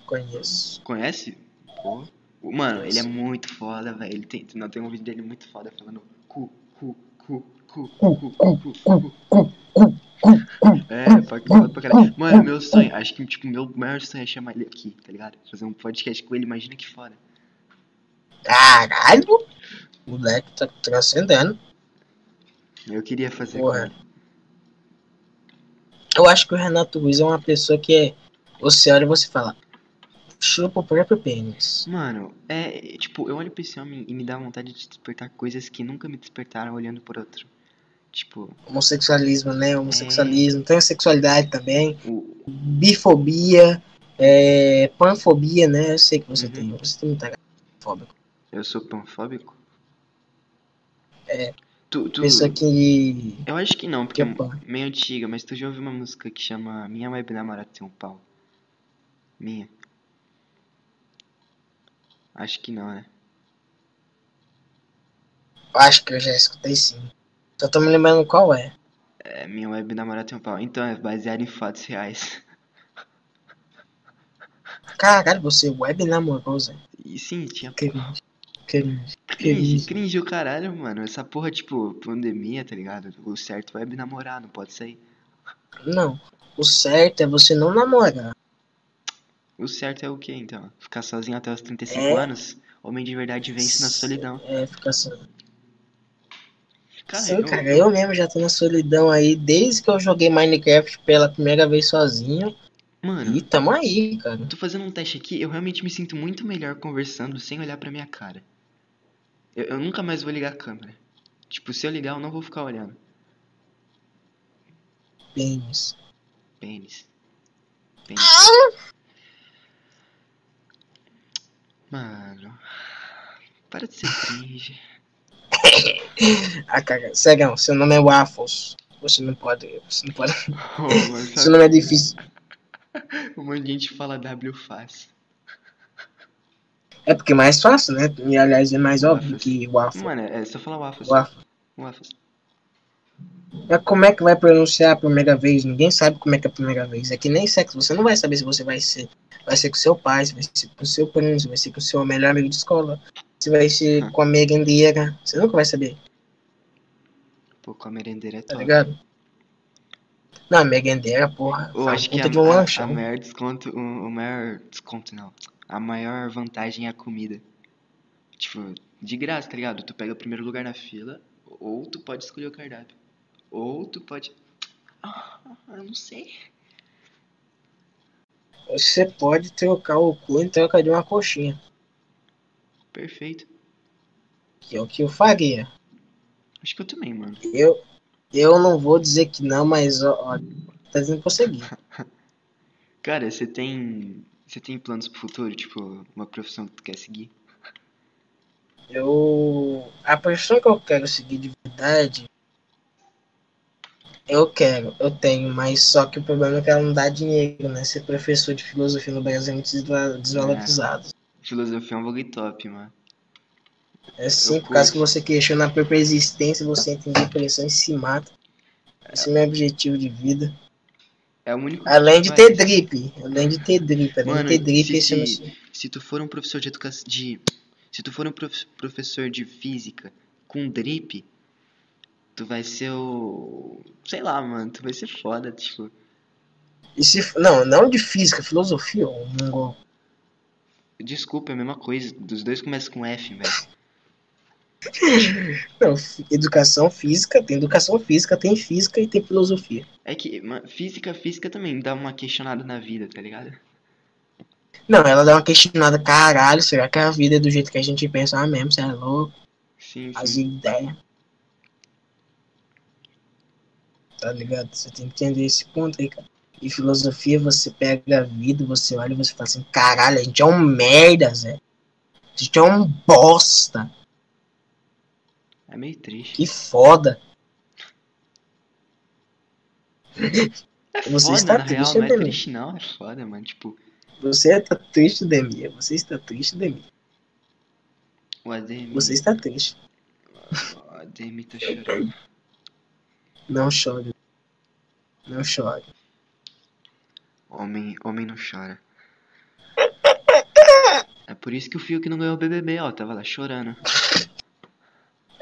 Conheço. Conhece? Pô. Mano, ele é muito foda, velho. Ele tem, não, tem um vídeo dele muito foda falando cu, cu, cu, cu, cu, cu, cu, cu. É, pra caralho. Mano, meu sonho, acho que, tipo, meu maior sonho é chamar ele aqui, tá ligado? Fazer um podcast com ele, imagina que foda. Caralho! O moleque tá transcendendo. Eu queria fazer Porra. Eu acho que o Renato Ruiz é uma pessoa que é. Você olha e você fala. Chupa o próprio pênis. Mano, é, tipo, eu olho pra esse homem e me dá vontade de despertar coisas que nunca me despertaram olhando por outro. Tipo, Homossexualismo, né? Homossexualismo. Tem a sexualidade também. o, Bifobia. É, panfobia, né? Eu sei que você Uhum. tem. Você tem muita fóbico. eu sou panfóbico? É. Tu, tu, Pessoa que. eu acho que não, porque que é é pan. meio antiga, mas tu já ouviu uma música que chama Minha Web Namorada Tem um Pau? Minha? Acho que não, né? Eu acho que eu já escutei sim. Só tô me lembrando qual é. É, Minha Web Namorada Tem um Pau. Então, é baseado em fatos reais. Caralho, você é web namorosa. E sim, tinha Cringe. Cringe. Cringe, Cringe. cringe o caralho, mano. Essa porra, tipo, pandemia, tá ligado? O certo é web namorar, não pode sair. Não. O certo é você não namorar. O certo é o quê, então? Ficar sozinho até os 35 É. anos? Homem de verdade vence na solidão. É, fica só. Cara, Sim, eu, cara, eu mesmo já tô na solidão aí desde que eu joguei Minecraft pela primeira vez sozinho. mano, E tamo aí, cara. tô fazendo um teste aqui, eu realmente me sinto muito melhor conversando sem olhar pra minha cara. Eu, eu nunca mais vou ligar a câmera. Tipo, se eu ligar, eu não vou ficar olhando. Pênis. Pênis. Pênis. Mano. Para de ser cringe. Ah, cara, seu nome é Waffles. Você não pode. Você não pode. Oh, Seu nome é difícil. Um monte de gente fala W faz. É porque é mais fácil, né? E aliás, é mais óbvio que Waffle. Mano, é só falar waffles. Waffle. Waffles. Mas como é que vai pronunciar a primeira vez? Ninguém sabe como é que é a primeira vez. É que nem sexo. Você não vai saber se você vai ser. Vai ser com seu pai, se vai ser com seu primo, vai ser com seu melhor amigo de escola. Se vai ser Hum. com a merendeira. Você nunca vai saber, Pô, com a merendeira é tá top. ligado? Não, merendeira, porra. Eu acho que a, de um a- lanchão. a maior desconto, o, o maior desconto não, a maior vantagem é a comida. Tipo, de graça, tá ligado? Tu pega o primeiro lugar na fila, ou tu pode escolher o cardápio. Ou tu pode... Ah, eu não sei. Você pode trocar o cu em troca de uma coxinha. Perfeito. Que é o que eu faria. Acho que eu também, mano. Eu, eu não vou dizer que não, mas ó, ó, tá dizendo segui. Cara, você tem... Você tem planos pro futuro? Tipo, uma profissão que tu quer seguir? Eu. A profissão que eu quero seguir de verdade. Eu quero, eu tenho, mas só que o problema é que ela não dá dinheiro, né? Ser professor de filosofia no Brasil é muito desva- desvalorizado. Filosofia é um bagulho top, mano. É sim, Eu por causa que você questiona a própria existência, você entra em depressão e se mata. Esse é o meu objetivo de vida. É o único... Além de ter drip. Além de ter drip. Além Mano, de ter drip, se- é se-. Se tu for um professor de educação de se tu for um prof- professor de física com drip, tu vai ser o sei lá, mano, tu vai ser foda, tipo. E se, não, não de física, filosofia, ô mongol. Desculpa, é a mesma coisa. Dos dois começa com F, velho. Não, educação física, tem educação física, tem física e tem filosofia. É que física, física também dá uma questionada na vida, tá ligado? Não, ela dá uma questionada, caralho, será que a vida é do jeito que a gente pensa ah, mesmo? Você é louco? Sim, As ideias. Tá ligado? Você tem que entender esse ponto aí, cara. E filosofia, você pega a vida, você olha e você fala assim, caralho, a gente é um merda, Zé. A gente é um bosta. É meio triste. Que foda. É Você foda, está na real, triste, não é Demi? triste não, é foda, mano. Tipo, Você está triste, Demir. Você está triste, Demir. o ADM. Você está triste. O ADM tá chorando. Não chore. Não chore. Homem, homem não chora. É por isso que o Fiuk não ganhou o BBB, ó. Tava lá chorando.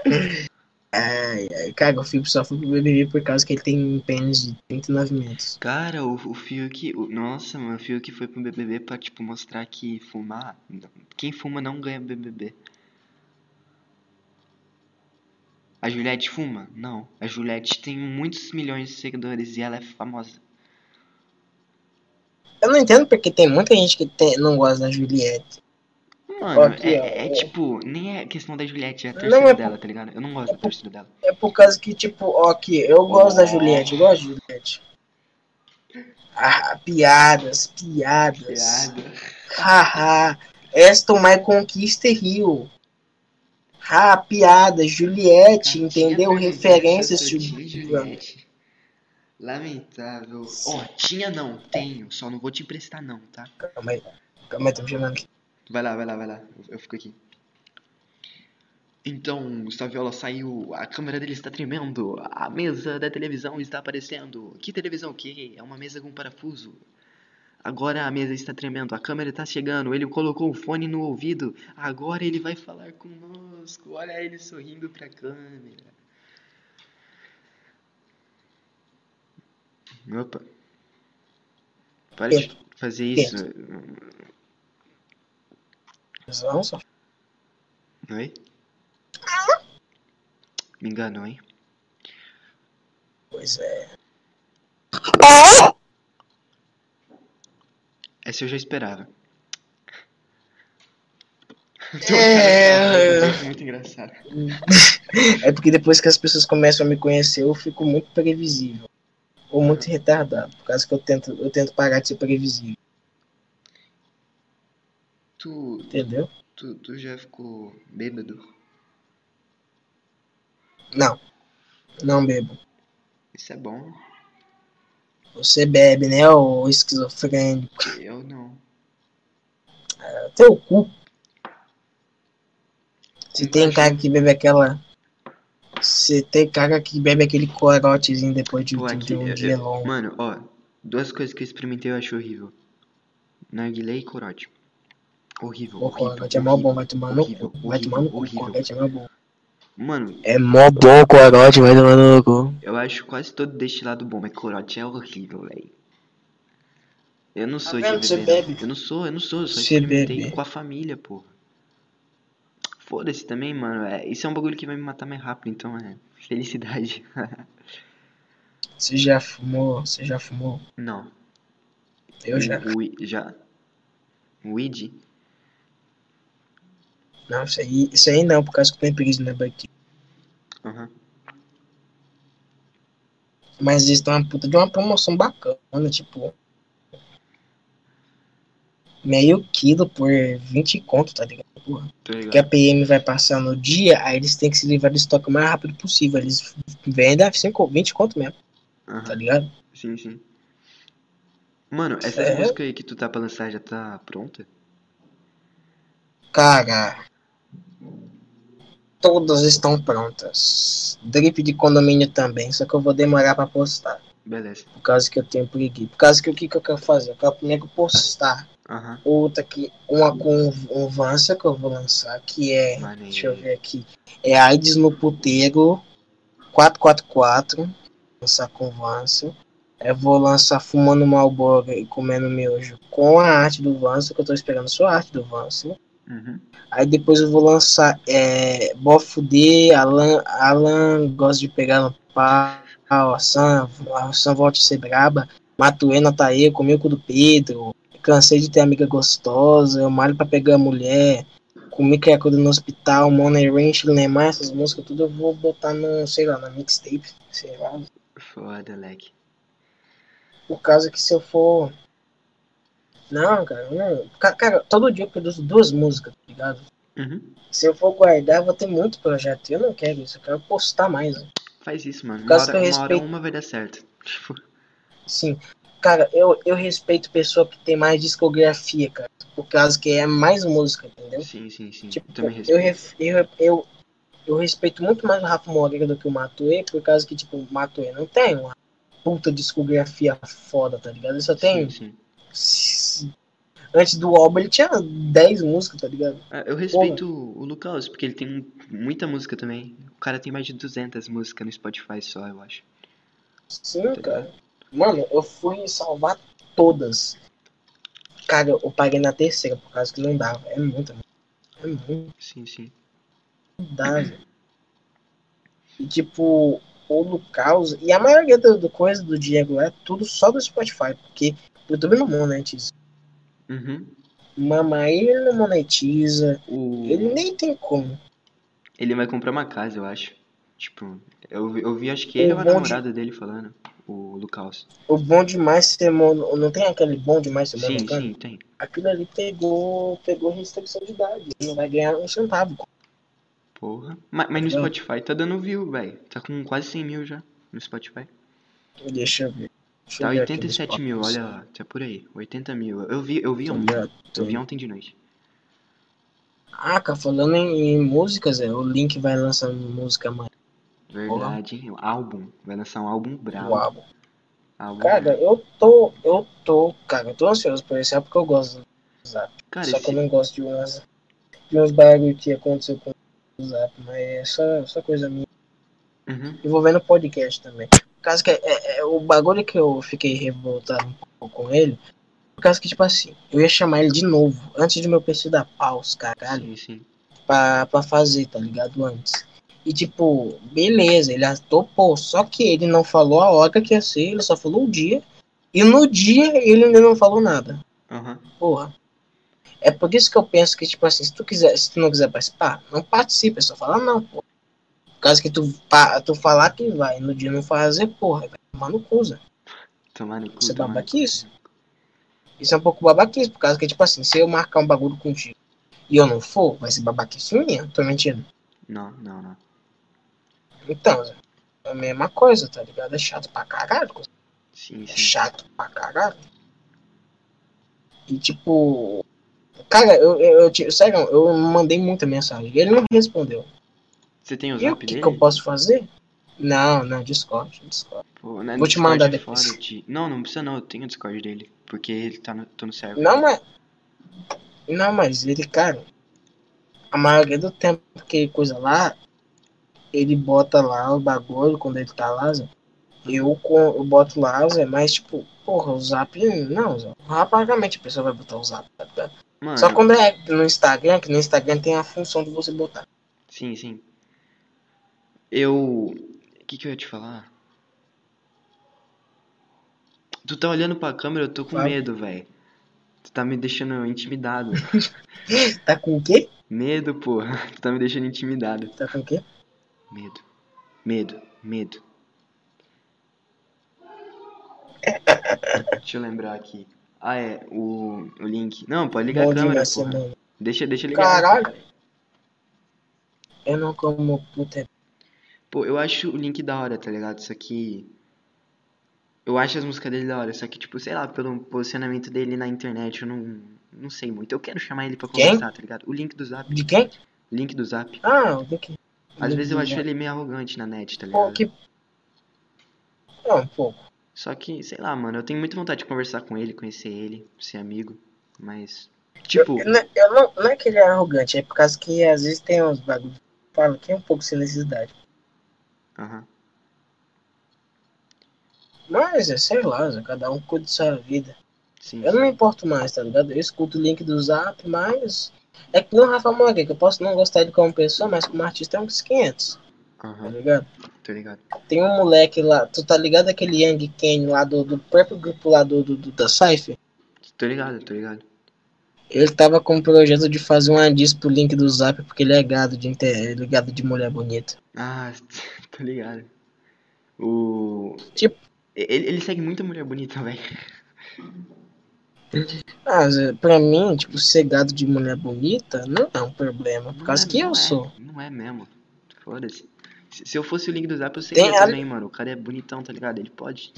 Ai, ai, cara, o Fiuk só foi pro BBB por causa que ele tem um pênis de 39 metros. Cara, o, o Fiuk. o- nossa, mano, o Fiuk foi pro BBB pra, tipo, mostrar que fumar. Quem fuma não ganha BBB. A Juliette fuma? Não. A Juliette tem muitos milhões de seguidores e ela é famosa. Eu não entendo porque tem muita gente que tem- não gosta da Juliette. Mano, Aqui, é, é ó. tipo, nem é questão da Juliette, é a Não, torcida é por- dela, tá ligado? Eu não gosto da torcida dela. É por causa que, tipo, ó, aqui, eu gosto da Juliette, eu gosto da Juliette. Ah, piadas, piadas. Piada. Haha, Aston My conquista Rio. Ah, piadas, Juliette, entendeu? Referências, pergunta se eu tipo, tinha Juliette. Lamentável. Ó, tinha não, tenho. Só não vou te emprestar não, tá? Calma aí, calma aí, tô me chamando aqui. Vai lá, vai lá, vai lá. Eu, eu fico aqui. Então, Gustavo Viola saiu, a câmera dele está tremendo, a mesa da televisão está aparecendo. Que televisão que? É uma mesa com parafuso. Agora a mesa está tremendo, a câmera está chegando, ele colocou o fone no ouvido, agora ele vai falar conosco. Olha ele sorrindo pra câmera. Opa. Para de fazer isso. Não, só. Oi? Me enganou, hein? Pois é. Essa eu já esperava. É. Muito engraçado. É porque depois que as pessoas começam a me conhecer, eu fico muito previsível. Ou muito retardado. Por causa que eu tento, eu tento parar de ser previsível. Tu, Entendeu? tu, tu já ficou bêbado? Não. Não bebo. Isso é bom. Você bebe, né, ô esquizofrênico? Eu não. Teu cu. Se tem cara que bebe aquela. Se tem cara que bebe aquele corotezinho depois de, Pô, de- aqui, de um dia eu- longo. Mano, ó. Duas coisas que eu experimentei eu acho horrível. Narguilé e corote. Horrível, O horrível. corote é mó bom, vai tomar no horrível, cu. Vai tomar no cu. Corote é mó bom. Mano, É mó bom o corote, vai tomar no cu. eu acho quase todo destilado bom, mas corote é horrível, velho. Eu não sou vendo? de Você beber, bebe. Eu não sou, eu não sou, eu só Você experimentei bebe. com a família, porra. Foda-se também, mano. É, isso é um bagulho que vai me matar mais rápido, então é. Felicidade. Você já fumou? Você já fumou? não. Eu já. O, já? Weed? Não, isso aí, isso aí não, por causa que tem preguiça na aqui. Aham. Mas eles estão uma puta de uma promoção bacana, tipo. Meio quilo por 20 conto, tá ligado? Porra. Ligado. que a PM vai passar no dia, aí eles têm que se livrar do estoque o mais rápido possível. Eles vendem a 5, 20 conto mesmo, Aham. tá ligado? Sim, sim. Mano, essa É. música aí que tu tá pra lançar já tá pronta? Cara, todas estão prontas. Drip de condomínio também, só que eu vou demorar pra postar. Beleza. Por causa que eu tenho preguiça. Por causa que o que, que eu quero fazer? Eu quero primeiro postar. Aham. Outra que, uma com o Vansa que eu vou lançar, que é. Maneiro. Deixa eu ver aqui. É AIDS no puteiro 444. Lançar com Vansa. Eu vou lançar Fumando Malboro e Comendo Miojo com a arte do Vansa, que eu tô esperando só a arte do Vansa. Uhum. Aí depois eu vou lançar é, Bofude, Alan, Alan gosta de pegar no pau, a Sam, a Sam volta a ser braba, Matuena tá aí, comi o cu do Pedro, cansei de ter amiga gostosa, eu malho pra pegar a mulher, comi criatura no hospital, Money Ranch, Neymar, essas músicas tudo eu vou botar no, sei lá, na mixtape, sei lá. Foda, leque. Por causa que se eu for. Não, cara, não. Ca- Cara, todo dia eu produzo duas músicas, tá ligado? Uhum. Se eu for guardar, eu vou ter muito projeto. Eu não quero isso, eu quero postar mais. né? Faz isso, mano. Por Uma hora, que eu uma hora respeito- uma vai dar certo. Tipo, Sim. Cara, eu, eu respeito pessoa que tem mais discografia, cara. Por causa que é mais música, entendeu? sim, sim, sim. Tipo, eu também eu, respeito. ref- eu, eu, eu respeito muito mais o Rafa Moreira do que o Matuê, por causa que, tipo, o Matuê não tem uma puta discografia foda, tá ligado? Ele só tem Sim, sim. Antes do álbum ele tinha 10 músicas, tá ligado? Ah, Eu respeito o Lucas, porque ele tem muita música também. O cara tem mais de 200 músicas no Spotify só, eu acho. Sim, cara. Mano, eu fui salvar todas. Cara, eu paguei na terceira, por causa que não dava. É muita, mano. É muito. Sim, sim. Não dá, velho. E tipo, o Lucas. E a maioria do, do coisa do Diego é tudo só do Spotify, porque o YouTube não monetiza. Uhum. Mamãe, ele não monetiza. O... Ele nem tem como. Ele vai comprar uma casa, eu acho. Tipo, eu, vi- eu vi, acho que ele ou a bom de- namorada dele falando, o Lucas. O bom demais ser mono. Não tem aquele bom demais ser Sim, sim, tem. Aquilo ali pegou, pegou restrição de idade. Ele não vai ganhar um centavo. Porra. Mas, mas no. Spotify tá dando view, velho. Tá com quase 100 mil já no Spotify. Deixa eu ver. Deixa eu Tá ver aqui 87 nos mil, olha lá. Tá por aí. 80 mil. Eu vi, eu vi Tô ontem. Eu vi ontem de noite. Ah, cara, falando em, em músicas, é, o Link vai lançar música mais Verdade, hein? Álbum. Vai lançar um álbum brabo. do álbum. Álbum Cara, eu tô, eu tô, cara, eu tô ansioso por esse álbum porque eu gosto do Zap. Cara, só que esse... eu não gosto de umas, de uns bagulho que aconteceu com o Zap, mas é só, só coisa minha. Uhum. Envolvendo podcast também. Por causa que é, é- é o bagulho que eu fiquei revoltado um pouco com ele, por causa que, tipo assim, eu ia chamar ele de novo, antes de meu PC dar paus, caralho. Sim, sim. pra, pra fazer, tá ligado? Antes. E tipo, beleza, ele topou. Só que ele não falou a hora que ia ser, ele só falou o dia. E no dia ele ainda não falou nada. Aham. Porra. É por isso que eu penso que, tipo assim, se tu quiser, se tu não quiser participar, não participe, é só falar não, pô. Por causa que tu, pa- tu falar que vai, no dia não fazer, porra, vai tomar no cu, Zé. Tomar no cu. Isso é babaquice? Isso é um pouco babaquice, por causa que, tipo assim, se eu marcar um bagulho contigo e eu não for, vai ser babaquice minha, tô mentindo. Não, não, não. Então, é a mesma coisa, tá ligado? É chato pra caralho. Sim, É sim. chato pra caralho. E tipo. Cara, eu, eu, eu, sério, eu mandei muita mensagem. Ele não respondeu. Você tem o E o zap que, que eu posso fazer? Não, não, Discord, Discord. Pô, né, no Vou te Discord mandar é depois. de- Não, não precisa não, eu tenho o Discord dele. Porque ele tá no, tô no server. Não, mas. Não, mas ele, cara. A maioria do tempo que coisa lá, ele bota lá o bagulho quando ele tá lá, Zé. Eu, eu boto lá, Zé, mas tipo, porra, o zap. Não, Zé. Rapidamente a pessoa vai botar o zap, tá? Mano, Só quando é no Instagram, que no Instagram tem a função de você botar. sim, sim. Eu. O que, que eu ia te falar? Tu tá olhando pra câmera, eu tô com Fala. medo, velho. Tu tá me deixando intimidado. Tá com o quê? medo, porra. Tu tá me deixando intimidado. Tá com o quê? Medo. Medo. Medo. Deixa eu lembrar aqui. Ah, é. O, o link. Não, pode ligar Bom a câmera, porra. Deixa, deixa ligar. Caralho. Eu não como puta. Pô, eu acho o link da hora, tá ligado? Só que. Eu acho as músicas dele da hora, só que, tipo, sei lá, pelo posicionamento dele na internet, eu não, não sei muito. Eu quero chamar ele pra conversar, tá ligado? O link do zap. De quem? Link do zap. Ah, o que Às vezes eu acho ele meio arrogante na net, tá Pô, ligado? que. É, um pouco. Só que, sei lá, mano, eu tenho muita vontade de conversar com ele, conhecer ele, ser amigo. Mas. Tipo. Eu, não- eu não, não é que ele é arrogante, é por causa que às vezes tem uns bagulhos que fala que é um pouco sem necessidade. Aham. Mas, é, sei lá, cada um cuida de sua vida. Sim. Eu não me importo mais, tá ligado? Eu escuto o link do zap, mas. É que nem o Rafa Moreira, que eu posso não gostar dele como pessoa, mas como artista é uns 500, tá Aham, ligado? tô ligado. Tem um moleque lá, tu tá ligado aquele Young Ken lá do, do próprio grupo lá do, do, do- da Cypher? Tô ligado, tô ligado. Ele tava com o projeto de fazer uma diss pro link do zap, porque ele é gado de, inter... ele é de mulher bonita. Ah, tô ligado. O. Tipo- Ele, ele segue muita mulher bonita, velho. Ah, pra mim, tipo, ser gado de mulher bonita não é um problema, por Não causa é- que eu é, sou. Não é mesmo. Foda-se. Se, se eu fosse o link do Zap, eu seria a- também, mano. O cara é bonitão, tá ligado? Ele pode.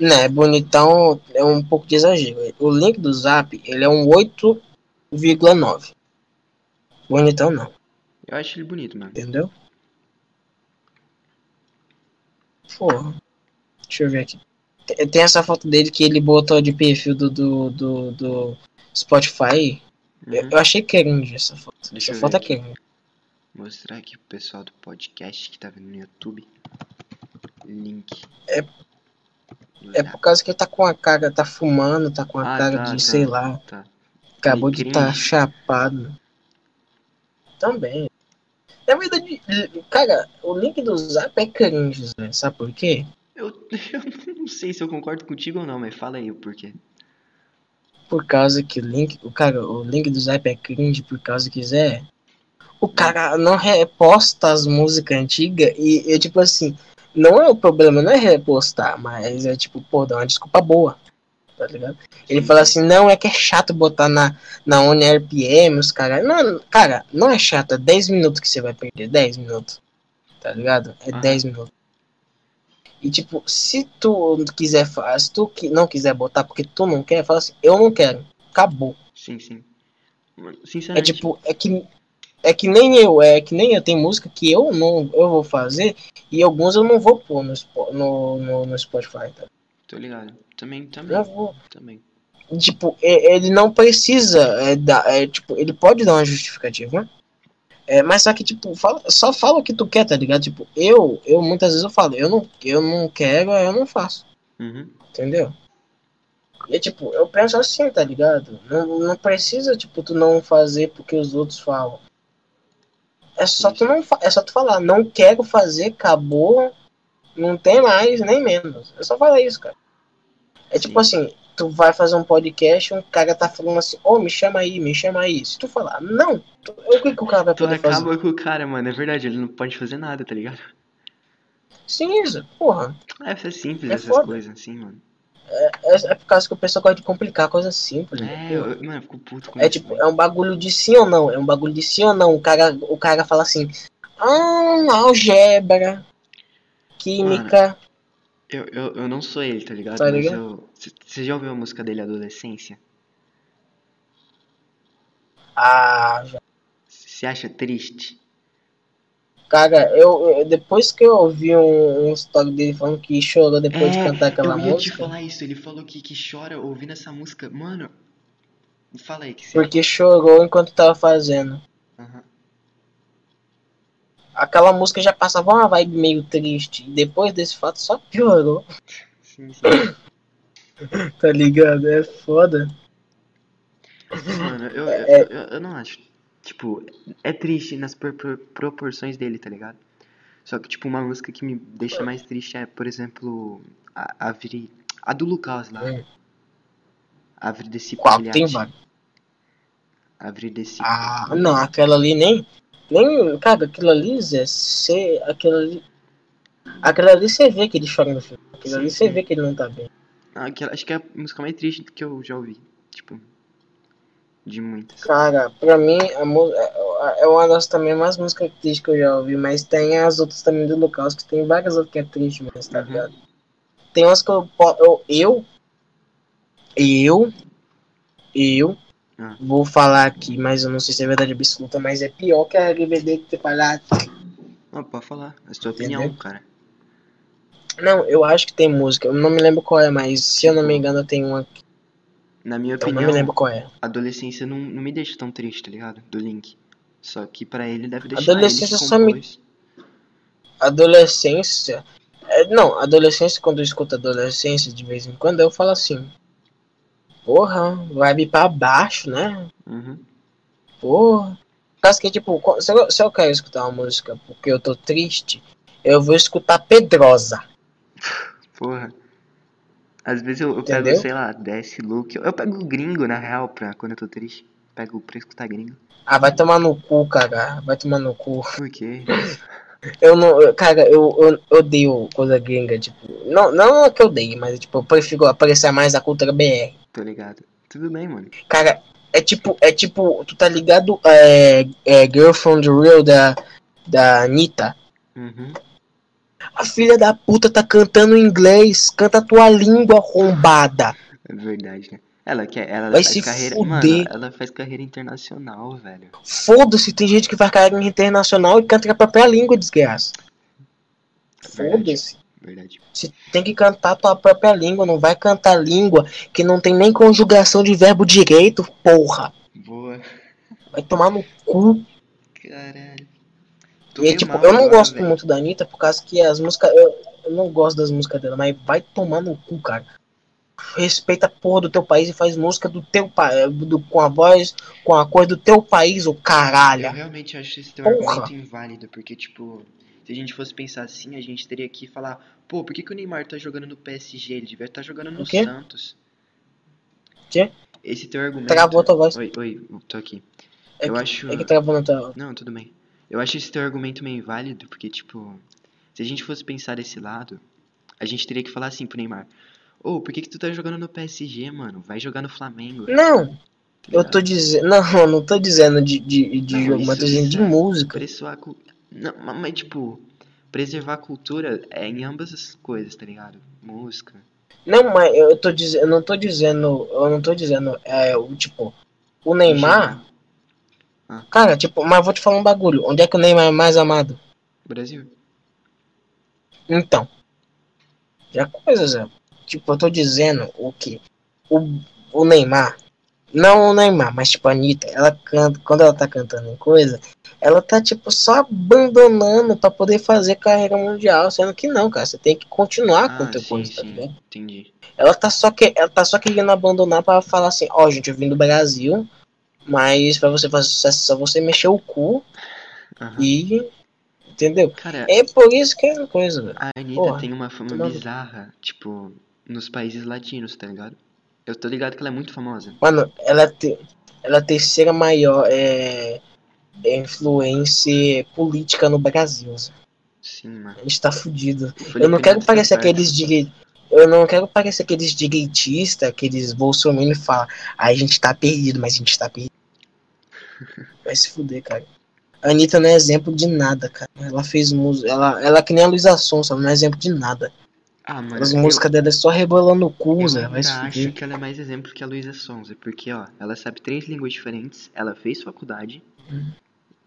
Né, bonitão é um pouco de exagero. O link do zap, ele é um 8,9. Bonitão não, Eu acho ele bonito, mano. entendeu? Porra. Deixa eu ver aqui. Tem essa foto dele que ele botou de perfil do, do, do, do Spotify. Eu, Uhum. eu achei cringe essa foto. Deixa essa eu foto ver é cringe. Mostrar aqui pro pessoal do podcast que tá vendo no YouTube. Link. É- É por causa que ele tá com a cara, tá fumando, tá com a Ah, cara tá, de, tá, sei lá, Tá. acabou Meio de estar cringe. chapado. Também. Na verdade, cara, o link do Zap é cringe, Zé. Sabe por quê? Eu, eu não sei se eu concordo contigo ou não, mas fala aí o porquê. Por causa que o link, o cara, o link do Zap é cringe por causa que Zé, o cara não reposta as músicas antigas e é tipo assim, não é o problema, não é repostar, mas é tipo, pô, dá uma desculpa boa. Tá ligado? Ele fala sim. assim, não, é que é chato botar na, na ONRPM, os caras. Não, cara, não é chato, é 10 minutos que você vai perder, 10 minutos. Tá ligado? É Aham. 10 minutos. E tipo, se tu quiser, se tu não quiser botar porque tu não quer, fala assim, eu não quero. Acabou. Sim, sim. É Sinceramente, tipo, é que é que nem eu, é que nem eu tem música que eu não eu vou fazer e alguns eu não vou pôr no, no, no, no Spotify, tá? tô ligado. Também, também, Não vou. também. Tipo, ele não precisa é, dar, é, tipo, ele pode dar uma justificativa, né? É, mas só que, tipo, fala, só fala o que tu quer, tá ligado? Tipo, eu, eu muitas vezes eu falo, eu não, eu não quero, eu não faço, Uhum. entendeu? E tipo, eu penso assim, tá ligado? Não, não precisa, tipo, tu não fazer porque os outros falam. É só tu não é só tu falar, não quero fazer, acabou, não tem mais, nem menos. É só falar isso, cara. É tipo assim, tu vai fazer um podcast, um cara tá falando assim, ô, me chama aí, me chama aí. Se tu falar, não, tu- o que, que o cara vai Tu poder fazer? acaba com o cara, mano. É verdade, ele não pode fazer nada, tá ligado? Sim, isso, porra. É, é simples É essas foda. coisas, assim, mano. É, é por causa que o pessoal gosta de complicar coisas simples. né? É, eu, eu- mano, eu fico puto com É tipo, é um bagulho de sim ou não. É um bagulho de sim ou não. O cara, o cara fala assim, ah, álgebra, química. Eu, eu, eu não sou ele, tá ligado? Tá ligado? Você já ouviu a música dele, Adolescência? Ah, já. Você acha triste? Cara, eu, eu- depois que eu ouvi um, um story dele falando que chorou depois de É, cantar aquela eu ia te música, falar isso. Ele falou que, que chora ouvindo essa música. Mano, fala aí que você. porque chorou enquanto tava fazendo. Aham. Aquela música já passava uma vibe meio triste. E depois desse fato só piorou. Sim, sim. Tá ligado? É foda. Mano, eu, É- eu, eu, eu não acho. Tipo, é triste nas por- por- proporções dele, tá ligado? Só que, tipo, uma música que me deixa mais triste é, por exemplo, a, a, Viri- a do Lucas lá. Hum. Ave desse Qual? Tem vários. Ave desse Ah, não, aquela ali nem. Nem. Cara, aquilo ali, Zé, cê, aquilo ali. Aquilo ali você vê que ele chora no filme. Aquilo Sim, ali você vê que ele não tá bem. Ah, aquela, acho que é a música mais triste que eu já ouvi. Tipo, de muitas. Cara, pra mim, a é é uma das também mais músicas tristes que eu já ouvi, mas tem as outras também do Lucas, que tem várias outras que é triste, mas tá Uhum. ligado? Tem umas que Eu. Eu. Eu. eu Ah. Vou falar aqui, mas eu não sei se é verdade absoluta, mas é pior que a RBD ter falado. Não, pode falar. É a sua Entendeu? opinião, cara. Não, eu acho que tem música. Eu não me lembro qual é, mas se eu não me engano, tem uma. Na minha Eu não me opinião, lembro qual é. adolescência não, não me deixa tão triste, tá ligado? Do Link. Só que pra ele deve deixar Adolescência ele que só me-. Adolescência. é, não, adolescência, quando eu escuto adolescência, de vez em quando, eu falo assim. Porra, vibe pra baixo, né? Uhum. Porra. Por causa que, tipo, se eu, se eu quero escutar uma música porque eu tô triste, eu vou escutar Pedrosa. Porra. Às vezes eu, eu pego, sei lá, desce look. Eu, eu pego gringo, na real, pra quando eu tô triste. Pego pra escutar gringo. Ah, vai tomar no cu, cara. Vai tomar no cu. Por quê? Eu não. Cara, eu, eu odeio coisa gringa, tipo. Não, não é que eu odeio, mas tipo, eu prefiro apreciar mais a cultura BR. Tô ligado. Tudo bem, mano. Cara, é tipo, é tipo, tu tá ligado? É, é Girl from the Real da, da Anitta. Uhum. A filha da puta tá cantando em inglês. Canta a tua língua arrombada. É verdade, né? Ela quer. Ela Vai faz carreira. fuder. Mano, ela faz carreira internacional, velho. Foda-se, tem gente que faz carreira internacional e canta a própria língua, desgraça. Foda-se. Verdade. Você tem que cantar a tua própria língua, não vai cantar língua que não tem nem conjugação de verbo direito, porra. Boa. Vai tomar no cu. Caralho. Tô E tipo, mal eu não agora, gosto velho. muito da Anitta por causa que as músicas. Eu, eu não gosto das músicas dela, mas vai tomar no cu, cara. Respeita a porra do teu país e faz música do teu país, com a voz, com a cor do teu país, Eu caralho. realmente acho esse teu Porra. argumento inválido, porque, tipo, se a gente fosse pensar assim, a gente teria que falar, pô, por que, que o Neymar tá jogando no PSG? Ele devia estar jogando no? Santos. Quê? Esse teu argumento. Travou a tua voz. Oi, oi, tô aqui. É eu que, acho. é que travou na tua. Não, tudo bem. Eu acho esse teu argumento meio inválido, porque, tipo, se a gente fosse pensar desse lado, a gente teria que falar assim pro Neymar: Ô, por que, que tu tá jogando no PSG, mano? Vai jogar no Flamengo. Não, tá eu tô dizendo. Não, não tô dizendo de, de, de Não, jogo, mas tô dizendo de música. Cu- Não, ma- mas tipo, preservar a cultura é em ambas as coisas, tá ligado? Música. Não, mas eu tô dizendo. Eu não tô dizendo. Eu não tô dizendo. É, o tipo. O Neymar. geral. Cara, tipo, mas vou te falar um bagulho. Onde é que o Neymar é mais amado? Brasil. Então. Já coisas. Tipo, eu tô dizendo o que? O, o Neymar. Não o Neymar, mas tipo a Anitta, ela canta, quando ela tá cantando em coisa, ela tá tipo só abandonando pra poder fazer carreira mundial, sendo que não, cara, você tem que continuar com o Ah, teu sim, coisa, tá ligado? Entendi. Ela tá só que ela tá só querendo abandonar pra falar assim, ó, gente, eu vim do Brasil, mas pra você fazer sucesso é só você mexer o cu Aham. e entendeu? Cara, É por isso que é uma coisa, velho. a Anitta porra, tem uma fama bizarra, tipo, nos países latinos, tá ligado? Eu tô ligado que ela é muito famosa. Mano, ela é, te- ela é a terceira maior é, é influência política no Brasil. Sim, mano. A gente tá fudido. Eu não quero parecer aqueles direi... Eu não quero parecer aqueles direitistas, aqueles bolsominions falam, "Ah, a gente tá perdido, mas a gente tá perdido. Vai se fuder, cara. A Anitta não é exemplo de nada, cara. Ela fez música. Ela, ela é que nem a Luísa Sonsa, não é exemplo de nada. Ah, mano. As eu- músicas dela é só rebolando o cu, Eu Zé. se acho que ela é mais exemplo que a Luísa Sonza, porque, ó, ela sabe três línguas diferentes, ela fez faculdade,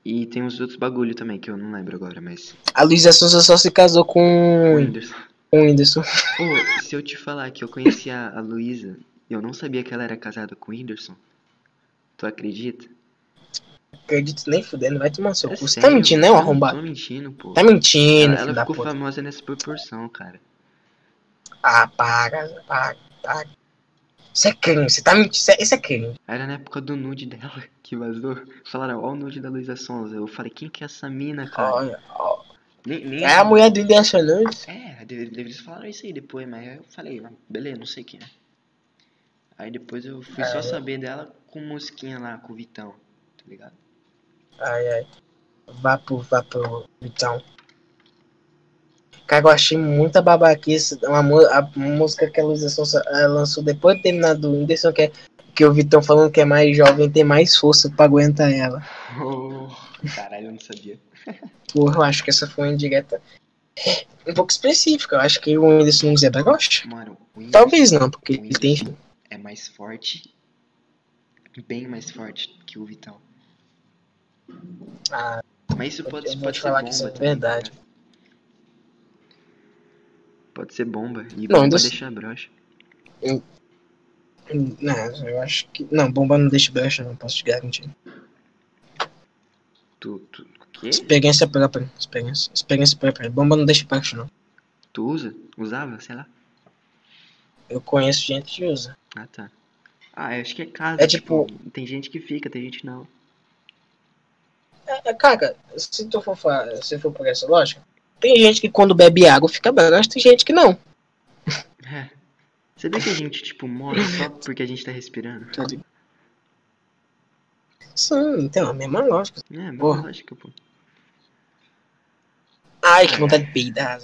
e tem uns outros bagulho também, que eu não lembro agora, mas... A Luísa Sonsa só se casou O com Whindersson. com o Whindersson. Pô, se eu te falar que eu conhecia a Luísa, e eu não sabia que ela era casada com o Whindersson, tu acredita? Acredito nem fudendo, vai tomar seu É cu. Tá sério, mentindo, né, eu não arrombado? tô mentindo, pô. Tá mentindo, ela ela ficou famosa nessa proporção, cara. Ah, para, para, para. Isso é crime, você tá mentindo. Isso é, isso é crime. Era na época do nude dela que vazou. Falaram, ó o nude da Luísa Sonza. Eu falei, quem que é essa mina, cara? Olha, ó. Nem, nem... É a mulher do Nunes. É, eles falaram isso aí depois, mas eu falei, ah, beleza, não sei quem é. Aí depois eu fui só É. saber dela com mosquinha lá, com o Vitão, tá ligado? Ai, ai. Vá pro, vá pro Vitão. Cara, eu achei muita babaquice. Uma, a música que a Luísa Sonsa eh, lançou depois de terminar do Whindersson, que, é, que o Vitão falando que é mais jovem, tem mais força pra aguentar ela. Oh, caralho, eu não sabia. Porra, eu acho que essa foi uma indireta um pouco específica. Eu acho que o Whindersson Nunes é bagoste. Mano, Talvez não, porque o ele tem. É mais forte, bem mais forte que o Vitão. Ah, Mas isso pode, Eu pode ser falar bomba que isso é também, verdade. Pode ser bomba. E Não, bomba ainda- deixa broxa. não, eu acho que. Não, bomba não deixa brecha, não posso te garantir. Tu, tu, quê? Experiência própria. Experiência, experiência própria. Bomba não deixa brecha, não. Tu usa? Usava? Sei lá. Eu conheço gente que usa. Ah, tá. Ah, eu acho que é casa. É tipo- Tem gente que fica, tem gente que não. É, é, cara, se tu for, se for por essa lógica, tem gente que quando bebe água fica branca, tem gente que não. É. Sabia que a gente, tipo, morre só porque a gente tá respirando? Tá? Sim, então, a mesma lógica. É, mas Porra. lógico, pô. Ai, que vontade de peidar.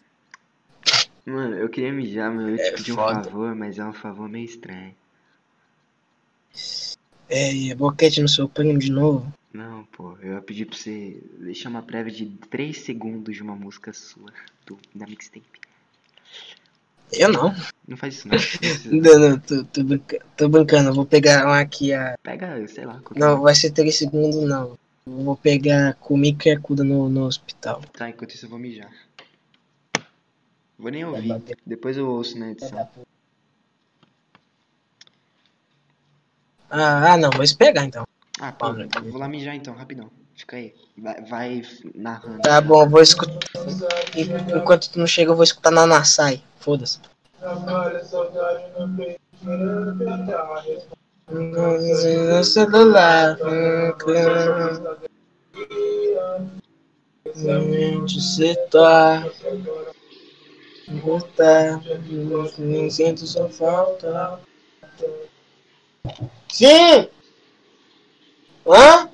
Mano, eu queria mijar, mas eu ia É te pedir um foda. favor, mas é um favor meio estranho. É, boquete no seu primo de novo. Não, pô, eu ia pedir pra você deixar uma prévia de 3 segundos de uma música sua, do, da mixtape. Eu não. Não faz isso não. não. Não, tô, tô, brinca- tô brincando. Eu vou pegar uma aqui a. Pega, sei lá. qualquer Não, um. vai ser 3 segundos, não. Eu vou pegar comigo e acuda no, no hospital. Tá, enquanto isso eu vou mijar. Vou nem ouvir. Depois eu ouço na edição. Ah, ah, não, vou esperar então. Ah, pô, vou lá mijar então, rapidão. Fica aí. Vai, vai narrando. Tá bom, vou escutar. Enquanto tu não chega, eu vou escutar na Nassai. Foda-se. No celular. Mente você tá. Voltar. Nem sinto sua falta. Sim! Hã?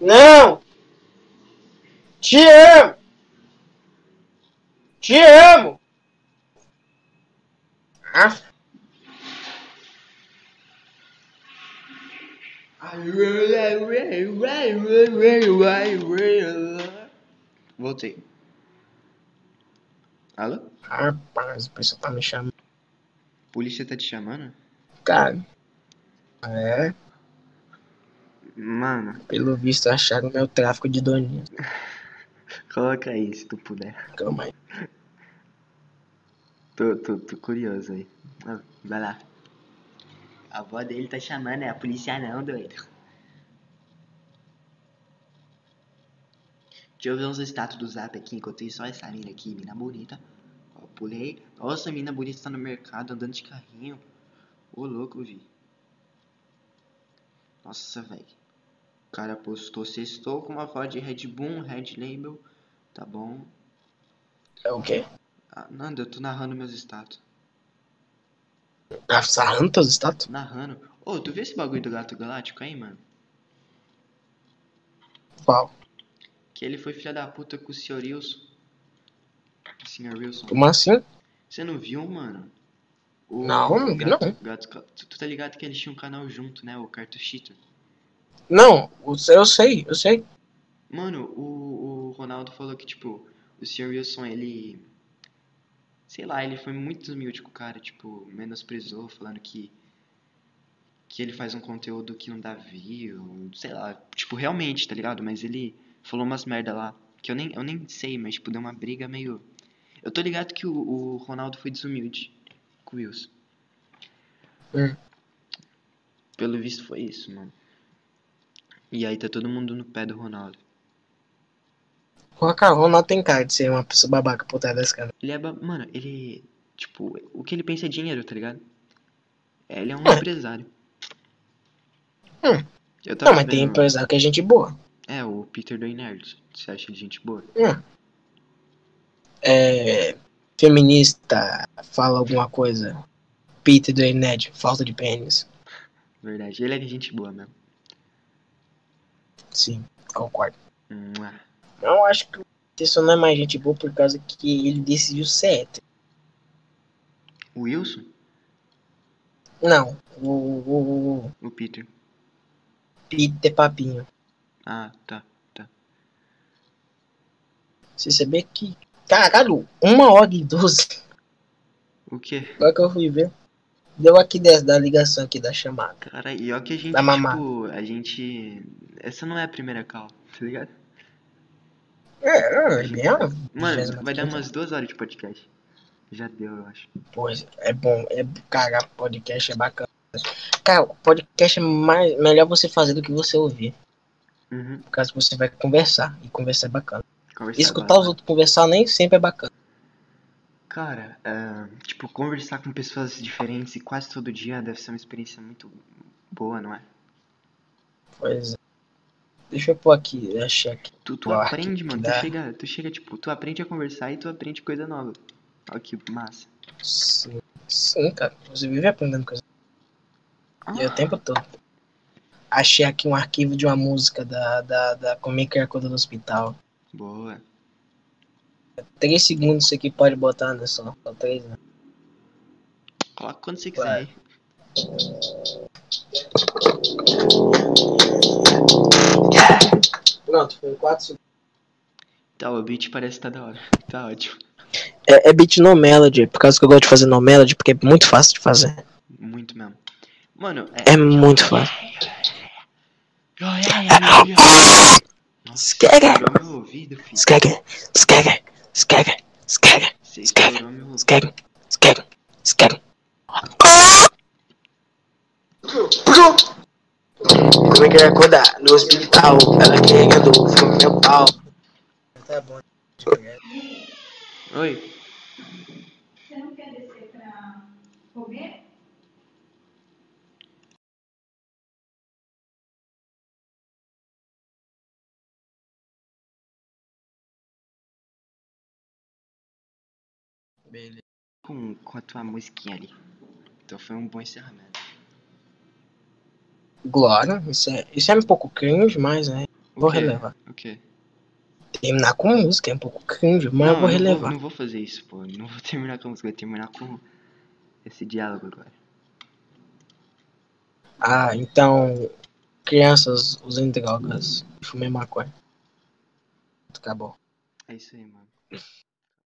Não! Te amo! Te amo! Ah, Voltei. Alô? rapaz, o pessoal tá me chamando. Polícia tá te chamando? Cara. É, Mano, pelo visto acharam o tráfico de doninha. coloca aí se tu puder. Calma aí. Tô, tô, tô curioso aí. Ah, Vai lá. A avó dele tá chamando, é a polícia não, doido. Deixa eu ver uns status do zap aqui enquanto isso. Olha essa mina aqui, mina bonita. Ó, pulei. Nossa, mina bonita tá no mercado andando de carrinho. Ô, louco, vi. Nossa, velho. O cara postou sextou com uma foto de Red Bull, Red Label. Tá bom. É o quê? Ah, Nanda, eu tô narrando meus status. Ah, sarrando teus status? Narrando. Ô, tu viu esse bagulho do gato galáctico aí, mano? Qual? Que ele foi filha da puta com o Sr. Wilson. O Sr. Wilson. Como assim? Você não viu, mano? O Não, não vi gato, não. Gato, tu, tu tá ligado que eles tinham um canal junto, né? O Cartuchito. Não, eu sei, eu sei. Mano, o, o Ronaldo falou que, tipo, o Sr. Wilson, ele. Sei lá, ele foi muito desumilde com o cara, tipo, menosprezou, falando que. Que ele faz um conteúdo que não dá view, sei lá, tipo, realmente, tá ligado? Mas ele falou umas merda lá, que eu nem, eu nem sei, mas, tipo, deu uma briga meio. Eu tô ligado que o, o Ronaldo foi desumilde com o Wilson. Hum. Pelo visto foi isso, mano. E aí tá todo mundo no pé do Ronaldo. O cara, o Ronaldo tem cara de ser uma pessoa babaca por trás desse cara. Ele é. ba- Mano, ele. Tipo, o que ele pensa é dinheiro, tá ligado? É, Ele é um É. empresário. Hum. Eu tava Não, mas tem vendo- empresário que é gente boa. É, o Peter do Nerd. Você acha ele gente boa? É. Feminista, fala alguma coisa. Peter do Ned, falta de pênis. Verdade. Ele é gente boa mesmo. Sim, concordo. Eu acho que o Peterson não é mais gente boa por causa que ele decidiu ser hétero. O Wilson? Não, o, o, o O Peter. Peter Papinho. Ah, tá. Você saber que. Caralho, uma hora e doze. O quê? Agora que eu fui ver. Deu aqui 10 da ligação aqui da chamada. Cara, e ó que a gente, Da tipo, a gente. Essa não é a primeira call, tá ligado? É, é, bem a Mano, 25ª. vai dar umas duas horas de podcast. Já deu, eu acho. Pois, é bom. É, cara, podcast é bacana. Cara, podcast é mais, melhor você fazer do que você ouvir. Uhum. Por causa que você vai conversar. E conversar é bacana. Conversar Escutar agora. os outros conversar nem sempre é bacana. Cara, é, tipo, conversar com pessoas diferentes e quase todo dia deve ser uma experiência muito boa, não é? Pois é. Deixa eu pôr aqui, achei aqui. Tu, tu aprende, mano. Tu dá. chega, tu chega, tipo, tu aprende a conversar e tu aprende coisa nova. Olha que massa. Sim, sim, cara. Você vive aprendendo coisa. E Ah. o tempo todo. Achei aqui um arquivo de uma música da, da, da Como é que é coisa do hospital. Boa. Três segundos isso aqui pode botar, né? Só, só três, né? Coloca quando você quiser aí. Pronto, foi quatro segundos. Tá, o beat parece que tá da hora. Tá ótimo. É, é beat no melody, por causa que eu gosto de fazer no melody, porque é muito fácil de fazer. Muito mesmo. Mano, é. É muito fácil. Nossa, Skega, no Esquece. estourou meu... Esquece. Esquece. Esquece. Como é que ia acordar? No hospital, ela querendo o meu pau. Tá bom. Oi. Você não quer descer pra comer? Beleza. Com, com a tua musiquinha ali. Então foi um bom encerramento. Glória, isso é, isso é um pouco cringe, mas né, vou quê? relevar. O quê? Terminar com música é um pouco cringe, mas eu vou não relevar. não vou fazer isso, pô. Não vou terminar com a música, vou terminar com esse diálogo agora. Ah, então, crianças usem drogas e fumem maconha. Acabou. É isso aí, mano.